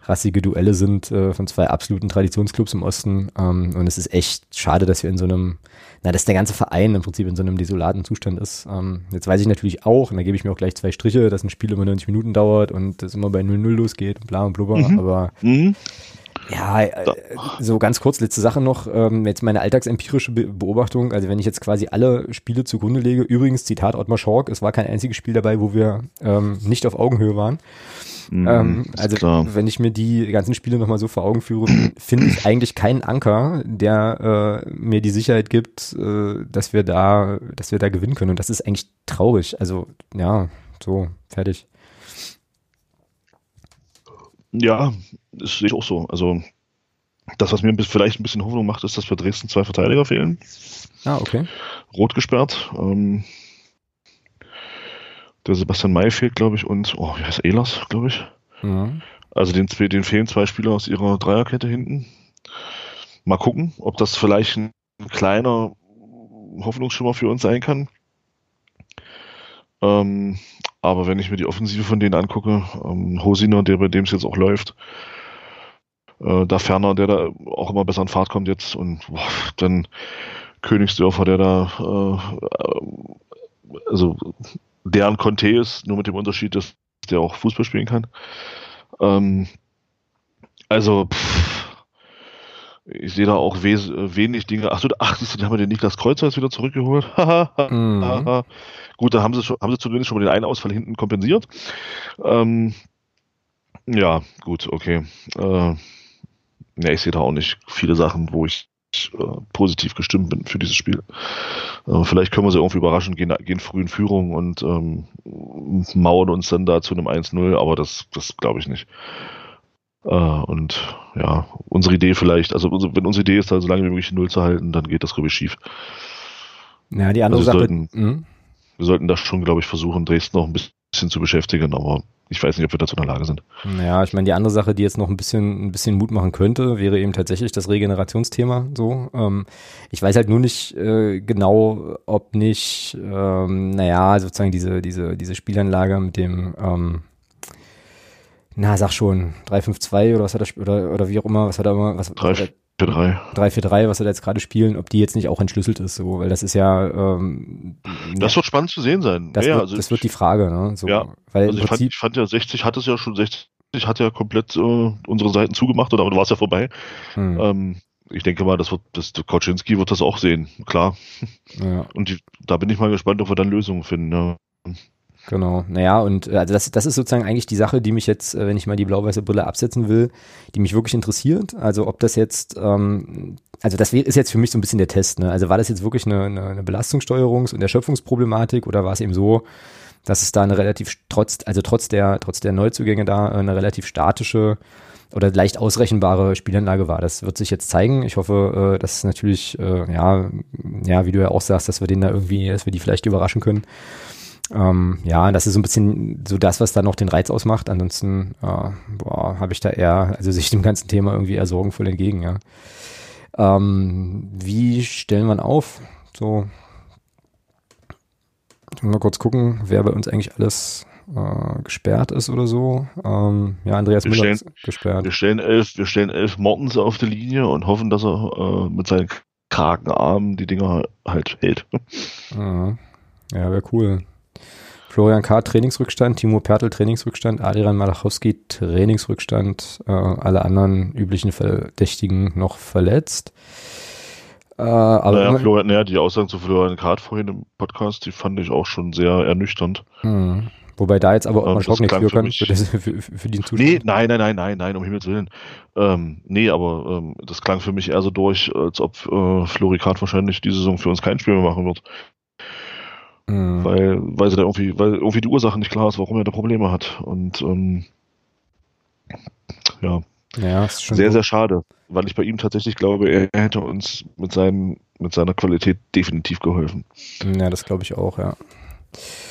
rassige Duelle sind äh, von zwei absoluten Traditionsclubs im Osten. Ähm, und es ist echt schade, dass wir in so einem, na, dass der ganze Verein im Prinzip in so einem desolaten Zustand ist. Ähm, jetzt weiß ich natürlich auch, und da gebe ich mir auch gleich zwei Striche, dass ein Spiel immer 90 Minuten dauert und es immer bei 0-0 losgeht und bla und blubber, mhm. aber mhm. Ja, äh, so ganz kurz, letzte Sache noch, ähm, jetzt meine alltagsempirische Beobachtung, also wenn ich jetzt quasi alle Spiele zugrunde lege, übrigens Zitat Ottmar Schork, es war kein einziges Spiel dabei, wo wir ähm, nicht auf Augenhöhe waren. Mm, ähm, also klar. wenn ich mir die ganzen Spiele nochmal so vor Augen führe, finde ich eigentlich keinen Anker, der äh, mir die Sicherheit gibt, äh, dass wir da, dass wir da gewinnen können. Und das ist eigentlich traurig. Also ja, so, fertig. Ja, das sehe ich auch so. Also das, was mir vielleicht ein bisschen Hoffnung macht, ist, dass für Dresden zwei Verteidiger fehlen. Ah, okay. Rot gesperrt. Ähm, der Sebastian May fehlt, glaube ich, und, oh, wie heißt Elas, glaube ich. Mhm. Also den, den fehlen zwei Spieler aus ihrer Dreierkette hinten. Mal gucken, ob das vielleicht ein kleiner Hoffnungsschimmer für uns sein kann. Ähm, aber wenn ich mir die Offensive von denen angucke, ähm, Hosiner, der bei dem es jetzt auch läuft, äh, da Ferner, der da auch immer besser in Fahrt kommt jetzt und boah, dann Königsdörfer, der da äh, also deren Conte ist, nur mit dem Unterschied, dass der auch Fußball spielen kann. Ähm, also pff, ich sehe da auch we wenig Dinge. Ach, so, ach, siehst du, die haben den Niklas Kreuzer jetzt wieder zurückgeholt. mhm. Gut, da haben sie, schon, haben sie zumindest schon mal den einen Ausfall hinten kompensiert. Ähm, ja, gut, okay. Äh, ja, ich sehe da auch nicht viele Sachen, wo ich äh, positiv gestimmt bin für dieses Spiel. Äh, vielleicht können wir sie irgendwie überraschen, gehen, gehen früh in Führung und ähm, mauern uns dann da zu einem 1-0, aber das, das glaube ich nicht. Äh, und ja, unsere Idee vielleicht, also wenn unsere Idee ist, da so lange wie möglich Null zu halten, dann geht das, glaube ich, schief. Ja, die andere also Sache. Sollten, mhm wir sollten das schon, glaube ich, versuchen, Dresden noch ein bisschen zu beschäftigen, aber ich weiß nicht, ob wir dazu in der Lage sind. Ja, ich meine, die andere Sache, die jetzt noch ein bisschen, ein bisschen Mut machen könnte, wäre eben tatsächlich das Regenerationsthema. So, ähm, ich weiß halt nur nicht äh, genau, ob nicht, ähm, naja, sozusagen diese, diese, diese Spielanlage mit dem, ähm, na, sag schon, 3-5-2 oder was hat er, oder, oder wie auch immer, was hat er immer, was, 3, 3-4-3. 3-4-3, was wir da jetzt gerade spielen, ob die jetzt nicht auch entschlüsselt ist, so, weil das ist ja. Ähm, das wird spannend zu sehen sein. Das, ja, wird, also das wird die Frage, ne? So, ja, weil also ich, fand, ich fand ja 60 hat es ja schon 60 hat ja komplett äh, unsere Seiten zugemacht, oder aber du warst ja vorbei. Hm. Ähm, ich denke mal, das wird, das Koczynski wird das auch sehen, klar. Ja. Und die, da bin ich mal gespannt, ob wir dann Lösungen finden. Ja. Genau, naja, und äh, also das, das ist sozusagen eigentlich die Sache, die mich jetzt, äh, wenn ich mal die blau-weiße Brille absetzen will, die mich wirklich interessiert. Also ob das jetzt, ähm, also das ist jetzt für mich so ein bisschen der Test. Ne? Also war das jetzt wirklich eine, eine, eine Belastungssteuerungs- und Erschöpfungsproblematik oder war es eben so, dass es da eine relativ trotz, also trotz der, trotz der Neuzugänge da äh, eine relativ statische oder leicht ausrechenbare Spielanlage war. Das wird sich jetzt zeigen. Ich hoffe, dass natürlich, ja, ja, wie du ja auch sagst, dass wir den da irgendwie, dass wir die vielleicht überraschen können. Ähm, ja, das ist so ein bisschen so das, was da noch den Reiz ausmacht. Ansonsten äh, habe ich da eher, also sich dem ganzen Thema irgendwie eher sorgenvoll entgegen, ja. Ähm, wie stellen wir auf? So, mal kurz gucken, wer bei uns eigentlich alles äh, gesperrt ist oder so. Ähm, ja, Andreas wir Müller stellen, ist gesperrt. Wir stellen elf, wir stellen elf Mortens auf die Linie und hoffen, dass er äh, mit seinen kargen Armen die Dinger halt hält. Ja, ja wäre cool. Florian K. Trainingsrückstand, Timo Pertl Trainingsrückstand, Adrian Malachowski Trainingsrückstand, äh, alle anderen üblichen Verdächtigen noch verletzt. Äh, aber naja, Florian, naja, die Aussagen zu Florian K. vorhin im Podcast, die fand ich auch schon sehr ernüchternd. Hm. Wobei da jetzt aber auch mal Schock nicht für kann, für, das, für, für, den Zustand. Nee, nein, nein, nein, nein, nein, um Himmels Willen. Ähm, nee, aber ähm, das klang für mich eher so durch, als ob äh, Florian wahrscheinlich die Saison für uns kein Spiel mehr machen wird. Mhm. Weil, weil sie da irgendwie, weil irgendwie die Ursache nicht klar ist, warum er da Probleme hat. Und ähm, ja. Ja, ist schon sehr, gut. sehr schade, weil ich bei ihm tatsächlich glaube, er hätte uns mit, seinem, mit seiner Qualität definitiv geholfen. Ja, das glaube ich auch, ja.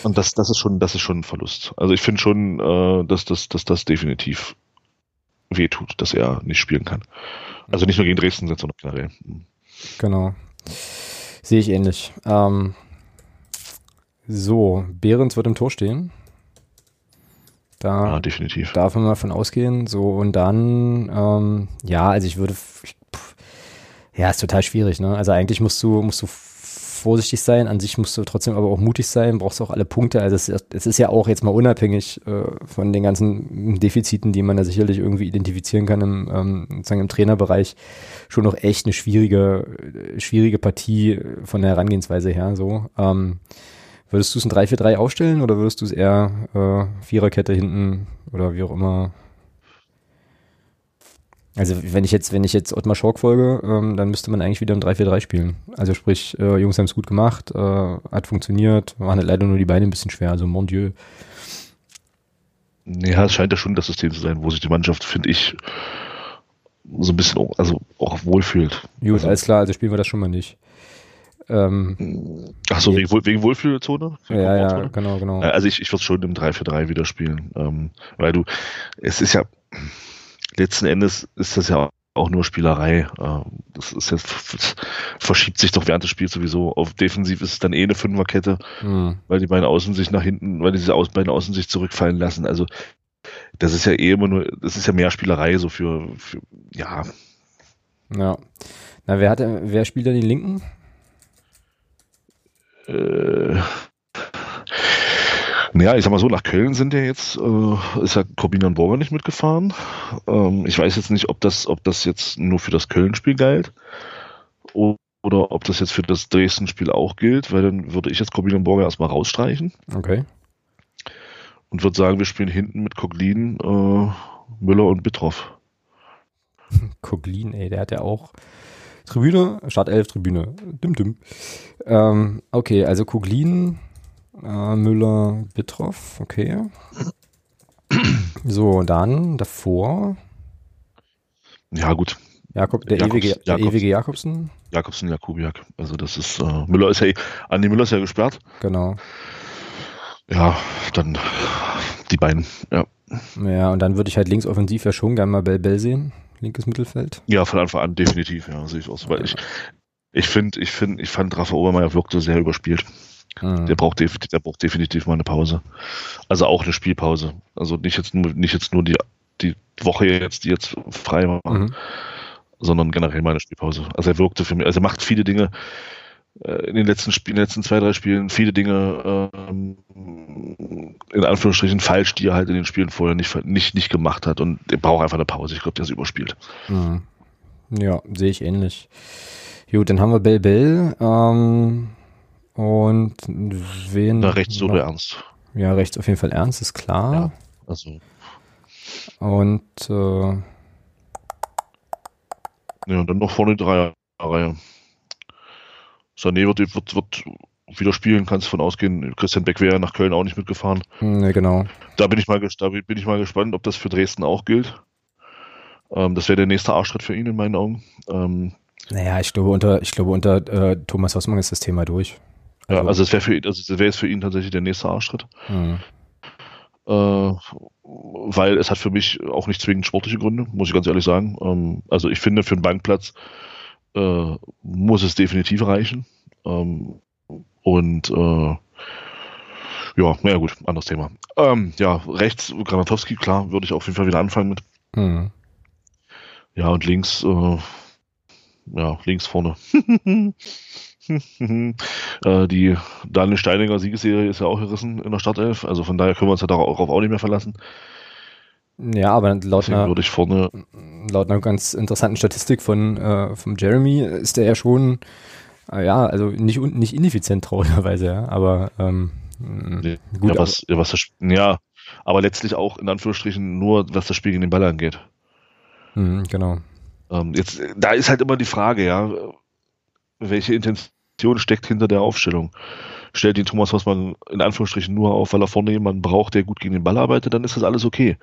Und das, das ist schon, das ist schon ein Verlust. Also ich finde schon, äh, dass, dass, dass das definitiv wehtut, dass er nicht spielen kann. Also nicht nur gegen Dresden, sondern generell. Genau. Sehe ich ähnlich. Ähm, so, Behrens wird im Tor stehen. Da ja, definitiv. darf man mal von ausgehen. So, und dann, ähm, ja, also ich würde, pff, ja, ist total schwierig, ne? Also eigentlich musst du, musst du vorsichtig sein, an sich musst du trotzdem aber auch mutig sein, brauchst auch alle Punkte. Also es, es ist ja auch jetzt mal unabhängig äh, von den ganzen Defiziten, die man da sicherlich irgendwie identifizieren kann im, ähm, sozusagen im Trainerbereich, schon noch echt eine schwierige, schwierige Partie von der Herangehensweise her. So. Ähm, würdest du es ein 3-4-3 aufstellen oder würdest du es eher äh, Viererkette hinten oder wie auch immer also wenn ich jetzt, wenn ich jetzt Ottmar Schork folge, ähm, dann müsste man eigentlich wieder ein 3-4-3 spielen. Also sprich, äh, Jungs haben es gut gemacht, äh, hat funktioniert, waren halt leider nur die Beine ein bisschen schwer, also mon Dieu. Ja, es scheint ja schon das System zu sein, wo sich die Mannschaft, finde ich, so ein bisschen auch, also auch wohlfühlt. Gut, also, alles klar, also spielen wir das schon mal nicht. Ähm, Ach so, wegen, wegen Wohlfühlzone? Wegen ja, ja, genau, genau. Also ich, ich würde schon im 3-4-3 wieder spielen, ähm, weil du, es ist ja, letzten Endes ist das ja auch nur Spielerei. Ähm, das ist jetzt, das verschiebt sich doch während des Spiels sowieso. Auf defensiv ist es dann eh eine Fünferkette, mhm. weil die beiden Außen sich nach hinten, weil diese beiden Außen sich zurückfallen lassen. Also, das ist ja eh immer nur, das ist ja mehr Spielerei so für, für ja. Ja. Na, wer hat, wer spielt da die Linken? Äh, naja, ich sag mal so, nach Köln sind ja jetzt, äh, ist ja Corbinian und Borger nicht mitgefahren. Ähm, ich weiß jetzt nicht, ob das, ob das jetzt nur für das Köln-Spiel galt oder ob das jetzt für das Dresden-Spiel auch gilt, weil dann würde ich jetzt Corbinian und Borger erstmal rausstreichen. Okay. Und würde sagen, wir spielen hinten mit Koglin, äh, Müller und Bittroff. Koglin, ey, der hat ja auch Tribüne, Startelf Tribüne. Dim, dim. Ähm, okay, also Koglin, äh, Müller, Bittroff, okay. So, dann davor. Ja, gut. Jakob, der, Jakobs, ewige, der ewige Jakobsen. Jakobsen, Jakubiak. Also das ist, äh, Müller ist ja, Andi Müller ist ja gesperrt. Genau. Ja, dann die beiden, ja. Ja, und dann würde ich halt links offensiv ja schon gerne mal Bell Bell sehen. Linkes Mittelfeld. Ja, von Anfang an definitiv, ja, sehe ich aus. Weil ich, ich finde, ich finde, ich fand Rafa Obermeier wirkte sehr überspielt. Mhm. Der, braucht der braucht definitiv mal eine Pause. Also auch eine Spielpause. Also nicht jetzt nur, nicht jetzt nur die, die Woche jetzt, die jetzt frei war, mhm. sondern generell mal eine Spielpause. Also er wirkte für mich, also er macht viele Dinge in den letzten Spielen, letzten zwei, drei Spielen, viele Dinge ähm, in Anführungsstrichen falsch, die er halt in den Spielen vorher nicht, nicht, nicht gemacht hat. Und er braucht einfach eine Pause. Ich glaube, der ist überspielt. Mhm. Ja, sehe ich ähnlich. Gut, dann haben wir Bell Bell. Ähm, und wen. Na, rechts oder ernst. Ja, rechts auf jeden Fall ernst, ist klar. Ja, also. Und äh, ja, und dann noch vorne die Dreierreihe. Sané wird, wird, wird wieder spielen, kannst du von ausgehen. Christian Beck wäre nach Köln auch nicht mitgefahren. Ne, genau. Da bin ich mal, da bin ich mal gespannt, ob das für Dresden auch gilt. Ähm, das wäre der nächste Arschschritt für ihn in meinen Augen. Ähm, naja, ich glaube, unter, ich glaube, unter äh, Thomas Hossmann ist das Thema durch. Also, ja, also es wäre für also jetzt für ihn tatsächlich der nächste Arschtritt. Mhm. Äh, weil es hat für mich auch nicht zwingend sportliche Gründe, muss ich ganz ehrlich sagen. Ähm, also ich finde, für einen Bankplatz äh, muss es definitiv reichen. Ähm, und äh, ja, naja gut, anderes Thema. Ähm, ja, rechts Granatowski, klar, würde ich auf jeden Fall wieder anfangen mit. Mhm. Ja, und links, äh, ja, links vorne. äh, die Daniel Steininger Siegesserie ist ja auch gerissen in der Startelf, also von daher können wir uns ja darauf auch nicht mehr verlassen. Ja, aber laut einer, würde ich vorne laut einer ganz interessanten Statistik von, äh, von Jeremy ist der ja schon, äh, ja, also nicht, nicht ineffizient traurigerweise, ja, aber ähm, gut. Ja, was, ja, was das, ja, aber letztlich auch in Anführungsstrichen nur, was das Spiel gegen den Ball angeht. Mhm, genau. Ähm, jetzt, da ist halt immer die Frage, ja, welche Intention steckt hinter der Aufstellung. Stellt ihn Thomas Hossmann in Anführungsstrichen nur auf, weil er vorne jemanden braucht, der gut gegen den Ball arbeitet, dann ist das alles okay.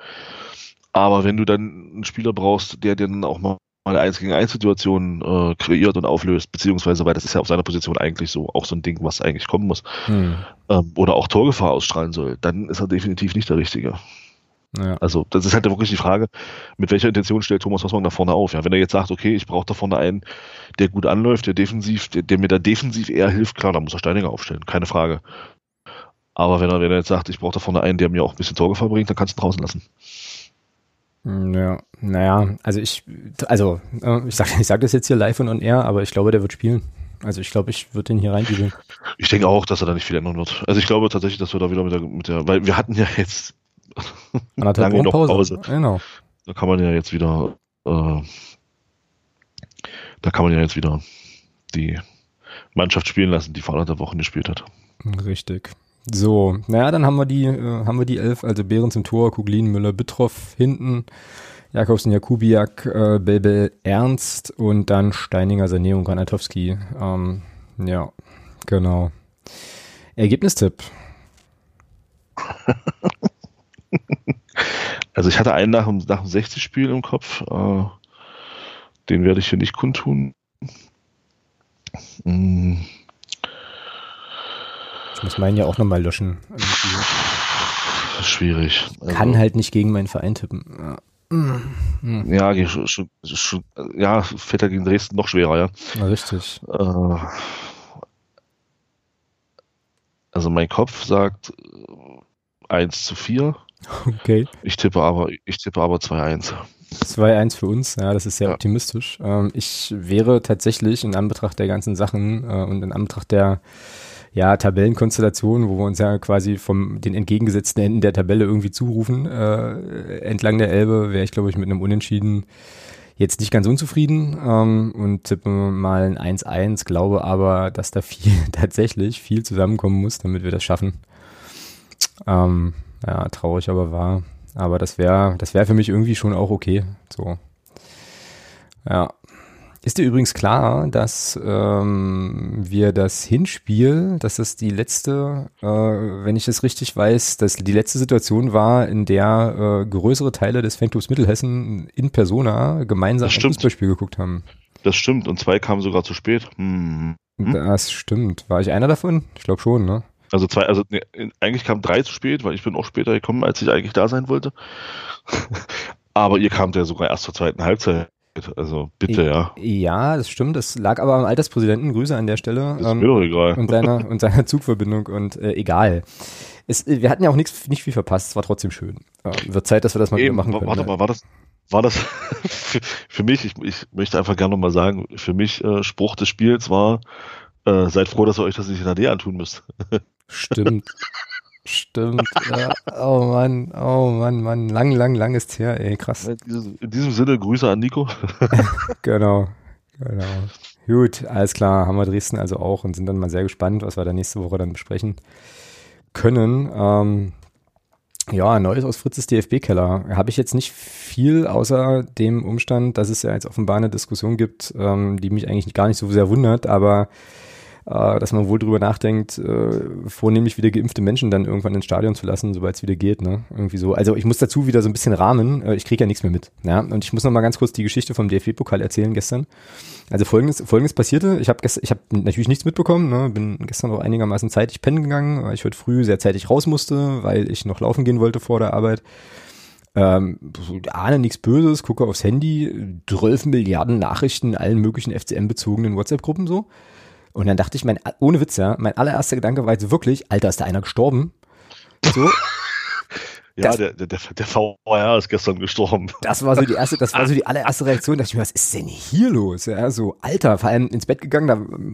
Aber wenn du dann einen Spieler brauchst, der dir dann auch mal eine 1 gegen 1 Situation äh, kreiert und auflöst, beziehungsweise, weil das ist ja auf seiner Position eigentlich so auch so ein Ding, was eigentlich kommen muss, hm. ähm, oder auch Torgefahr ausstrahlen soll, dann ist er definitiv nicht der Richtige. Ja. Also das ist halt wirklich die Frage, mit welcher Intention stellt Thomas Hossmann da vorne auf? Ja, wenn er jetzt sagt, okay, ich brauche da vorne einen, der gut anläuft, der defensiv, der, der mir da defensiv eher hilft, klar, dann muss er Steininger aufstellen, keine Frage. Aber wenn er, wenn er jetzt sagt, ich brauche da vorne einen, der mir auch ein bisschen Torgefahr bringt, dann kannst du ihn draußen lassen. Hm, ja, naja, also ich, also äh, ich sage ich sag das jetzt hier live und on air, aber ich glaube, der wird spielen. Also ich glaube, ich würde den hier reinbügeln. Ich denke auch, dass er da nicht viel ändern wird. Also ich glaube tatsächlich, dass wir da wieder mit der, mit der weil wir hatten ja jetzt Anderthalb lange Pause. Pause. Genau. Da kann man ja jetzt wieder, äh, da kann man ja jetzt wieder die Mannschaft spielen lassen, die vor anderthalb Wochen gespielt hat. Richtig. So, naja, dann haben wir die, äh, haben wir die elf, also Behrens im Tor, Kuglin, Müller, Bittroff hinten, Jakobsen, Jakubiak, äh, Belbel, Ernst und dann Steininger, Sané und Granatowski. Ähm, ja, genau. Ergebnistipp. also ich hatte einen nach dem, nach dem 60-Spiel im Kopf. Äh, den werde ich hier nicht kundtun. Hm. Ich muss meinen ja auch nochmal löschen. Schwierig. Also, Kann halt nicht gegen meinen Verein tippen. Ja. Ja, schon, schon, ja, fällt er gegen Dresden noch schwerer, ja. Na, richtig. Äh, also mein Kopf sagt 1 zu 4. Okay. Ich tippe aber, ich tippe aber 2-1. 2-1 für uns, ja, das ist sehr ja. optimistisch. Ähm, ich wäre tatsächlich in Anbetracht der ganzen Sachen äh, und in Anbetracht der ja, Tabellenkonstellation, wo wir uns ja quasi vom den entgegengesetzten Enden der Tabelle irgendwie zurufen, äh, entlang der Elbe, wäre ich, glaube ich, mit einem Unentschieden jetzt nicht ganz unzufrieden ähm, und tippe mal ein 1-1, glaube aber, dass da viel tatsächlich viel zusammenkommen muss, damit wir das schaffen. Ähm, ja, traurig aber wahr. Aber das wäre, das wäre für mich irgendwie schon auch okay. So. Ja, ist dir übrigens klar, dass ähm, wir das Hinspiel, dass das die letzte, äh, wenn ich es richtig weiß, dass die letzte Situation war, in der äh, größere Teile des Fanclubs Mittelhessen in Persona gemeinsam ein Fußballspiel geguckt haben? Das stimmt und zwei kamen sogar zu spät. Hm. Hm? Das stimmt. War ich einer davon? Ich glaube schon, ne? Also zwei, also ne, eigentlich kamen drei zu spät, weil ich bin auch später gekommen, als ich eigentlich da sein wollte. Aber ihr kamt ja sogar erst zur zweiten Halbzeit. Also bitte, ja. Ja, das stimmt. Das lag aber am Alterspräsidenten. Grüße an der Stelle. Ist ähm, mir doch egal. Und seiner, und seiner Zugverbindung und äh, egal. Es, wir hatten ja auch nichts, nicht viel verpasst. Es war trotzdem schön. Äh, wird Zeit, dass wir das mal Eben, wieder machen können. Warte mal, war das, war das für, für, mich, ich, ich möchte einfach gerne nochmal sagen, für mich äh, Spruch des Spiels war, äh, seid froh, dass ihr euch das nicht in der HD antun müsst. Stimmt. Stimmt, ja. Oh Mann, oh Mann, Mann. Lang, lang, lang ist her, ey, krass. In diesem Sinne, Grüße an Nico. genau, genau. Gut, alles klar, haben wir Dresden also auch und sind dann mal sehr gespannt, was wir da nächste Woche dann besprechen können. Ähm, ja, Neues aus Fritzes DFB-Keller. Habe ich jetzt nicht viel, außer dem Umstand, dass es ja jetzt offenbar eine Diskussion gibt, ähm, die mich eigentlich gar nicht so sehr wundert, aber äh, dass man wohl drüber nachdenkt, äh, vornehmlich wieder geimpfte Menschen dann irgendwann ins Stadion zu lassen, sobald es wieder geht, ne? Irgendwie so. Also ich muss dazu wieder so ein bisschen rahmen, äh, ich kriege ja nichts mehr mit. Ja? Und ich muss noch mal ganz kurz die Geschichte vom DFB-Pokal erzählen gestern. Also folgendes, folgendes passierte, ich habe ich hab natürlich nichts mitbekommen, ne? bin gestern auch einigermaßen zeitig pennen geganng, weil ich heute früh sehr zeitig raus musste, weil ich noch laufen gehen wollte vor der Arbeit. Ähm, ahne nichts Böses, gucke aufs Handy, 12 Milliarden Nachrichten in allen möglichen FCM-bezogenen WhatsApp-Gruppen so. Und dann dachte ich, mein, ohne Witz, ja, mein allererster Gedanke war jetzt wirklich, Alter, ist da einer gestorben? So. Ja, das, der, der, der VR ist gestern gestorben. Das war so die erste, das war so die allererste Reaktion. Da dachte ich mir, was ist denn hier los? Ja, so, Alter, vor allem ins Bett gegangen,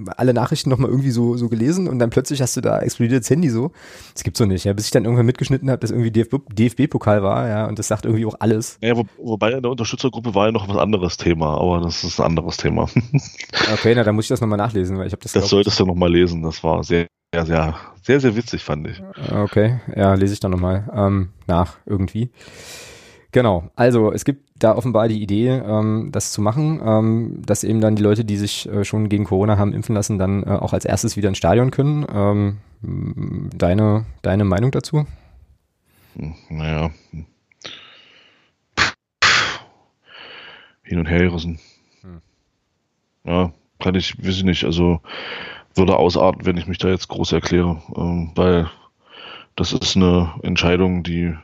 da alle Nachrichten nochmal irgendwie so, so gelesen und dann plötzlich hast du da explodiertes Handy so. Das gibt's so nicht, ja, bis ich dann irgendwann mitgeschnitten habe, dass irgendwie DFB-Pokal war, ja, und das sagt irgendwie auch alles. Ja, wo, wobei in der Unterstützergruppe war ja noch was anderes Thema, aber das ist ein anderes Thema. okay, na, dann muss ich das nochmal nachlesen, weil ich habe das. Das solltest du nochmal lesen, das war sehr sehr, sehr, sehr, sehr witzig, fand ich. Okay, ja, lese ich dann nochmal ähm, nach irgendwie. Genau, also es gibt da offenbar die Idee, ähm, das zu machen, ähm, dass eben dann die Leute, die sich äh, schon gegen Corona haben impfen lassen, dann äh, auch als erstes wieder ins Stadion können. Ähm, deine, deine Meinung dazu? Hm, naja. Hin und her gerissen. Hm. Ja, kann ich, weiß ich nicht. Also würde ausarten, wenn ich mich da jetzt groß erkläre, ähm, weil das ist eine Entscheidung, die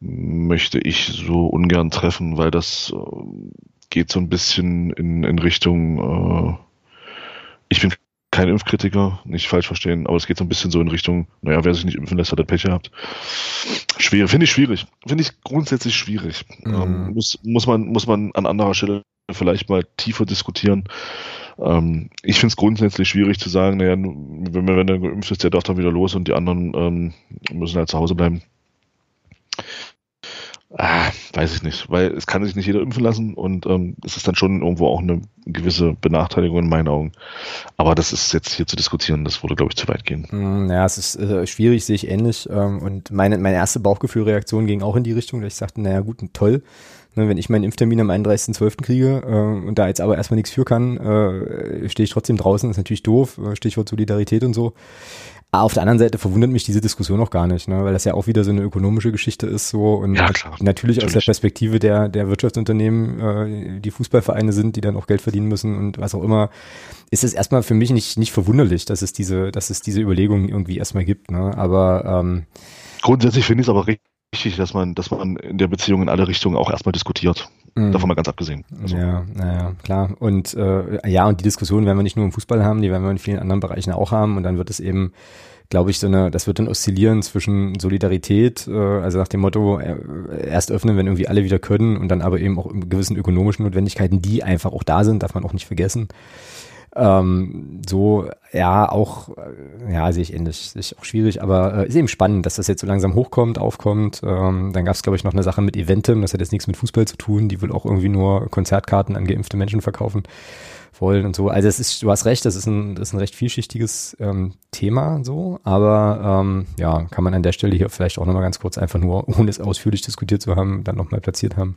möchte ich so ungern treffen, weil das äh, geht so ein bisschen in, in Richtung, äh, ich bin kein Impfkritiker, nicht falsch verstehen, aber es geht so ein bisschen so in Richtung, naja, wer sich nicht impfen lässt, hat das Pech gehabt. Schwierig, finde ich schwierig. Finde ich grundsätzlich schwierig. Mhm. Ähm, muss, muss, man, muss man an anderer Stelle vielleicht mal tiefer diskutieren. Ähm, ich finde es grundsätzlich schwierig zu sagen, naja, wenn, wenn er geimpft ist, der darf dann wieder los und die anderen ähm, müssen halt zu Hause bleiben. Ah, weiß ich nicht, weil es kann sich nicht jeder impfen lassen und ähm, es ist dann schon irgendwo auch eine gewisse Benachteiligung in meinen Augen. Aber das ist jetzt hier zu diskutieren, das würde, glaube ich, zu weit gehen. Mm, ja, es ist äh, schwierig, sehe ich ähnlich. Ähm, und meine, meine erste Bauchgefühlreaktion ging auch in die Richtung, dass ich sagte, naja gut, toll, ne, wenn ich meinen Impftermin am 31.12. kriege äh, und da jetzt aber erstmal nichts für kann, äh, stehe ich trotzdem draußen, ist natürlich doof, äh, Stichwort Solidarität und so. Auf der anderen Seite verwundert mich diese Diskussion auch gar nicht, ne? weil das ja auch wieder so eine ökonomische Geschichte ist so und ja, klar, natürlich, natürlich, aus der Perspektive der, der Wirtschaftsunternehmen, äh, die Fußballvereine sind, die dann auch Geld verdienen müssen und was auch immer, ist es erstmal für mich nicht, nicht verwunderlich, dass es diese, dass es diese Überlegungen irgendwie erstmal gibt. Ne? Aber ähm, grundsätzlich finde ich es aber wichtig, dass man, dass man in der Beziehung in alle Richtungen auch erstmal diskutiert. Mhm. Davon mal ganz abgesehen. Also. Ja, naja, klar. Und äh, ja, und die Diskussion werden wir nicht nur im Fußball haben, die werden wir in vielen anderen Bereichen auch haben. Und dann wird es eben, glaube ich, so eine, das wird dann oszillieren zwischen Solidarität, äh, also nach dem Motto, äh, erst öffnen, wenn irgendwie alle wieder können und dann aber eben auch gewissen ökonomischen Notwendigkeiten, die einfach auch da sind, darf man auch nicht vergessen. Ähm, so, ja, auch, äh, ja, sehe ich ähnlich, sehe ich auch schwierig, aber äh, ist eben spannend, dass das jetzt so langsam hochkommt, aufkommt. Ähm, dann gab es, glaube ich, noch eine Sache mit Eventem, das hat jetzt nichts mit Fußball zu tun, die will auch irgendwie nur Konzertkarten an geimpfte Menschen verkaufen wollen und so. Also es ist, du hast recht, das ist ein, das ist ein recht vielschichtiges ähm, Thema so, aber ähm, ja, kann man an der Stelle hier vielleicht auch nochmal ganz kurz einfach nur, ohne es ausführlich diskutiert zu haben, dann nochmal platziert haben.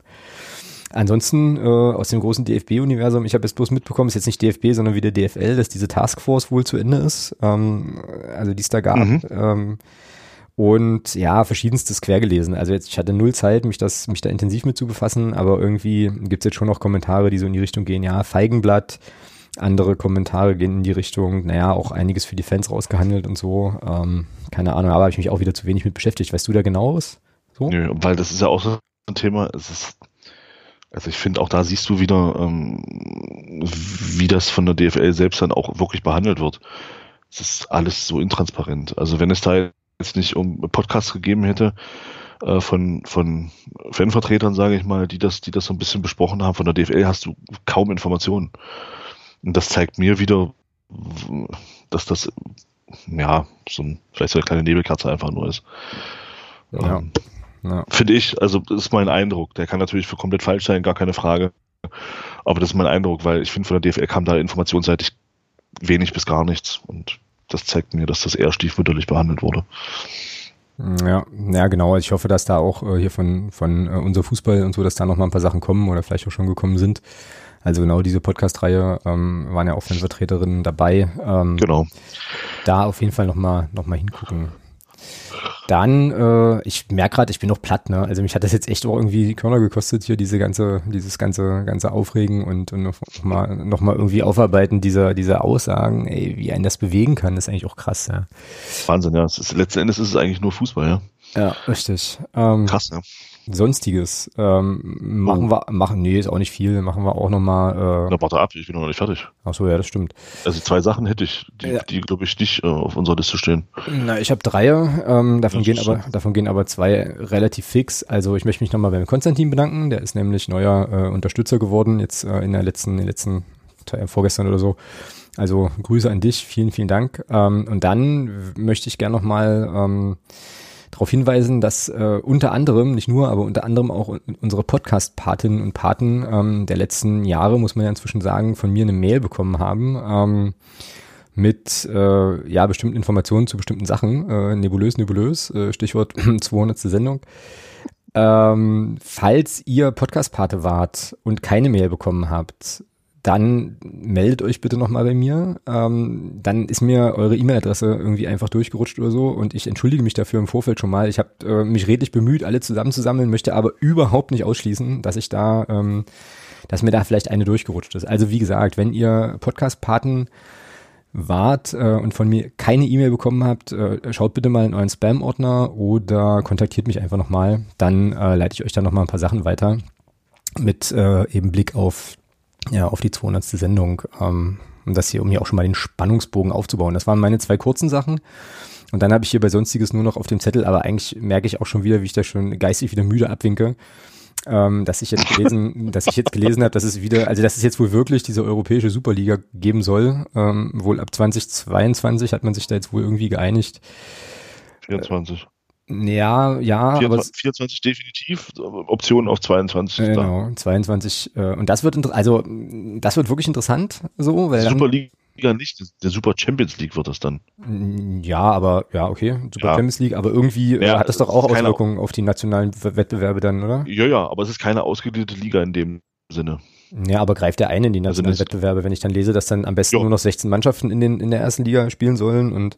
Ansonsten äh, aus dem großen DFB-Universum, ich habe jetzt bloß mitbekommen, ist jetzt nicht DFB, sondern wieder DFL, dass diese Taskforce wohl zu Ende ist, ähm, also die es da gab. Mhm. Ähm, und ja, verschiedenstes quer gelesen. Also jetzt, ich hatte null Zeit, mich das, mich da intensiv mit zu befassen, aber irgendwie gibt's jetzt schon noch Kommentare, die so in die Richtung gehen, ja, Feigenblatt, andere Kommentare gehen in die Richtung, naja, auch einiges für die Fans rausgehandelt und so. Ähm, keine Ahnung, aber habe ich mich auch wieder zu wenig mit beschäftigt. Weißt du da genaueres? So? Nö, weil das ist ja auch so ein Thema, es ist also ich finde auch da siehst du wieder, ähm, wie das von der DFL selbst dann auch wirklich behandelt wird. Es ist alles so intransparent. Also wenn es da jetzt nicht um Podcasts gegeben hätte äh, von, von Fanvertretern, sage ich mal, die das, die das so ein bisschen besprochen haben, von der DFL hast du kaum Informationen. Und das zeigt mir wieder, dass das ja so ein, vielleicht so eine kleine Nebelkerze einfach nur ist. Ja. Ähm, ja. Finde ich, also das ist mein Eindruck. Der kann natürlich für komplett falsch sein, gar keine Frage. Aber das ist mein Eindruck, weil ich finde, von der DFL kam da informationsseitig wenig bis gar nichts. Und das zeigt mir, dass das eher stiefmütterlich behandelt wurde. Ja, ja, genau. Ich hoffe, dass da auch äh, hier von, von äh, unser Fußball und so, dass da noch mal ein paar Sachen kommen oder vielleicht auch schon gekommen sind. Also genau diese Podcast-Reihe ähm, waren ja auch von Vertreterinnen dabei. Ähm, genau. Da auf jeden Fall noch mal, noch mal hingucken. Dann, äh, ich merke gerade, ich bin noch platt, ne? Also mich hat das jetzt echt auch irgendwie die Körner gekostet, hier diese ganze, dieses ganze, ganze Aufregen und, und noch, mal, noch mal irgendwie aufarbeiten dieser, dieser Aussagen, ey, wie einen das bewegen kann, ist eigentlich auch krass, ja. Wahnsinn, ja. Ist, letzten Endes ist es eigentlich nur Fußball, ja. Ja, richtig. Ähm, krass, ja. Sonstiges. Ähm, machen oh. wir, machen, nee, ist auch nicht viel, machen wir auch nochmal. Äh, Na, warte ab, ich bin noch nicht fertig. Ach so, ja, das stimmt. Also zwei Sachen hätte ich, die, ja. die glaube ich, nicht äh, auf unserer Liste stehen. Na, ich habe drei, ähm, davon, gehen aber, davon gehen aber zwei relativ fix. Also ich möchte mich nochmal beim Konstantin bedanken, der ist nämlich neuer äh, Unterstützer geworden, jetzt äh, in der letzten, in der letzten, vorgestern oder so. Also Grüße an dich, vielen, vielen Dank. Ähm, und dann möchte ich gerne nochmal ähm, darauf hinweisen, dass äh, unter anderem, nicht nur, aber unter anderem auch unsere Podcast-Patinnen und Paten ähm, der letzten Jahre, muss man ja inzwischen sagen, von mir eine Mail bekommen haben. Ähm, mit äh, ja bestimmten Informationen zu bestimmten Sachen, äh, nebulös, nebulös, äh, Stichwort 200. Sendung. Ähm, falls ihr Podcast-Pate wart und keine Mail bekommen habt, dann meldet euch bitte nochmal bei mir. Ähm, dann ist mir eure E-Mail-Adresse irgendwie einfach durchgerutscht oder so und ich entschuldige mich dafür im Vorfeld schon mal. Ich habe äh, mich redlich bemüht, alle zusammenzusammeln, möchte aber überhaupt nicht ausschließen, dass ich da, ähm, dass mir da vielleicht eine durchgerutscht ist. Also wie gesagt, wenn ihr Podcast-Paten wart äh, und von mir keine E-Mail bekommen habt, äh, schaut bitte mal in euren Spam-Ordner oder kontaktiert mich einfach nochmal. Dann äh, leite ich euch dann nochmal ein paar Sachen weiter mit äh, eben Blick auf, ja, auf die 200. Sendung. Ähm, und das hier, um hier auch schon mal den Spannungsbogen aufzubauen. Das waren meine zwei kurzen Sachen. Und dann habe ich hier bei Sonstiges nur noch auf dem Zettel, aber eigentlich merke ich auch schon wieder, wie ich da schon geistig wieder müde abwinke ähm, dass ich jetzt gelesen, dass ich jetzt gelesen habe, dass es wieder, also dass es jetzt wohl wirklich diese europäische Superliga geben soll. Ähm, wohl ab 2022 hat man sich da jetzt wohl irgendwie geeinigt. 24. Ja, ja. 24, aber 24 definitiv, Optionen auf 22. Genau, 22. Äh, und das wird, also das wird wirklich interessant, so, weil. Superliga Liga nicht, der Super Champions League wird das dann. Ja, aber ja, okay, Super ja. Champions League, aber irgendwie äh, ja, hat das doch auch Auswirkungen auf die nationalen Wettbewerbe dann, oder? Ja, ja, aber es ist keine ausgedehnte Liga in dem Sinne. Ja, aber greift der ein in die also nationalen also Wettbewerbe, wenn ich dann lese, dass dann am besten jo. nur noch 16 Mannschaften in, den, in der ersten Liga spielen sollen und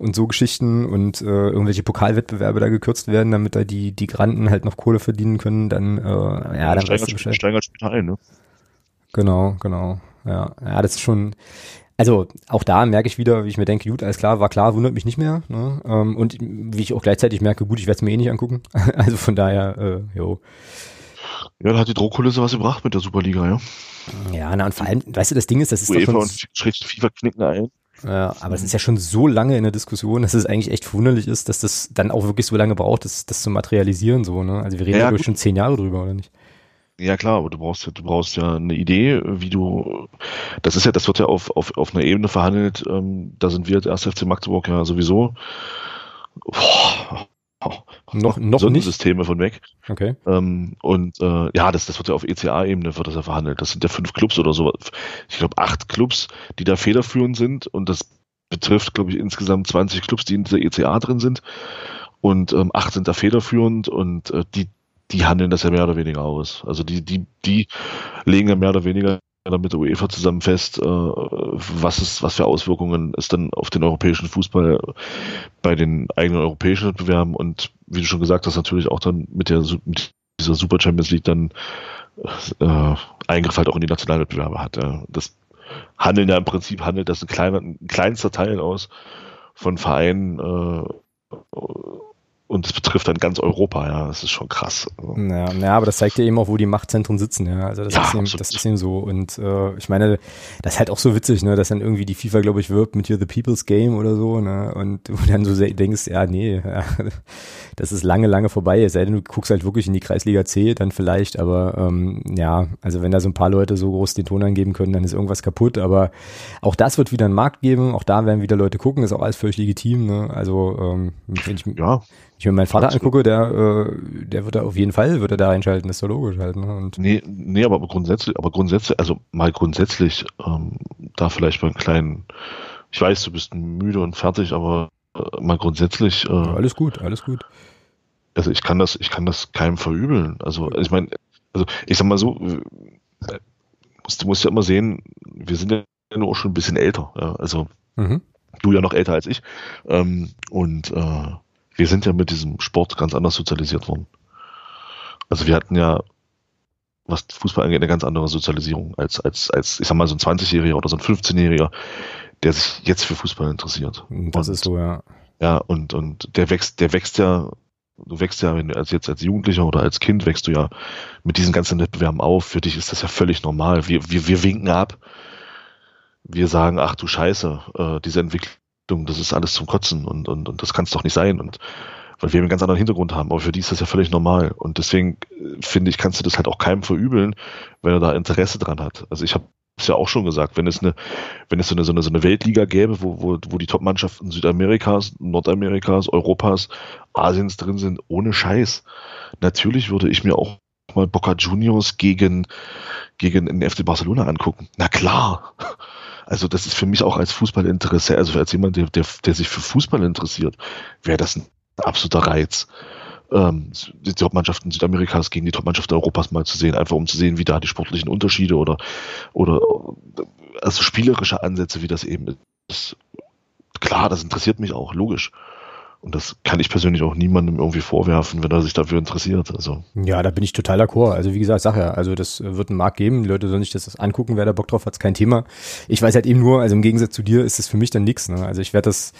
und so Geschichten und äh, irgendwelche Pokalwettbewerbe da gekürzt werden, damit da die, die Granden halt noch Kohle verdienen können, dann, äh, ja, dann steigert, weißt du steigert später ein, ne? Genau, genau. Ja, ja, das ist schon, also auch da merke ich wieder, wie ich mir denke, gut, alles klar, war klar, wundert mich nicht mehr. Ne? Ähm, und wie ich auch gleichzeitig merke, gut, ich werde es mir eh nicht angucken. also von daher, äh, jo. Ja, da hat die Druckkulisse was gebracht mit der Superliga, ja. Ja, na und vor allem, weißt du, das Ding ist, das ist UEFA doch schon... und FIFA knicken ein. Ja, aber es ist ja schon so lange in der Diskussion, dass es eigentlich echt verwunderlich ist, dass das dann auch wirklich so lange braucht, das, das zu materialisieren, so, ne? Also wir reden ja, ja schon zehn Jahre drüber, oder nicht? Ja klar, aber du brauchst ja, du brauchst ja eine Idee, wie du, das ist ja, das wird ja auf, auf, auf einer Ebene verhandelt, ähm, da sind wir als 1. FC Magdeburg ja sowieso boah, noch, noch nicht Systeme von weg. Okay. Ähm, und äh, ja, das, das wird ja auf ECA-Ebene wird das ja verhandelt. Das sind ja fünf Clubs oder so. Ich glaube acht Clubs, die da federführend sind und das betrifft, glaube ich, insgesamt 20 Clubs, die in dieser ECA drin sind. Und ähm, acht sind da federführend und äh, die die handeln das ja mehr oder weniger aus. Also die, die, die legen ja mehr oder weniger mit der UEFA zusammen fest, äh, was ist, was für Auswirkungen es dann auf den europäischen Fußball bei den eigenen europäischen Wettbewerben und wie du schon gesagt hast, natürlich auch dann mit der mit dieser Super Champions League dann äh, Eingriff halt auch in die Nationalwettbewerbe hat. Ja. Das handeln ja im Prinzip handelt das ein kleiner, ein kleinster Teil aus von Vereinen äh, und es betrifft dann ganz Europa, ja, das ist schon krass. Ja, ja, aber das zeigt ja eben auch, wo die Machtzentren sitzen, ja. Also das, ja, ist, eben, das ist eben so. Und äh, ich meine, das ist halt auch so witzig, ne, dass dann irgendwie die FIFA, glaube ich, wirbt mit hier The People's Game oder so, ne? Und du dann so denkst, ja, nee, ja, das ist lange, lange vorbei. Es sei denn, du guckst halt wirklich in die Kreisliga C, dann vielleicht, aber ähm, ja, also wenn da so ein paar Leute so groß den Ton angeben können, dann ist irgendwas kaputt. Aber auch das wird wieder einen Markt geben, auch da werden wieder Leute gucken, ist auch alles völlig legitim, ne? Also ähm, wenn ich ja ich mir meinen Vater angucke, der, äh, der wird da auf jeden Fall, wird er da einschalten, das ist doch logisch halt. Ne? Und nee, nee, aber grundsätzlich, aber grundsätzlich, also mal grundsätzlich, ähm, da vielleicht mal einen kleinen, ich weiß, du bist müde und fertig, aber äh, mal grundsätzlich. Äh, ja, alles gut, alles gut. Also ich kann das, ich kann das keinem verübeln. Also ich meine, also ich sag mal so, äh, du musst ja immer sehen, wir sind ja nur schon ein bisschen älter. Ja? Also mhm. du ja noch älter als ich. Ähm, und äh, wir sind ja mit diesem Sport ganz anders sozialisiert worden. Also wir hatten ja, was Fußball angeht, eine ganz andere Sozialisierung als, als, als ich sag mal, so ein 20-Jähriger oder so ein 15-Jähriger, der sich jetzt für Fußball interessiert. Das und, ist so, ja. Ja, und, und der wächst, der wächst ja, du wächst ja, wenn du als jetzt als Jugendlicher oder als Kind wächst du ja mit diesen ganzen Wettbewerben auf. Für dich ist das ja völlig normal. Wir, wir, wir winken ab. Wir sagen, ach du Scheiße, äh, diese Entwicklung das ist alles zum Kotzen und, und, und das kann es doch nicht sein. Und weil wir einen ganz anderen Hintergrund haben, aber für die ist das ja völlig normal. Und deswegen äh, finde ich, kannst du das halt auch keinem verübeln, wenn er da Interesse dran hat. Also ich habe es ja auch schon gesagt, wenn es eine, wenn es so eine, so eine, so eine Weltliga gäbe, wo, wo, wo die Top-Mannschaften Südamerikas, Nordamerikas, Europas, Asiens drin sind, ohne Scheiß. Natürlich würde ich mir auch mal Boca Juniors gegen, gegen den FC Barcelona angucken. Na klar. Also das ist für mich auch als Fußballinteresse, also als jemand, der, der, der sich für Fußball interessiert, wäre das ein absoluter Reiz. Ähm, die Topmannschaften Südamerikas gegen die Topmannschaft Europas mal zu sehen, einfach um zu sehen, wie da die sportlichen Unterschiede oder, oder also spielerische Ansätze, wie das eben ist. Klar, das interessiert mich auch, logisch. Und das kann ich persönlich auch niemandem irgendwie vorwerfen, wenn er sich dafür interessiert. Also. Ja, da bin ich total d'accord. Also wie gesagt, sag ja, also das wird einen Markt geben. Die Leute sollen sich das angucken, wer da Bock drauf hat, ist kein Thema. Ich weiß halt eben nur, also im Gegensatz zu dir ist es für mich dann nichts. Ne? Also ich werde das äh,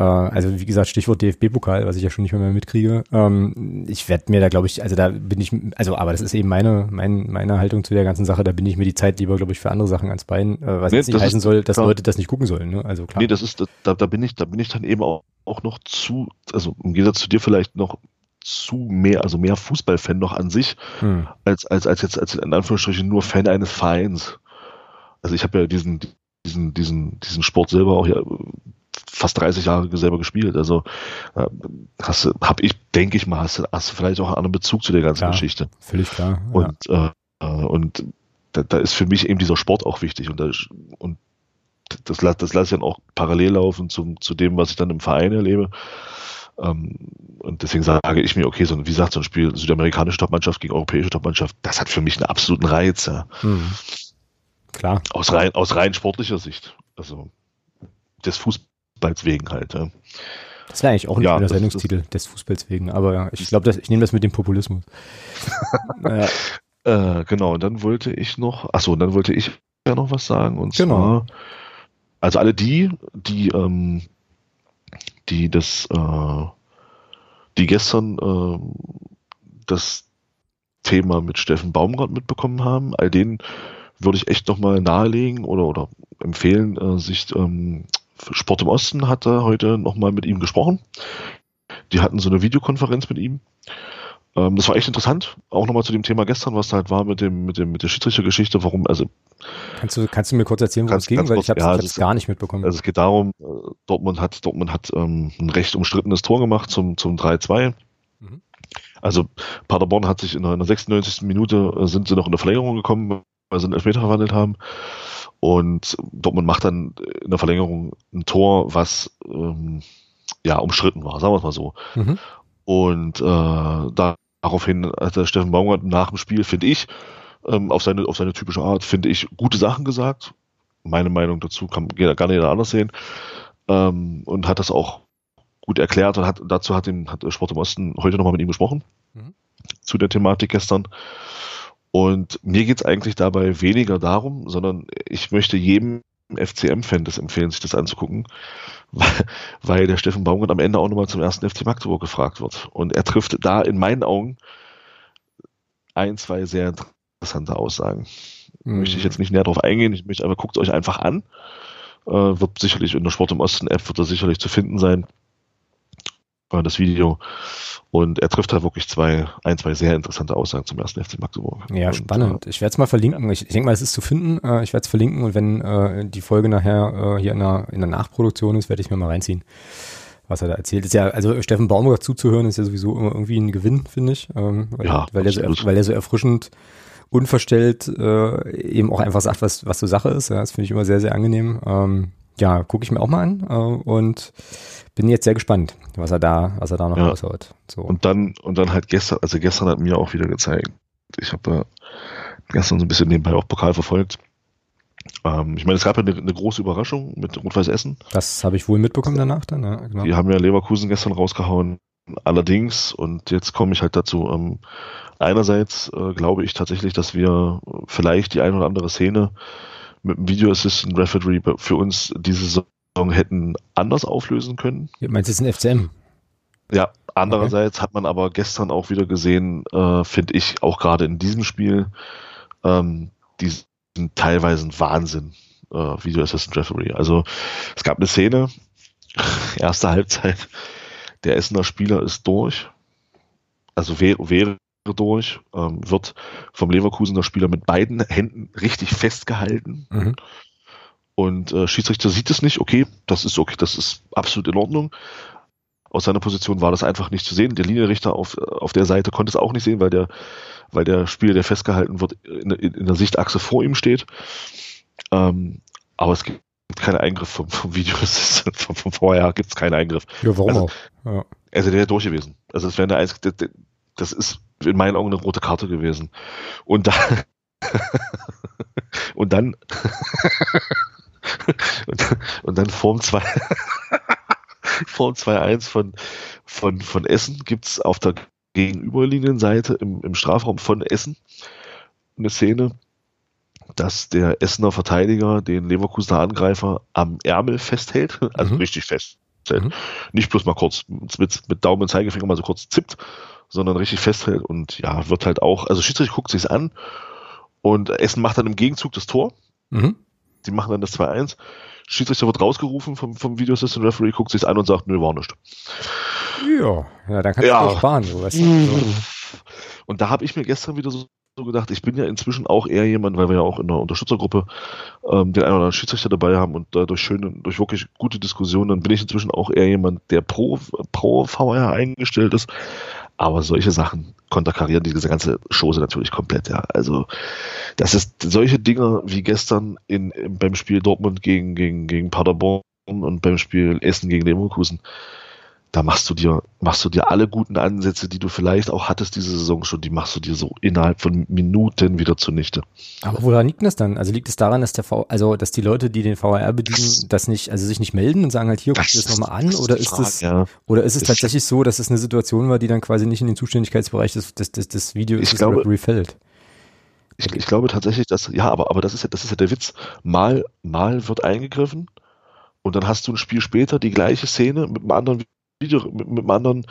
also wie gesagt, Stichwort DFB-Pokal, was ich ja schon nicht mehr, mehr mitkriege. Ähm, ich werde mir da, glaube ich, also da bin ich, also aber das ist eben meine, mein, meine Haltung zu der ganzen Sache, da bin ich mir die Zeit lieber, glaube ich, für andere Sachen ans Bein, äh, was nee, jetzt nicht heißen soll, dass klar. Leute das nicht gucken sollen. Ne? Also klar. Nee, das ist, da, da bin ich, da bin ich dann eben auch, auch noch zu, also im Gegensatz zu dir vielleicht noch zu mehr, also mehr Fußballfan noch an sich, hm. als, als, als jetzt als in Anführungsstrichen nur Fan eines Vereins. Also ich habe ja diesen, diesen, diesen, diesen Sport selber auch ja fast 30 Jahre selber gespielt. Also äh, hast hab ich, denke ich mal, hast, hast du vielleicht auch einen anderen Bezug zu der ganzen klar, Geschichte. Völlig klar. Und, ja. äh, und da, da, ist für mich eben dieser Sport auch wichtig und, da, und das, das lasse ich dann auch parallel laufen zum, zu dem, was ich dann im Verein erlebe. Ähm, und deswegen sage ich mir, okay, so, wie gesagt, so ein Spiel südamerikanische Topmannschaft gegen europäische Topmannschaft, das hat für mich einen absoluten Reiz. Ja. Hm. Klar. Aus rein, aus rein sportlicher Sicht. Also des Fußballs Fußballs wegen halt. Das wäre eigentlich auch ein ja, schöner Sendungstitel, des Fußballs wegen. Aber ja, ich glaube, ich nehme das mit dem Populismus. ja. äh, genau, und dann wollte ich noch, achso, dann wollte ich ja noch was sagen. Und genau. zwar, also alle die, die, ähm, die das, äh, die gestern äh, das Thema mit Steffen Baumgart mitbekommen haben, all denen würde ich echt nochmal nahelegen oder, oder empfehlen, äh, sich ähm, Sport im Osten hatte heute nochmal mit ihm gesprochen. Die hatten so eine Videokonferenz mit ihm. Ähm, das war echt interessant. Auch nochmal zu dem Thema gestern, was da halt war mit dem, mit dem, mit der Schiedsrichtergeschichte, warum, also. Kannst du, kannst du mir kurz erzählen, worum es ging? Weil ich habe ja, es gar nicht mitbekommen. Also es geht darum, äh, Dortmund hat, Dortmund hat ähm, ein recht umstrittenes Tor gemacht zum, zum 3-2. Mhm. Also Paderborn hat sich in der 96. Minute äh, sind sie noch in der Verlängerung gekommen, weil sie einen Elfmeter verwandelt haben. Und Dortmund macht dann in der Verlängerung ein Tor, was ähm, ja umstritten war, sagen wir es mal so. Mhm. Und äh, daraufhin hat der Steffen Baumgart nach dem Spiel, finde ich, ähm, auf, seine, auf seine typische Art, finde ich, gute Sachen gesagt. Meine Meinung dazu kann gar nicht anders sehen. Ähm, und hat das auch gut erklärt und hat dazu hat, den, hat Sport im Osten heute nochmal mit ihm gesprochen. Mhm. Zu der Thematik gestern. Und mir geht es eigentlich dabei weniger darum, sondern ich möchte jedem FCM-Fan das empfehlen, sich das anzugucken, weil, weil der Steffen Baumgart am Ende auch nochmal zum ersten FC Magdeburg gefragt wird. Und er trifft da in meinen Augen ein, zwei sehr interessante Aussagen. Mhm. Möchte ich jetzt nicht näher drauf eingehen, ich möchte aber guckt euch einfach an. Äh, wird sicherlich in der Sport im Osten App wird er sicherlich zu finden sein. Äh, das Video. Und er trifft da wirklich zwei, ein, zwei sehr interessante Aussagen zum ersten FC Magdeburg. Ja, und, spannend. Äh, ich werde es mal verlinken. Ich, ich denke mal, es ist zu finden. Äh, ich werde es verlinken und wenn äh, die Folge nachher äh, hier in der, in der Nachproduktion ist, werde ich mir mal reinziehen, was er da erzählt. Ist ja, also Steffen Baumgart zuzuhören, ist ja sowieso immer irgendwie ein Gewinn, finde ich. Ähm, weil, ja, weil, er so, weil er so erfrischend unverstellt äh, eben auch einfach sagt, was, was so Sache ist. Ja, das finde ich immer sehr, sehr angenehm. Ähm, ja, gucke ich mir auch mal an äh, und bin jetzt sehr gespannt, was er da, was er da noch ja. raushaut. So. Und dann, und dann halt gestern, also gestern hat mir auch wieder gezeigt, ich habe äh, gestern so ein bisschen nebenbei auch Pokal verfolgt. Ähm, ich meine, es gab ja eine, eine große Überraschung mit Rot-Weiß Essen. Das habe ich wohl mitbekommen danach dann, ja, genau. Die haben ja Leverkusen gestern rausgehauen. Allerdings, und jetzt komme ich halt dazu, ähm, einerseits äh, glaube ich tatsächlich, dass wir vielleicht die ein oder andere Szene mit dem Video Assistant Referee für uns diese Saison hätten anders auflösen können. Du meinst, es ist ein FCM? Ja, andererseits okay. hat man aber gestern auch wieder gesehen, äh, finde ich, auch gerade in diesem Spiel, ähm, diesen teilweise Wahnsinn, äh, Video Assistant Referee. Also es gab eine Szene, erste Halbzeit, der Essener Spieler ist durch, also wäre, wäre durch, ähm, wird vom Leverkusener Spieler mit beiden Händen richtig festgehalten. Mhm. Und äh, Schiedsrichter sieht es nicht, okay, das ist okay, das ist absolut in Ordnung. Aus seiner Position war das einfach nicht zu sehen. Der Linienrichter auf, auf der Seite konnte es auch nicht sehen, weil der, weil der Spieler, der festgehalten wird, in, in der Sichtachse vor ihm steht. Ähm, aber es gibt keinen Eingriff vom, vom Video, vom, vom vorher gibt es keinen Eingriff. Ja, warum also, auch? Ja. Also der wäre durch gewesen. Also es wäre eine das ist in meinen Augen eine rote Karte gewesen. Und dann und dann und, und dann Form 2 vor 2-1 von, von, von Essen gibt's auf der gegenüberliegenden Seite im, im Strafraum von Essen eine Szene, dass der Essener Verteidiger den Leverkusener Angreifer am Ärmel festhält, also mhm. richtig fest. Mhm. Nicht bloß mal kurz mit, mit Daumen und Zeigefinger mal so kurz zippt, sondern richtig festhält und ja, wird halt auch, also Schiedsrichter guckt sich's an und Essen macht dann im Gegenzug das Tor. Mhm. Die machen dann das 2-1. Schiedsrichter wird rausgerufen vom, vom Video Assistant Referee, guckt sich's an und sagt, nö, war nicht. Ja, ja dann kannst ja. du auch sparen. So, weißt du? Und da habe ich mir gestern wieder so so gedacht, ich bin ja inzwischen auch eher jemand, weil wir ja auch in der Unterstützergruppe ähm, den einen oder anderen Schiedsrichter dabei haben und dadurch schöne, durch wirklich gute Diskussionen, dann bin ich inzwischen auch eher jemand, der pro, pro VR eingestellt ist. Aber solche Sachen konterkarieren diese ganze Chose natürlich komplett, ja. Also, das ist solche Dinge wie gestern in, beim Spiel Dortmund gegen, gegen, gegen Paderborn und beim Spiel Essen gegen Leverkusen da machst du dir, machst du dir alle guten Ansätze, die du vielleicht auch hattest diese Saison schon, die machst du dir so innerhalb von Minuten wieder zunichte. Aber woran liegt das dann? Also liegt es daran, dass der V, also dass die Leute, die den VAR bedienen, das nicht, also sich nicht melden und sagen halt hier, guck dir das nochmal an, oder ist es, ja. oder ist es tatsächlich so, dass es eine Situation war, die dann quasi nicht in den Zuständigkeitsbereich des, des, des, des Videos ich glaube, fällt? Ich, ich glaube tatsächlich, dass, ja, aber, aber das ist ja, das ist ja der Witz. Mal, mal wird eingegriffen und dann hast du ein Spiel später die gleiche Szene mit einem anderen Video mit, mit einem anderen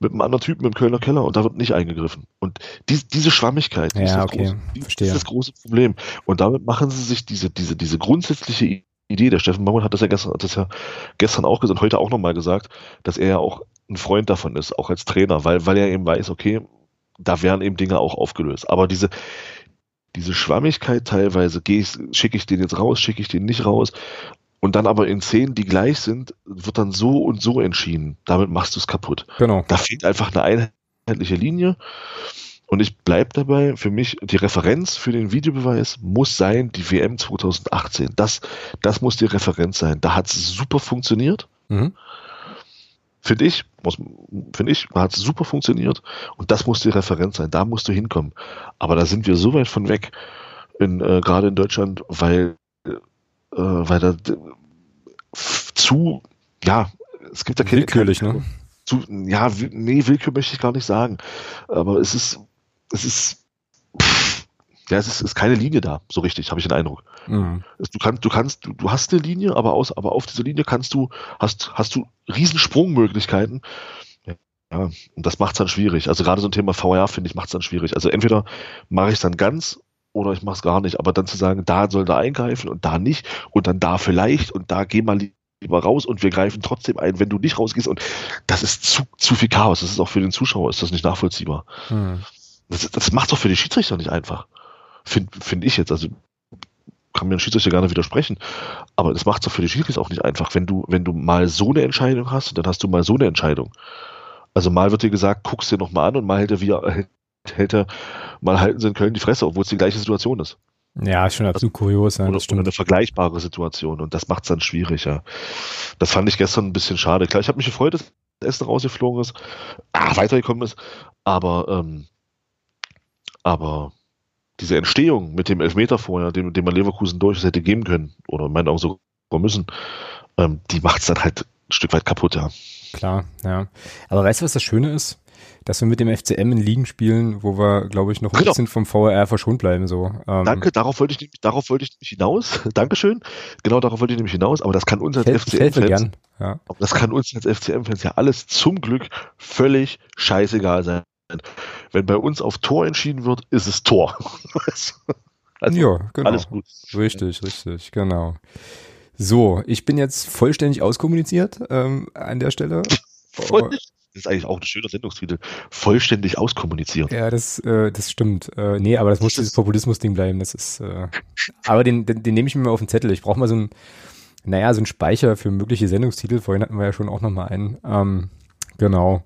mit einem anderen Typen im Kölner Keller und da wird nicht eingegriffen. Und die, diese Schwammigkeit, die ja, ist, das okay. große, die ist das große Problem. Und damit machen sie sich diese, diese, diese grundsätzliche Idee, der Steffen Baumann hat das ja gestern, das ja gestern auch gesagt, heute auch nochmal gesagt, dass er ja auch ein Freund davon ist, auch als Trainer, weil, weil er eben weiß, okay, da werden eben Dinge auch aufgelöst. Aber diese, diese Schwammigkeit teilweise, schicke ich den jetzt raus, schicke ich den nicht raus, und dann aber in Szenen, die gleich sind, wird dann so und so entschieden. Damit machst du es kaputt. Genau. Da fehlt einfach eine einheitliche Linie. Und ich bleibe dabei, für mich, die Referenz für den Videobeweis muss sein, die WM 2018. Das, das muss die Referenz sein. Da hat es super funktioniert. Mhm. Finde ich, finde ich, hat es super funktioniert. Und das muss die Referenz sein. Da musst du hinkommen. Aber da sind wir so weit von weg, äh, gerade in Deutschland, weil äh, weil da zu, ja, es gibt ja keine. Willkürlich, keine, ne? Zu, ja, nee, Willkür möchte ich gar nicht sagen. Aber es ist, es ist, pff, ja, es ist, ist keine Linie da, so richtig, habe ich den Eindruck. Mhm. Du kannst, du kannst, du, du hast eine Linie, aber aus, aber auf dieser Linie kannst du, hast, hast du Riesensprungmöglichkeiten. Ja, und das macht es dann schwierig. Also gerade so ein Thema VR, finde ich, macht es dann schwierig. Also entweder mache ich es dann ganz oder ich mache es gar nicht. Aber dann zu sagen, da soll da eingreifen und da nicht und dann da vielleicht und da geh mal lieber raus und wir greifen trotzdem ein, wenn du nicht rausgehst. Und das ist zu, zu viel Chaos. Das ist auch für den Zuschauer ist das nicht nachvollziehbar. Hm. Das, das macht doch für die Schiedsrichter nicht einfach. Finde find ich jetzt. Also kann mir ein Schiedsrichter gerne widersprechen. Aber das macht es doch für die Schiedsrichter auch nicht einfach. Wenn du, wenn du mal so eine Entscheidung hast, dann hast du mal so eine Entscheidung. Also mal wird dir gesagt, guck's dir nochmal an und mal hält er, wie, hält er mal halten sie in Köln die Fresse, obwohl es die gleiche Situation ist. Ja, schon absolut kurios. Ja, oder, oder eine vergleichbare Situation und das macht es dann schwierig, ja. Das fand ich gestern ein bisschen schade. Klar, ich habe mich gefreut, dass das Essen rausgeflogen ist, ah, weitergekommen ist, aber, ähm, aber diese Entstehung mit dem Elfmeter vorher, dem, dem man Leverkusen durchaus hätte geben können, oder in meinen Augen sogar müssen, ähm, die macht es dann halt ein Stück weit kaputt, ja. Klar, ja. Aber weißt du, was das Schöne ist? Dass wir mit dem FCM in Ligen spielen, wo wir, glaube ich, noch ein genau. bisschen vom VRR verschont bleiben. So. Ähm, Danke, darauf wollte ich nämlich, darauf wollte ich nämlich hinaus. Dankeschön. Genau darauf wollte ich nämlich hinaus, aber das kann uns als FCM-Fans, ja. das kann uns als FCM-Fans ja alles zum Glück völlig scheißegal sein. Wenn bei uns auf Tor entschieden wird, ist es Tor. also, ja, genau. Alles gut. Richtig, richtig, genau. So, ich bin jetzt vollständig auskommuniziert ähm, an der Stelle. Voll, das ist eigentlich auch ein schöner Sendungstitel. Vollständig auskommunizieren. Ja, das, äh, das stimmt. Äh, nee, aber das muss dieses Populismus-Ding bleiben. Das ist, äh, aber den, den, den nehme ich mir mal auf den Zettel. Ich brauche mal so ein, naja, so ein Speicher für mögliche Sendungstitel. Vorhin hatten wir ja schon auch nochmal einen. Ähm, genau.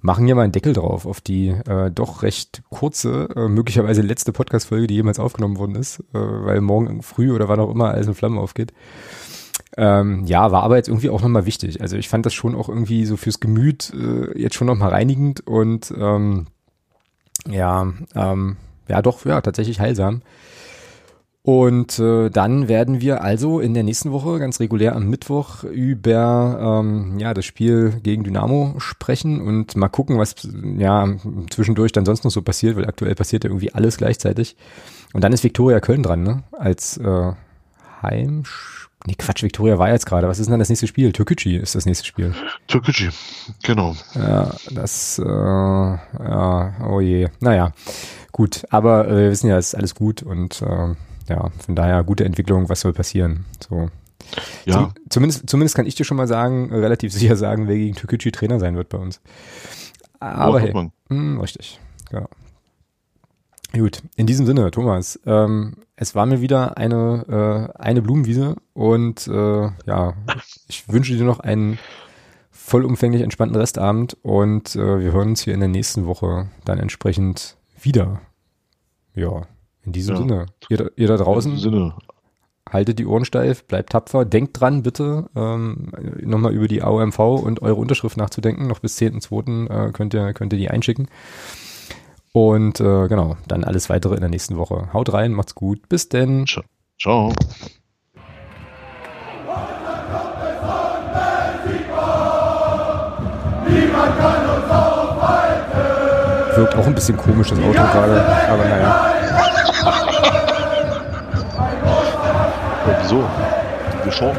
Machen hier mal einen Deckel drauf auf die äh, doch recht kurze, äh, möglicherweise letzte Podcast-Folge, die jemals aufgenommen worden ist, äh, weil morgen früh oder wann auch immer alles in Flammen aufgeht. Ähm, ja, war aber jetzt irgendwie auch nochmal wichtig. Also ich fand das schon auch irgendwie so fürs Gemüt äh, jetzt schon nochmal reinigend und ähm, ja, ähm, ja doch, ja, tatsächlich heilsam. Und äh, dann werden wir also in der nächsten Woche ganz regulär am Mittwoch über ähm, ja das Spiel gegen Dynamo sprechen und mal gucken, was ja zwischendurch dann sonst noch so passiert, weil aktuell passiert ja irgendwie alles gleichzeitig. Und dann ist Viktoria Köln dran, ne? Als äh, Heim. Nee, Quatsch, Viktoria war jetzt gerade. Was ist denn das nächste Spiel? Türkgücü ist das nächste Spiel. Türkgücü, genau. Ja, das, äh, ja, oh je. Naja, gut. Aber äh, wir wissen ja, es ist alles gut und äh, ja, von daher gute Entwicklung, was soll passieren? So. Ja. Zum, zumindest, zumindest kann ich dir schon mal sagen, relativ sicher sagen, wer gegen Türkgücü Trainer sein wird bei uns. Aber Oh, hey, mh, richtig, genau. Gut, in diesem Sinne, Thomas, ähm, es war mir wieder eine, äh, eine Blumenwiese und äh, ja, ich wünsche dir noch einen vollumfänglich entspannten Restabend und äh, wir hören uns hier in der nächsten Woche dann entsprechend wieder. Ja, in diesem Ja. Sinne, ihr, da- ihr da draußen, haltet die Ohren steif, bleibt tapfer, denkt dran bitte, ähm, nochmal über die AOMV und eure Unterschrift nachzudenken. Noch bis 10.2. Äh, könnt, ihr, könnt ihr die einschicken. Und äh, genau, dann alles weitere in der nächsten Woche. Haut rein, macht's gut, bis denn. Ciao. Wirkt auch ein bisschen komisch, das Auto gerade, aber naja. Ja, wieso? Wir schauen.